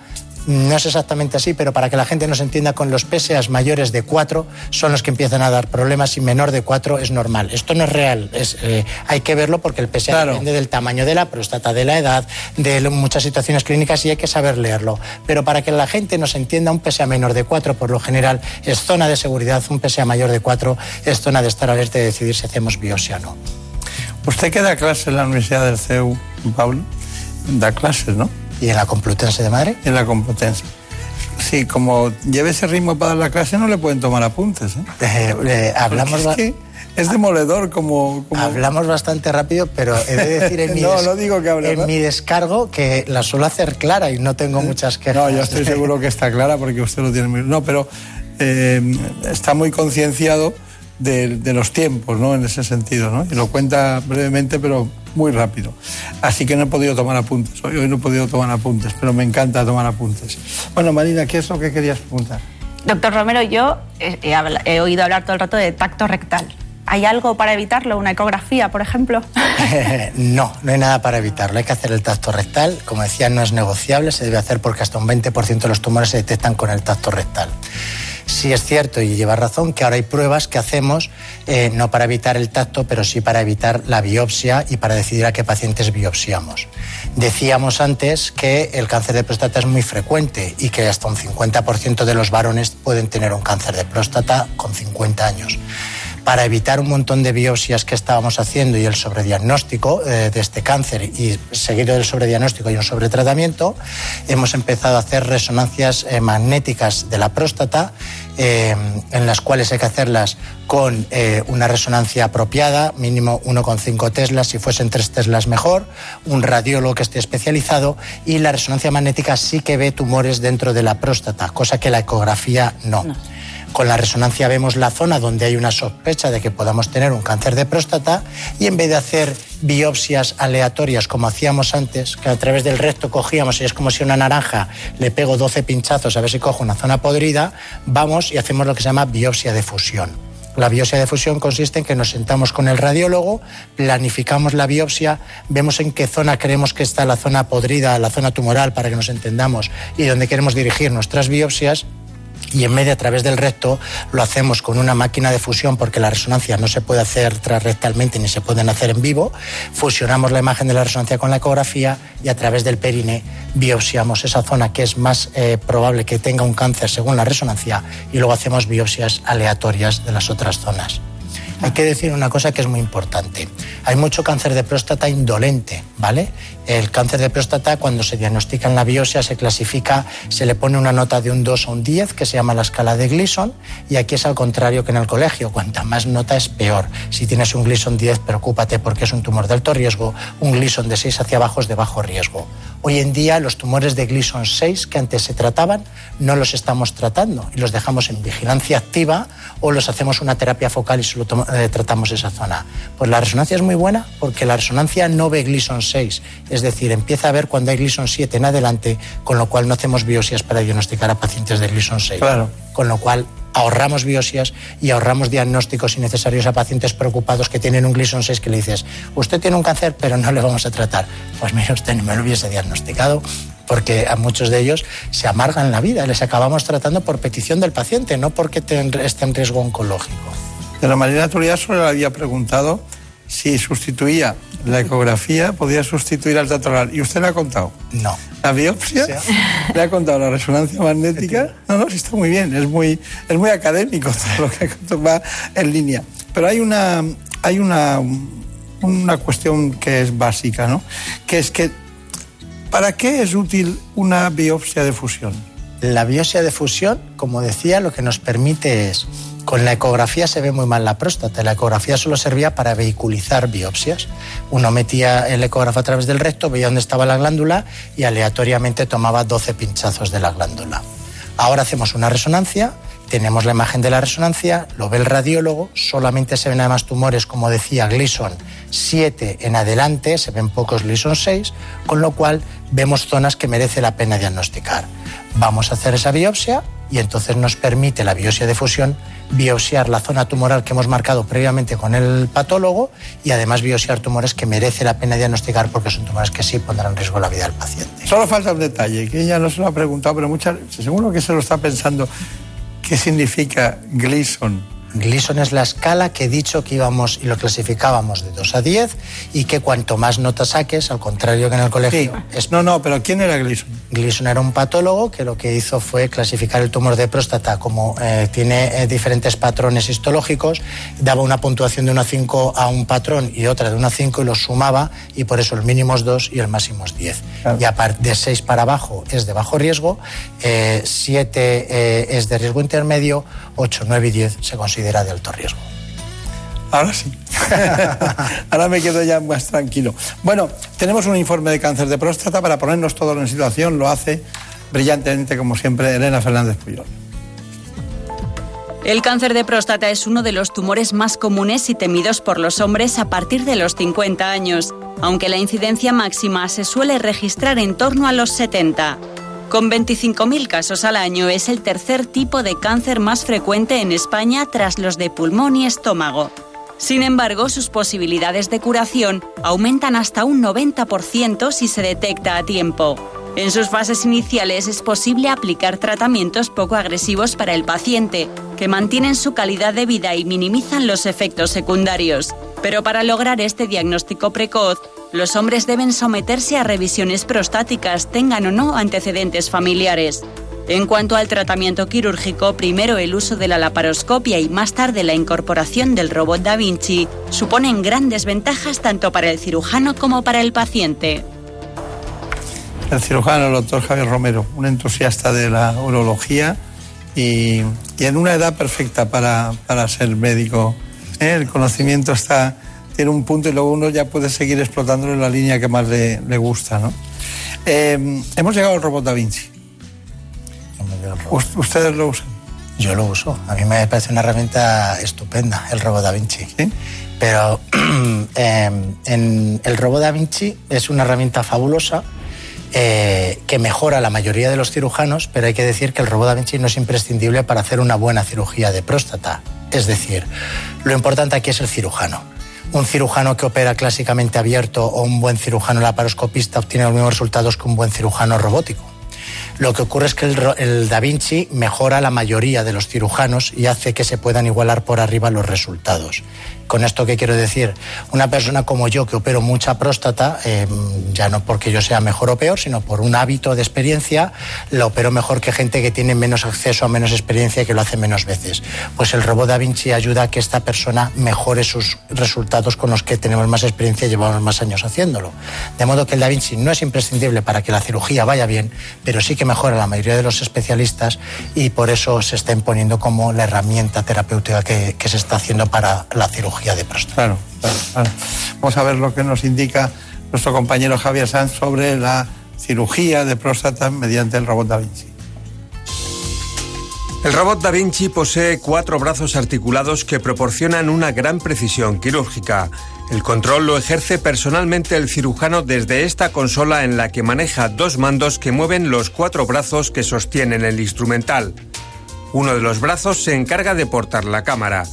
Speaker 43: no es exactamente así, pero para que la gente nos entienda, con los PSAs mayores de 4 son los que empiezan a dar problemas y menor de 4 es normal. Esto no es real, es, eh, hay que verlo porque el PSA depende del tamaño de la próstata, de la edad, de muchas situaciones clínicas y hay que saber leerlo. Pero para que la gente nos entienda, un PSA menor de 4 por lo general es zona de seguridad, un PSA mayor de 4 es zona de estar alerta y decidir si hacemos biopsia o no.
Speaker 14: Usted que da clases en la Universidad del CEU, Pablo, da clases, ¿no?
Speaker 43: ¿Y en la Complutense de Madrid?
Speaker 14: En la Complutense. Sí, como lleve ese ritmo para dar la clase, no le pueden tomar apuntes. ¿eh?
Speaker 43: Eh, eh, hablamos
Speaker 14: es, que es demoledor como, como-
Speaker 43: Hablamos bastante rápido, pero he de decir en mi,
Speaker 14: No,
Speaker 43: des-
Speaker 14: no digo que hable
Speaker 43: en mi descargo que la suelo hacer clara y no tengo muchas quejas.
Speaker 14: No, yo estoy seguro que está clara porque usted lo tiene muy... No, pero está muy concienciado de, de los tiempos, ¿no? En ese sentido, ¿no? Y lo cuenta brevemente, pero muy rápido. Así que no he podido tomar apuntes. Hoy, hoy no he podido tomar apuntes, pero me encanta tomar apuntes. Bueno, Marina, ¿qué es lo que querías preguntar?
Speaker 19: Doctor Romero, yo he, he habla- he oído hablar todo el rato de tacto rectal. ¿Hay algo para evitarlo? ¿Una ecografía, por ejemplo?
Speaker 43: no, no hay nada para evitarlo. Hay que hacer el tacto rectal. Como decía, no es negociable, se debe hacer porque hasta un 20% de los tumores se detectan con el tacto rectal. Sí es cierto y lleva razón que ahora hay pruebas que hacemos eh, no para evitar el tacto, pero sí para evitar la biopsia y para decidir a qué pacientes biopsiamos. Decíamos antes que el cáncer de próstata es muy frecuente y que hasta un 50% de los varones pueden tener un cáncer de próstata con 50 años para evitar un montón de biopsias que estábamos haciendo y el sobrediagnóstico eh, de este cáncer y seguido del sobrediagnóstico y un sobretratamiento, hemos empezado a hacer resonancias eh, magnéticas de la próstata eh, en las cuales hay que hacerlas con una resonancia apropiada, mínimo 1,5 teslas, si fuesen 3 teslas mejor, un radiólogo que esté especializado y la resonancia magnética sí que ve tumores dentro de la próstata, cosa que la ecografía no. Con la resonancia vemos la zona donde hay una sospecha de que podamos tener un cáncer de próstata y en vez de hacer biopsias aleatorias como hacíamos antes, que a través del recto cogíamos y es como si una naranja le pego 12 pinchazos a ver si cojo una zona podrida, vamos y hacemos lo que se llama biopsia de fusión. La biopsia de fusión consiste en que nos sentamos con el radiólogo, planificamos la biopsia, vemos en qué zona creemos que está la zona podrida, la zona tumoral, para que nos entendamos, y dónde queremos dirigir nuestras biopsias y en medio a través del recto lo hacemos con una máquina de fusión porque la resonancia no se puede hacer transrectalmente ni se pueden hacer en vivo. Fusionamos la imagen de la resonancia con la ecografía y a través del perine biopsiamos esa zona que es más eh, probable que tenga un cáncer según la resonancia y luego hacemos biopsias aleatorias de las otras zonas. Hay que decir una cosa que es muy importante. Hay mucho cáncer de próstata indolente, ¿vale? El cáncer de próstata, cuando se diagnostica en la biopsia, se clasifica, se le pone una nota de un 2 o un 10, que se llama la escala de Gleason, y aquí es al contrario que en el colegio. Cuanta más nota es peor. Si tienes un Gleason 10, preocúpate porque es un tumor de alto riesgo. Un Gleason de 6 hacia abajo es de bajo riesgo. Hoy en día, los tumores de Gleason 6 que antes se trataban, no los estamos tratando y los dejamos en vigilancia activa o los hacemos una terapia focal y solo eh, tratamos esa zona. Pues la resonancia es muy buena porque la resonancia no ve Gleason 6, es decir, empieza a ver cuando hay Gleason 7 en adelante, con lo cual no hacemos biopsias para diagnosticar a pacientes de Gleason 6.
Speaker 41: Claro.
Speaker 43: Con lo cual ahorramos biopsias y ahorramos diagnósticos innecesarios a pacientes preocupados que tienen un Gleason 6 que le dices, usted tiene un cáncer, pero no le vamos a tratar. Pues mire, usted ni me lo hubiese diagnosticado porque a muchos de ellos se amargan la vida. Les acabamos tratando por petición del paciente, no porque esté en riesgo oncológico.
Speaker 14: De la manera natural solo le había preguntado si sustituía la ecografía, podía sustituir al tatuar. ¿Y usted le ha contado?
Speaker 43: No.
Speaker 14: ¿La biopsia? ¿Le ha contado la resonancia magnética? No, no, sí está muy bien, es muy, es muy académico todo lo que va en línea. Pero hay una, hay una, una cuestión que es básica, ¿no? Que es que, ¿para qué es útil una biopsia de fusión?
Speaker 43: La biopsia de fusión, como decía, lo que nos permite es con la ecografía se ve muy mal la próstata. La ecografía solo servía para vehiculizar biopsias. Uno metía el ecógrafo a través del recto, veía dónde estaba la glándula y aleatoriamente tomaba 12 pinchazos de la glándula. Ahora hacemos una resonancia, tenemos la imagen de la resonancia, lo ve el radiólogo, solamente se ven además tumores, como decía Gleason 7 en adelante, se ven pocos Gleason 6, con lo cual vemos zonas que merece la pena diagnosticar. Vamos a hacer esa biopsia y entonces nos permite la biopsia de fusión biopsiar la zona tumoral que hemos marcado previamente con el patólogo y además biopsiar tumores que merece la pena diagnosticar porque son tumores que sí pondrán en riesgo la vida del paciente.
Speaker 14: Solo falta un detalle, que ella no se lo ha preguntado, pero muchas, seguro que se lo está pensando. ¿Qué significa Gleason?
Speaker 43: Gleason es la escala que he dicho que íbamos y lo clasificábamos de 2 a 10 y que cuanto más notas saques, al contrario que en el colegio.
Speaker 14: Es... No, no, pero ¿quién era Gleason?
Speaker 43: Gleason era un patólogo que lo que hizo fue clasificar el tumor de próstata como eh, tiene eh, diferentes patrones histológicos, daba una puntuación de 1 a 5 a un patrón y otra de 1 a 5 y los sumaba y por eso el mínimo es 2 y el máximo es 10. Y a partir de 6 para abajo es de bajo riesgo, 7 eh, es de riesgo intermedio, 8, 9 y 10 se considera de alto riesgo.
Speaker 14: Ahora sí. Ahora me quedo ya más tranquilo. Bueno, tenemos un informe de cáncer de próstata para ponernos todos en situación. Lo hace brillantemente, como siempre, Elena Fernández Puyol.
Speaker 13: El cáncer de próstata es uno de los tumores más comunes y temidos por los hombres a partir de los 50 años, aunque la incidencia máxima se suele registrar en torno a los 70. Con 25.000 casos al año es el tercer tipo de cáncer más frecuente en España tras los de pulmón y estómago. Sin embargo, sus posibilidades de curación aumentan hasta un 90% si se detecta a tiempo. En sus fases iniciales es posible aplicar tratamientos poco agresivos para el paciente, que mantienen su calidad de vida y minimizan los efectos secundarios. Pero para lograr este diagnóstico precoz, los hombres deben someterse a revisiones prostáticas, tengan o no antecedentes familiares. En cuanto al tratamiento quirúrgico, primero el uso de la laparoscopia y más tarde la incorporación del robot Da Vinci suponen grandes ventajas tanto para el cirujano como para el paciente.
Speaker 14: El cirujano, el doctor Javier Romero, un entusiasta de la urología y, en una edad perfecta para, ser médico. El conocimiento está, tiene un punto y luego uno ya puede seguir explotándolo en la línea que más le, gusta. Eh, hemos llegado al robot Da Vinci. ¿Ustedes lo usan?
Speaker 43: Yo lo uso. A mí me parece una herramienta estupenda, el robot Da Vinci. Pero em, en el robot Da Vinci es una herramienta fabulosa eh, que mejora la mayoría de los cirujanos, pero hay que decir que el robot Da Vinci no es imprescindible para hacer una buena cirugía de próstata. Es decir, lo importante aquí es el cirujano. Un cirujano que opera clásicamente abierto o un buen cirujano laparoscopista obtiene los mismos resultados que un buen cirujano robótico. Lo que ocurre es que el, Da Vinci mejora la mayoría de los cirujanos y hace que se puedan igualar por arriba los resultados. ¿Con esto qué quiero decir? Una persona como yo que opero mucha próstata, em, ya no porque yo sea mejor o peor, sino por un hábito de experiencia, la opero mejor que gente que tiene menos acceso a menos experiencia y que lo hace menos veces. Pues el robot Da Vinci ayuda a que esta persona mejore sus resultados con los que tenemos más experiencia y llevamos más años haciéndolo. De modo que el Da Vinci no es imprescindible para que la cirugía vaya bien, pero sí que mejora la mayoría de los especialistas y por eso se está imponiendo como la herramienta terapéutica que se está haciendo para la cirugía de
Speaker 14: Claro, claro, Vamos a ver lo que nos indica nuestro compañero Javier Sanz sobre la cirugía de próstata mediante el robot Da Vinci.
Speaker 38: El robot Da Vinci posee cuatro brazos articulados que proporcionan una gran precisión quirúrgica. El control lo ejerce personalmente el cirujano desde esta consola en la que maneja dos mandos que mueven los cuatro brazos que sostienen el instrumental. Uno de los brazos se encarga de portar la cámara.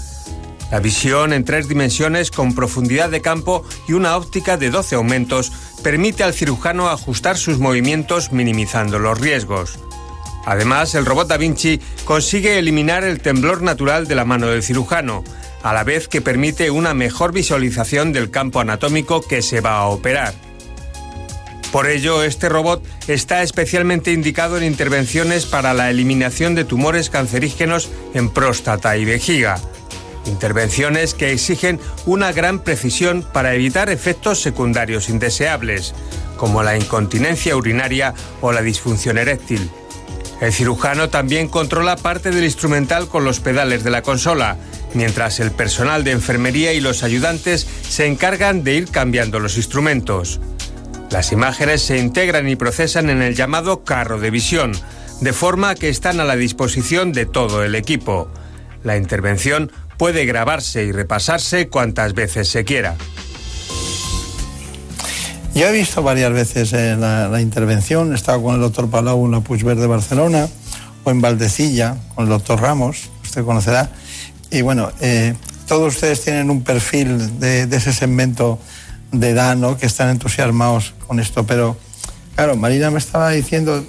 Speaker 38: La visión en tres dimensiones con profundidad de campo y una óptica de 12 aumentos permite al cirujano ajustar sus movimientos minimizando los riesgos. Además, el robot Da Vinci consigue eliminar el temblor natural de la mano del cirujano, a la vez que permite una mejor visualización del campo anatómico que se va a operar. Por ello, este robot está especialmente indicado en intervenciones para la eliminación de tumores cancerígenos en próstata y vejiga Intervenciones que exigen una gran precisión para evitar efectos secundarios indeseables, como la incontinencia urinaria o la disfunción eréctil. El cirujano también controla parte del instrumental con los pedales de la consola, mientras el personal de enfermería y los ayudantes se encargan de ir cambiando los instrumentos. Las imágenes se integran y procesan en el llamado carro de visión, de forma que están a la disposición de todo el equipo. La intervención puede grabarse y repasarse cuantas veces se quiera.
Speaker 14: Yo he visto varias veces eh, la, intervención, he estado con el doctor Palau en la Puigverde de Barcelona o en Valdecilla con el doctor Ramos, usted conocerá. Y bueno, eh, todos ustedes tienen un perfil de, ese segmento de edad, ¿no? Que están entusiasmados con esto. Pero, claro, Marina me estaba diciendo,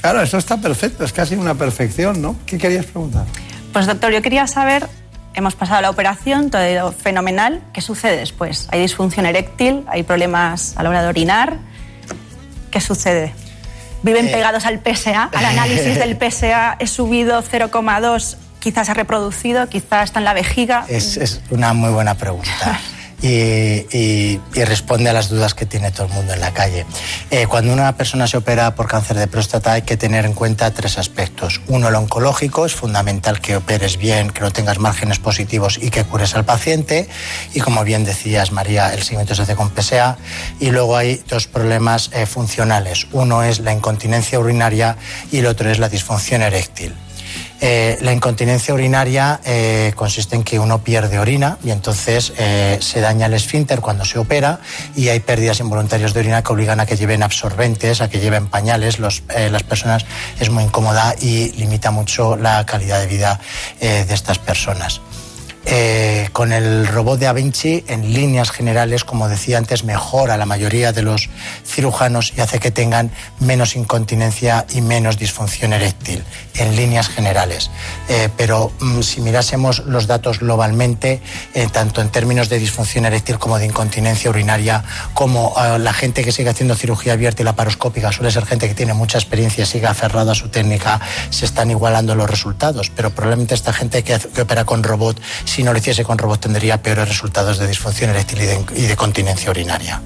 Speaker 14: claro, esto está perfecto, es casi una perfección, ¿no? ¿Qué querías preguntar?
Speaker 19: Pues doctor, yo quería saber Hemos pasado la operación, todo ha ido fenomenal. ¿Qué sucede después? ¿Hay disfunción eréctil? ¿Hay problemas a la hora de orinar? ¿Qué sucede? ¿Viven eh. pegados al PSA? Al análisis del PSA he subido 0,2, quizás ha reproducido, quizás está en la vejiga.
Speaker 43: Es, es una muy buena pregunta. y, responde a las dudas que tiene todo el mundo en la calle. Eh, cuando una persona se opera por cáncer de próstata hay que tener en cuenta tres aspectos. Uno, el oncológico, es fundamental que operes bien, que no tengas márgenes positivos y que cures al paciente. Y como bien decías, María, el seguimiento se hace con PSA. Y luego hay dos problemas eh, funcionales. Uno es la incontinencia urinaria y el otro es la disfunción eréctil. Eh, la incontinencia urinaria eh, consiste en que uno pierde orina y entonces eh, se daña el esfínter cuando se opera y hay pérdidas involuntarias de orina que obligan a que lleven absorbentes, a que lleven pañales. las personas es muy incómoda y limita mucho la calidad de vida de estas personas. Eh, con el robot de Da Vinci, en líneas generales, como decía antes, mejora la mayoría de los cirujanos y hace que tengan menos incontinencia y menos disfunción eréctil, en líneas generales. Eh, pero mm, si mirásemos los datos globalmente, eh, tanto en términos de disfunción eréctil como de incontinencia urinaria, como la gente que sigue haciendo cirugía abierta y laparoscópica suele ser gente que tiene mucha experiencia, sigue aferrada a su técnica, se están igualando los resultados. Pero probablemente esta gente que opera con robot, si no lo hiciese con robot, tendría peores resultados de disfunción eréctil y de, continencia urinaria.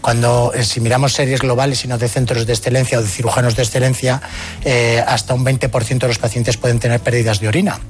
Speaker 43: Cuando, eh, si miramos series globales y no de centros de excelencia o de cirujanos de excelencia, eh, hasta un 20% de los pacientes pueden tener pérdidas de orina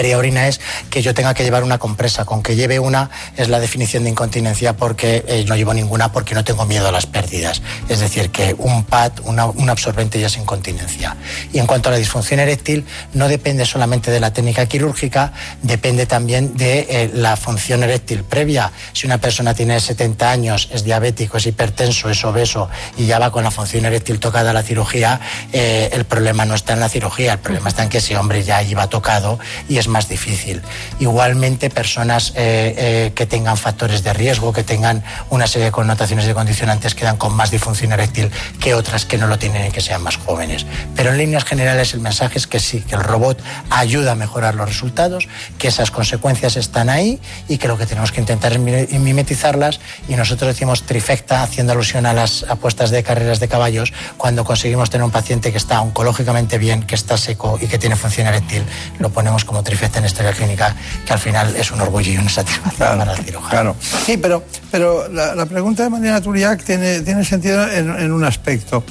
Speaker 43: periorina es que yo tenga que llevar una compresa. Con que lleve una es la definición de incontinencia porque eh, no llevo ninguna porque no tengo miedo a las pérdidas. Es decir, que un pad, un absorbente ya es incontinencia. Y en cuanto a la disfunción eréctil, no depende solamente de la técnica quirúrgica, depende también de eh, la función eréctil previa. Si una persona tiene 70 años, es diabético, es hipertenso, es obeso y ya va con la función eréctil tocada a la cirugía, eh, el problema no está en la cirugía, el problema está en que ese hombre ya iba tocado y es más difícil. Igualmente, personas eh, eh, que tengan factores de riesgo, que tengan una serie de connotaciones de condicionantes, quedan con más disfunción eréctil que otras que no lo tienen y que sean más jóvenes. Pero en líneas generales el mensaje es que sí, que el robot ayuda a mejorar los resultados, que esas consecuencias están ahí y que lo que tenemos que intentar es mimetizarlas y nosotros decimos trifecta haciendo alusión a las apuestas de carreras de caballos cuando conseguimos tener un paciente que está oncológicamente bien, que está seco y que tiene función eréctil, lo ponemos como trifecta en historia clínica, que al final es un orgullo y una satisfacción para el cirujano.
Speaker 14: Claro. Sí, pero, pero la, pregunta de Mariana Turiak tiene, tiene sentido en, un aspecto.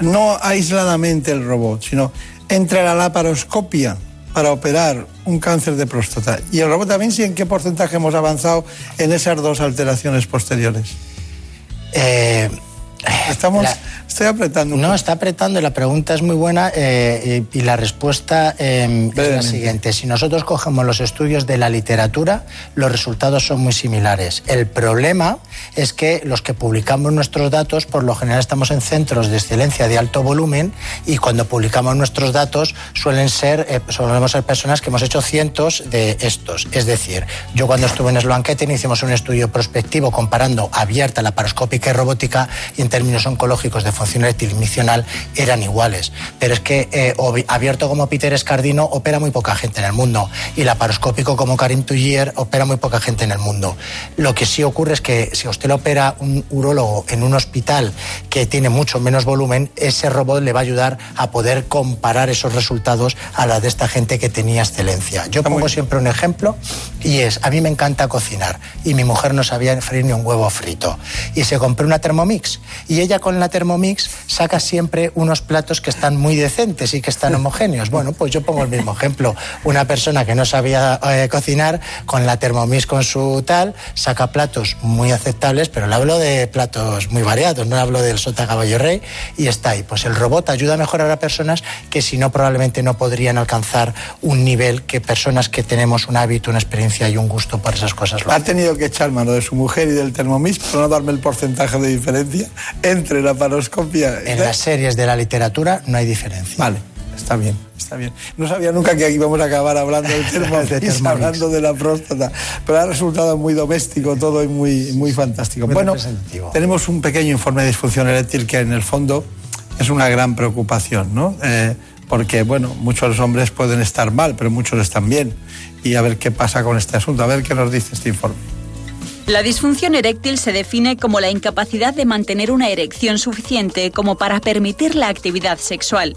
Speaker 14: No aisladamente el robot, sino entre la laparoscopia para operar un cáncer de próstata y el robot también, ¿en qué porcentaje hemos avanzado en esas dos alteraciones posteriores?
Speaker 43: Eh,
Speaker 14: Estamos... Estoy apretando.
Speaker 43: No, está apretando y la pregunta es muy buena eh, y la respuesta eh, es la siguiente. Si nosotros cogemos los estudios de la literatura, los resultados son muy similares. El problema es que los que publicamos nuestros datos, por lo general estamos en centros de excelencia de alto volumen y cuando publicamos nuestros datos suelen ser, eh, solemos ser personas que hemos hecho cientos de estos. Es decir, yo cuando estuve en Sloan Kettering hicimos un estudio prospectivo comparando abierta, laparoscópica y robótica y términos oncológicos de función eréctil eran iguales. Pero es que eh, abierto como Peter Escardino opera muy poca gente en el mundo y laparoscópico como Karim Tuyer opera muy poca gente en el mundo. Lo que sí ocurre es que si usted lo opera un urólogo en un hospital que tiene mucho menos volumen, ese robot le va a ayudar a poder comparar esos resultados a la de esta gente que tenía excelencia. Yo pongo siempre un ejemplo y es, a mí me encanta cocinar y mi mujer no sabía freír ni un huevo frito y se compró una Thermomix y ella con la Thermomix saca siempre unos platos que están muy decentes y que están homogéneos. Bueno, pues yo pongo el mismo ejemplo. Una persona que no sabía eh, cocinar, con la Thermomix con su tal, saca platos muy aceptables, pero le hablo de platos muy variados, no hablo del sota caballo rey y está ahí. Pues el robot ayuda a mejorar a personas que si no probablemente no podrían alcanzar un nivel que personas que tenemos un hábito, una experiencia y un gusto por esas cosas.
Speaker 14: Lo ha tenido que echar mano de su mujer y del Thermomix para no darme el porcentaje de diferencia entre la paroscopia
Speaker 43: en las series de la literatura no hay diferencia.
Speaker 14: Vale, está bien, está bien. No sabía nunca que íbamos a acabar hablando del Thermomix, hablando de la próstata, pero ha resultado muy doméstico todo y muy, muy fantástico. bueno, tenemos un pequeño informe de disfunción eréctil que en el fondo es una gran preocupación, ¿no? Eh, porque, bueno, muchos hombres pueden estar mal, pero muchos están bien. Y a ver qué pasa con este asunto, a ver qué nos dice este informe.
Speaker 13: La disfunción eréctil se define como la incapacidad de mantener una erección suficiente como para permitir la actividad sexual.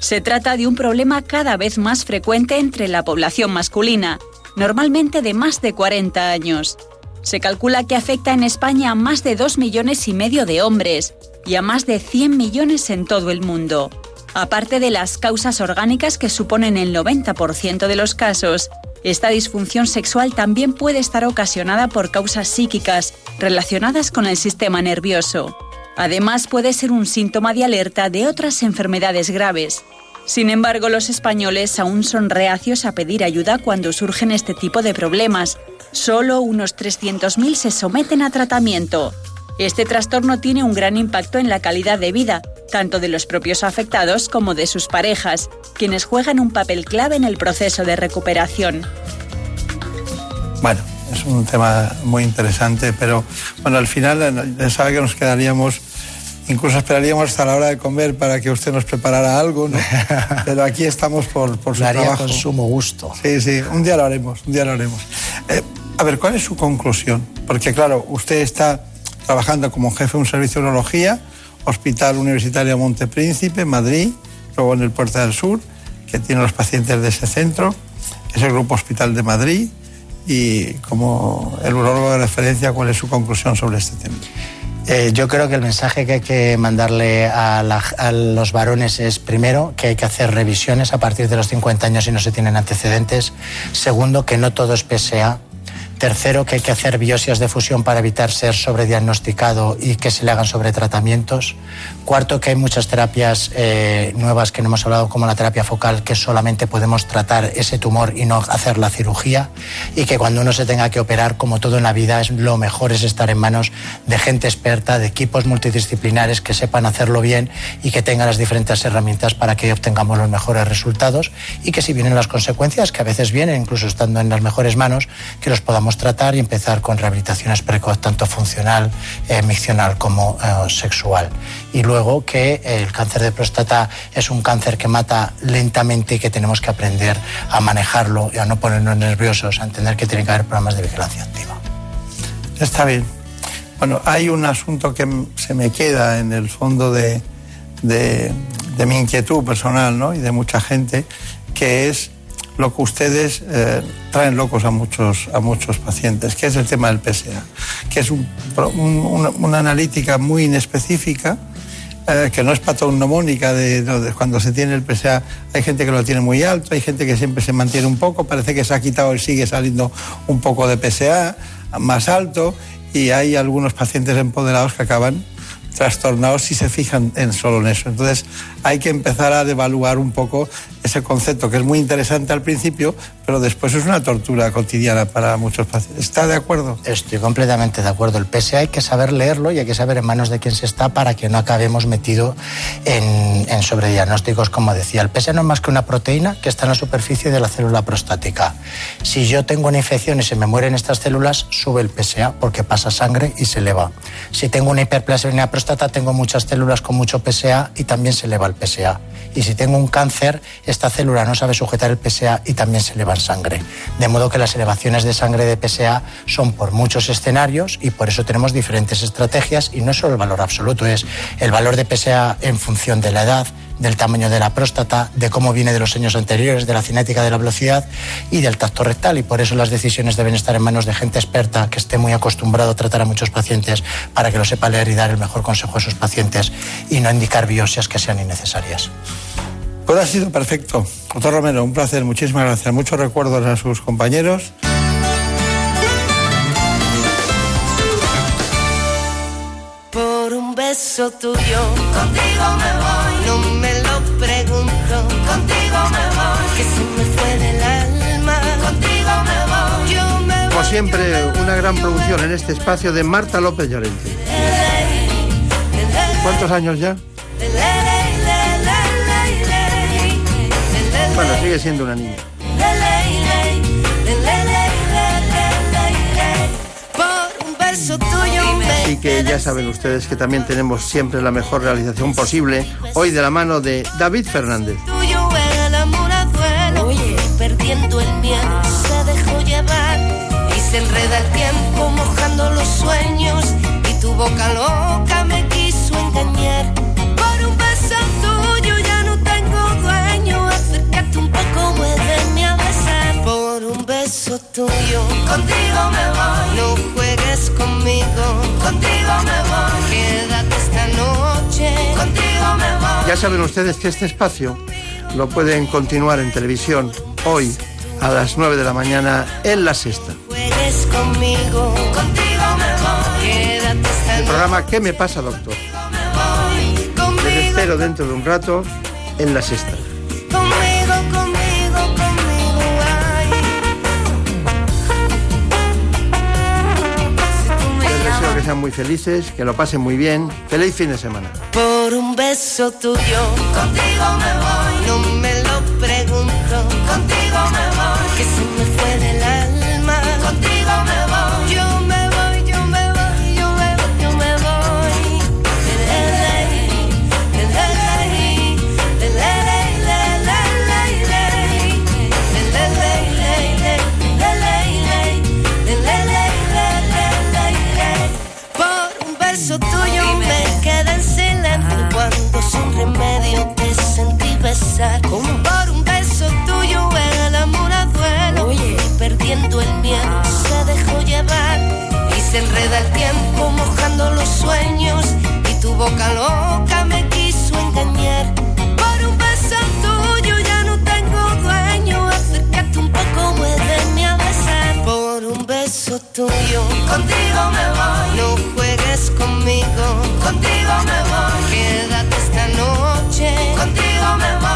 Speaker 13: Se trata de un problema cada vez más frecuente entre la población masculina, normalmente de más de 40 años. Se calcula que afecta en España a más de 2 millones y medio de hombres y a más de 100 millones en todo el mundo. Aparte de las causas orgánicas que suponen el 90% de los casos, esta disfunción sexual también puede estar ocasionada por causas psíquicas relacionadas con el sistema nervioso. Además, puede ser un síntoma de alerta de otras enfermedades graves. Sin embargo, los españoles aún son reacios a pedir ayuda cuando surgen este tipo de problemas. Solo unos 300.000 se someten a tratamiento. Este trastorno tiene un gran impacto en la calidad de vida, tanto de los propios afectados como de sus parejas, quienes juegan un papel clave en el proceso de recuperación.
Speaker 14: Bueno, es un tema muy interesante, pero bueno, al final ya sabe que nos quedaríamos Incluso esperaríamos hasta la hora de comer para que usted nos preparara algo, ¿no? Pero aquí estamos por, por su
Speaker 43: lo haría
Speaker 14: trabajo.
Speaker 43: con sumo gusto.
Speaker 14: Sí, sí, un día lo haremos, un día lo haremos. Eh, a ver, ¿cuál es su conclusión? Porque claro, usted está trabajando como jefe de un servicio de urología, Hospital Universitario Montepríncipe, Madrid, luego en el Puerta del Sur, que tiene los pacientes de ese centro, es el Grupo Hospital de Madrid, y como el urologo de referencia, ¿cuál es su conclusión sobre este tema?
Speaker 43: Eh, yo creo que el mensaje que hay que mandarle a, a los varones es, primero, que hay que hacer revisiones a partir de los 50 años si no se tienen antecedentes. Segundo, que no todo es PSA. Tercero, que hay que hacer biopsias de fusión para evitar ser sobrediagnosticado y que se le hagan sobretratamientos. Cuarto, que hay muchas terapias eh, nuevas que no hemos hablado, como la terapia focal, que solamente podemos tratar ese tumor y no hacer la cirugía. Y que cuando uno se tenga que operar, como todo en la vida, es, lo mejor es estar en manos de gente experta, de equipos multidisciplinares que sepan hacerlo bien y que tengan las diferentes herramientas para que obtengamos los mejores resultados y que si vienen las consecuencias, que a veces vienen incluso estando en las mejores manos, que los podamos tratar y empezar con rehabilitaciones precoz, tanto funcional, eh, miccional como eh, sexual. Y luego que el cáncer de próstata es un cáncer que mata lentamente y que tenemos que aprender a manejarlo y a no ponernos nerviosos, a entender que tiene que haber programas de vigilancia activa.
Speaker 14: Está bien. Bueno, hay un asunto que se me queda en el fondo de, de- mi inquietud personal ¿no? y de mucha gente, que es lo que ustedes eh, traen locos a muchos, a muchos pacientes, que es el tema del PSA, que es una, una analítica muy inespecífica, eh, que no es patognomónica de, cuando se tiene el PSA. Hay gente que lo tiene muy alto, hay gente que siempre se mantiene un poco, parece que se ha quitado y sigue saliendo un poco de PSA más alto y hay algunos pacientes empoderados que acaban trastornados si se fijan en solo en eso. Entonces hay que empezar a devaluar un poco ese concepto que es muy interesante al principio, pero después es una tortura cotidiana para muchos pacientes. ¿Está de acuerdo?
Speaker 43: Estoy completamente de acuerdo. El PSA hay que saber leerlo y hay que saber en manos de quién se está para que no acabemos metido en, sobrediagnósticos, como decía. El PSA no es más que una proteína que está en la superficie de la célula prostática. Si yo tengo una infección y se me mueren estas células, sube el PSA porque pasa sangre y se eleva. Si tengo una hiperplasia en la próstata, tengo muchas células con mucho PSA y también se eleva el PSA. Y si tengo un cáncer, esta célula no sabe sujetar el PSA y también se eleva sangre. De modo que las elevaciones de sangre de PSA son por muchos escenarios y por eso tenemos diferentes estrategias y no solo el valor absoluto, es el valor de PSA en función de la edad, del tamaño de la próstata, de cómo viene de los años anteriores, de la cinética de la velocidad y del tacto rectal. Y por eso las decisiones deben estar en manos de gente experta que esté muy acostumbrado a tratar a muchos pacientes para que lo sepa leer y dar el mejor consejo a sus pacientes y no indicar biopsias que sean innecesarias.
Speaker 14: Pues ha sido perfecto. Doctor Romero, un placer, muchísimas gracias. Muchos recuerdos a sus compañeros.
Speaker 44: Por un beso tuyo, contigo me voy. No me lo pregunto, contigo me voy. Que se me fue del alma, contigo me voy. Yo me
Speaker 41: Como siempre, una gran producción en este espacio de Marta López Llorente. ¿Cuántos años ya? Bueno, sigue siendo una niña. Así que ya saben ustedes que también tenemos siempre la mejor realización posible, hoy de la mano de David Fernández.
Speaker 44: perdiendo el miedo se dejó llevar y se enreda el tiempo mojando los sueños y tu boca loca tuyo. Contigo me voy. No juegues conmigo. Contigo me voy. Quédate esta noche. Contigo me voy.
Speaker 41: Ya saben ustedes que este espacio lo pueden continuar en televisión hoy a las 9 de la mañana en la sexta.
Speaker 44: juegues conmigo, contigo me voy. Quédate esta
Speaker 41: El programa ¿Qué me pasa, doctor? Les espero dentro de un rato en la sexta. Sean muy felices, que lo pasen muy bien. Feliz fin de semana.
Speaker 44: Por un beso tuyo, contigo me voy. Contigo me voy. No juegues conmigo. Contigo me voy. Quédate esta noche. Contigo me voy.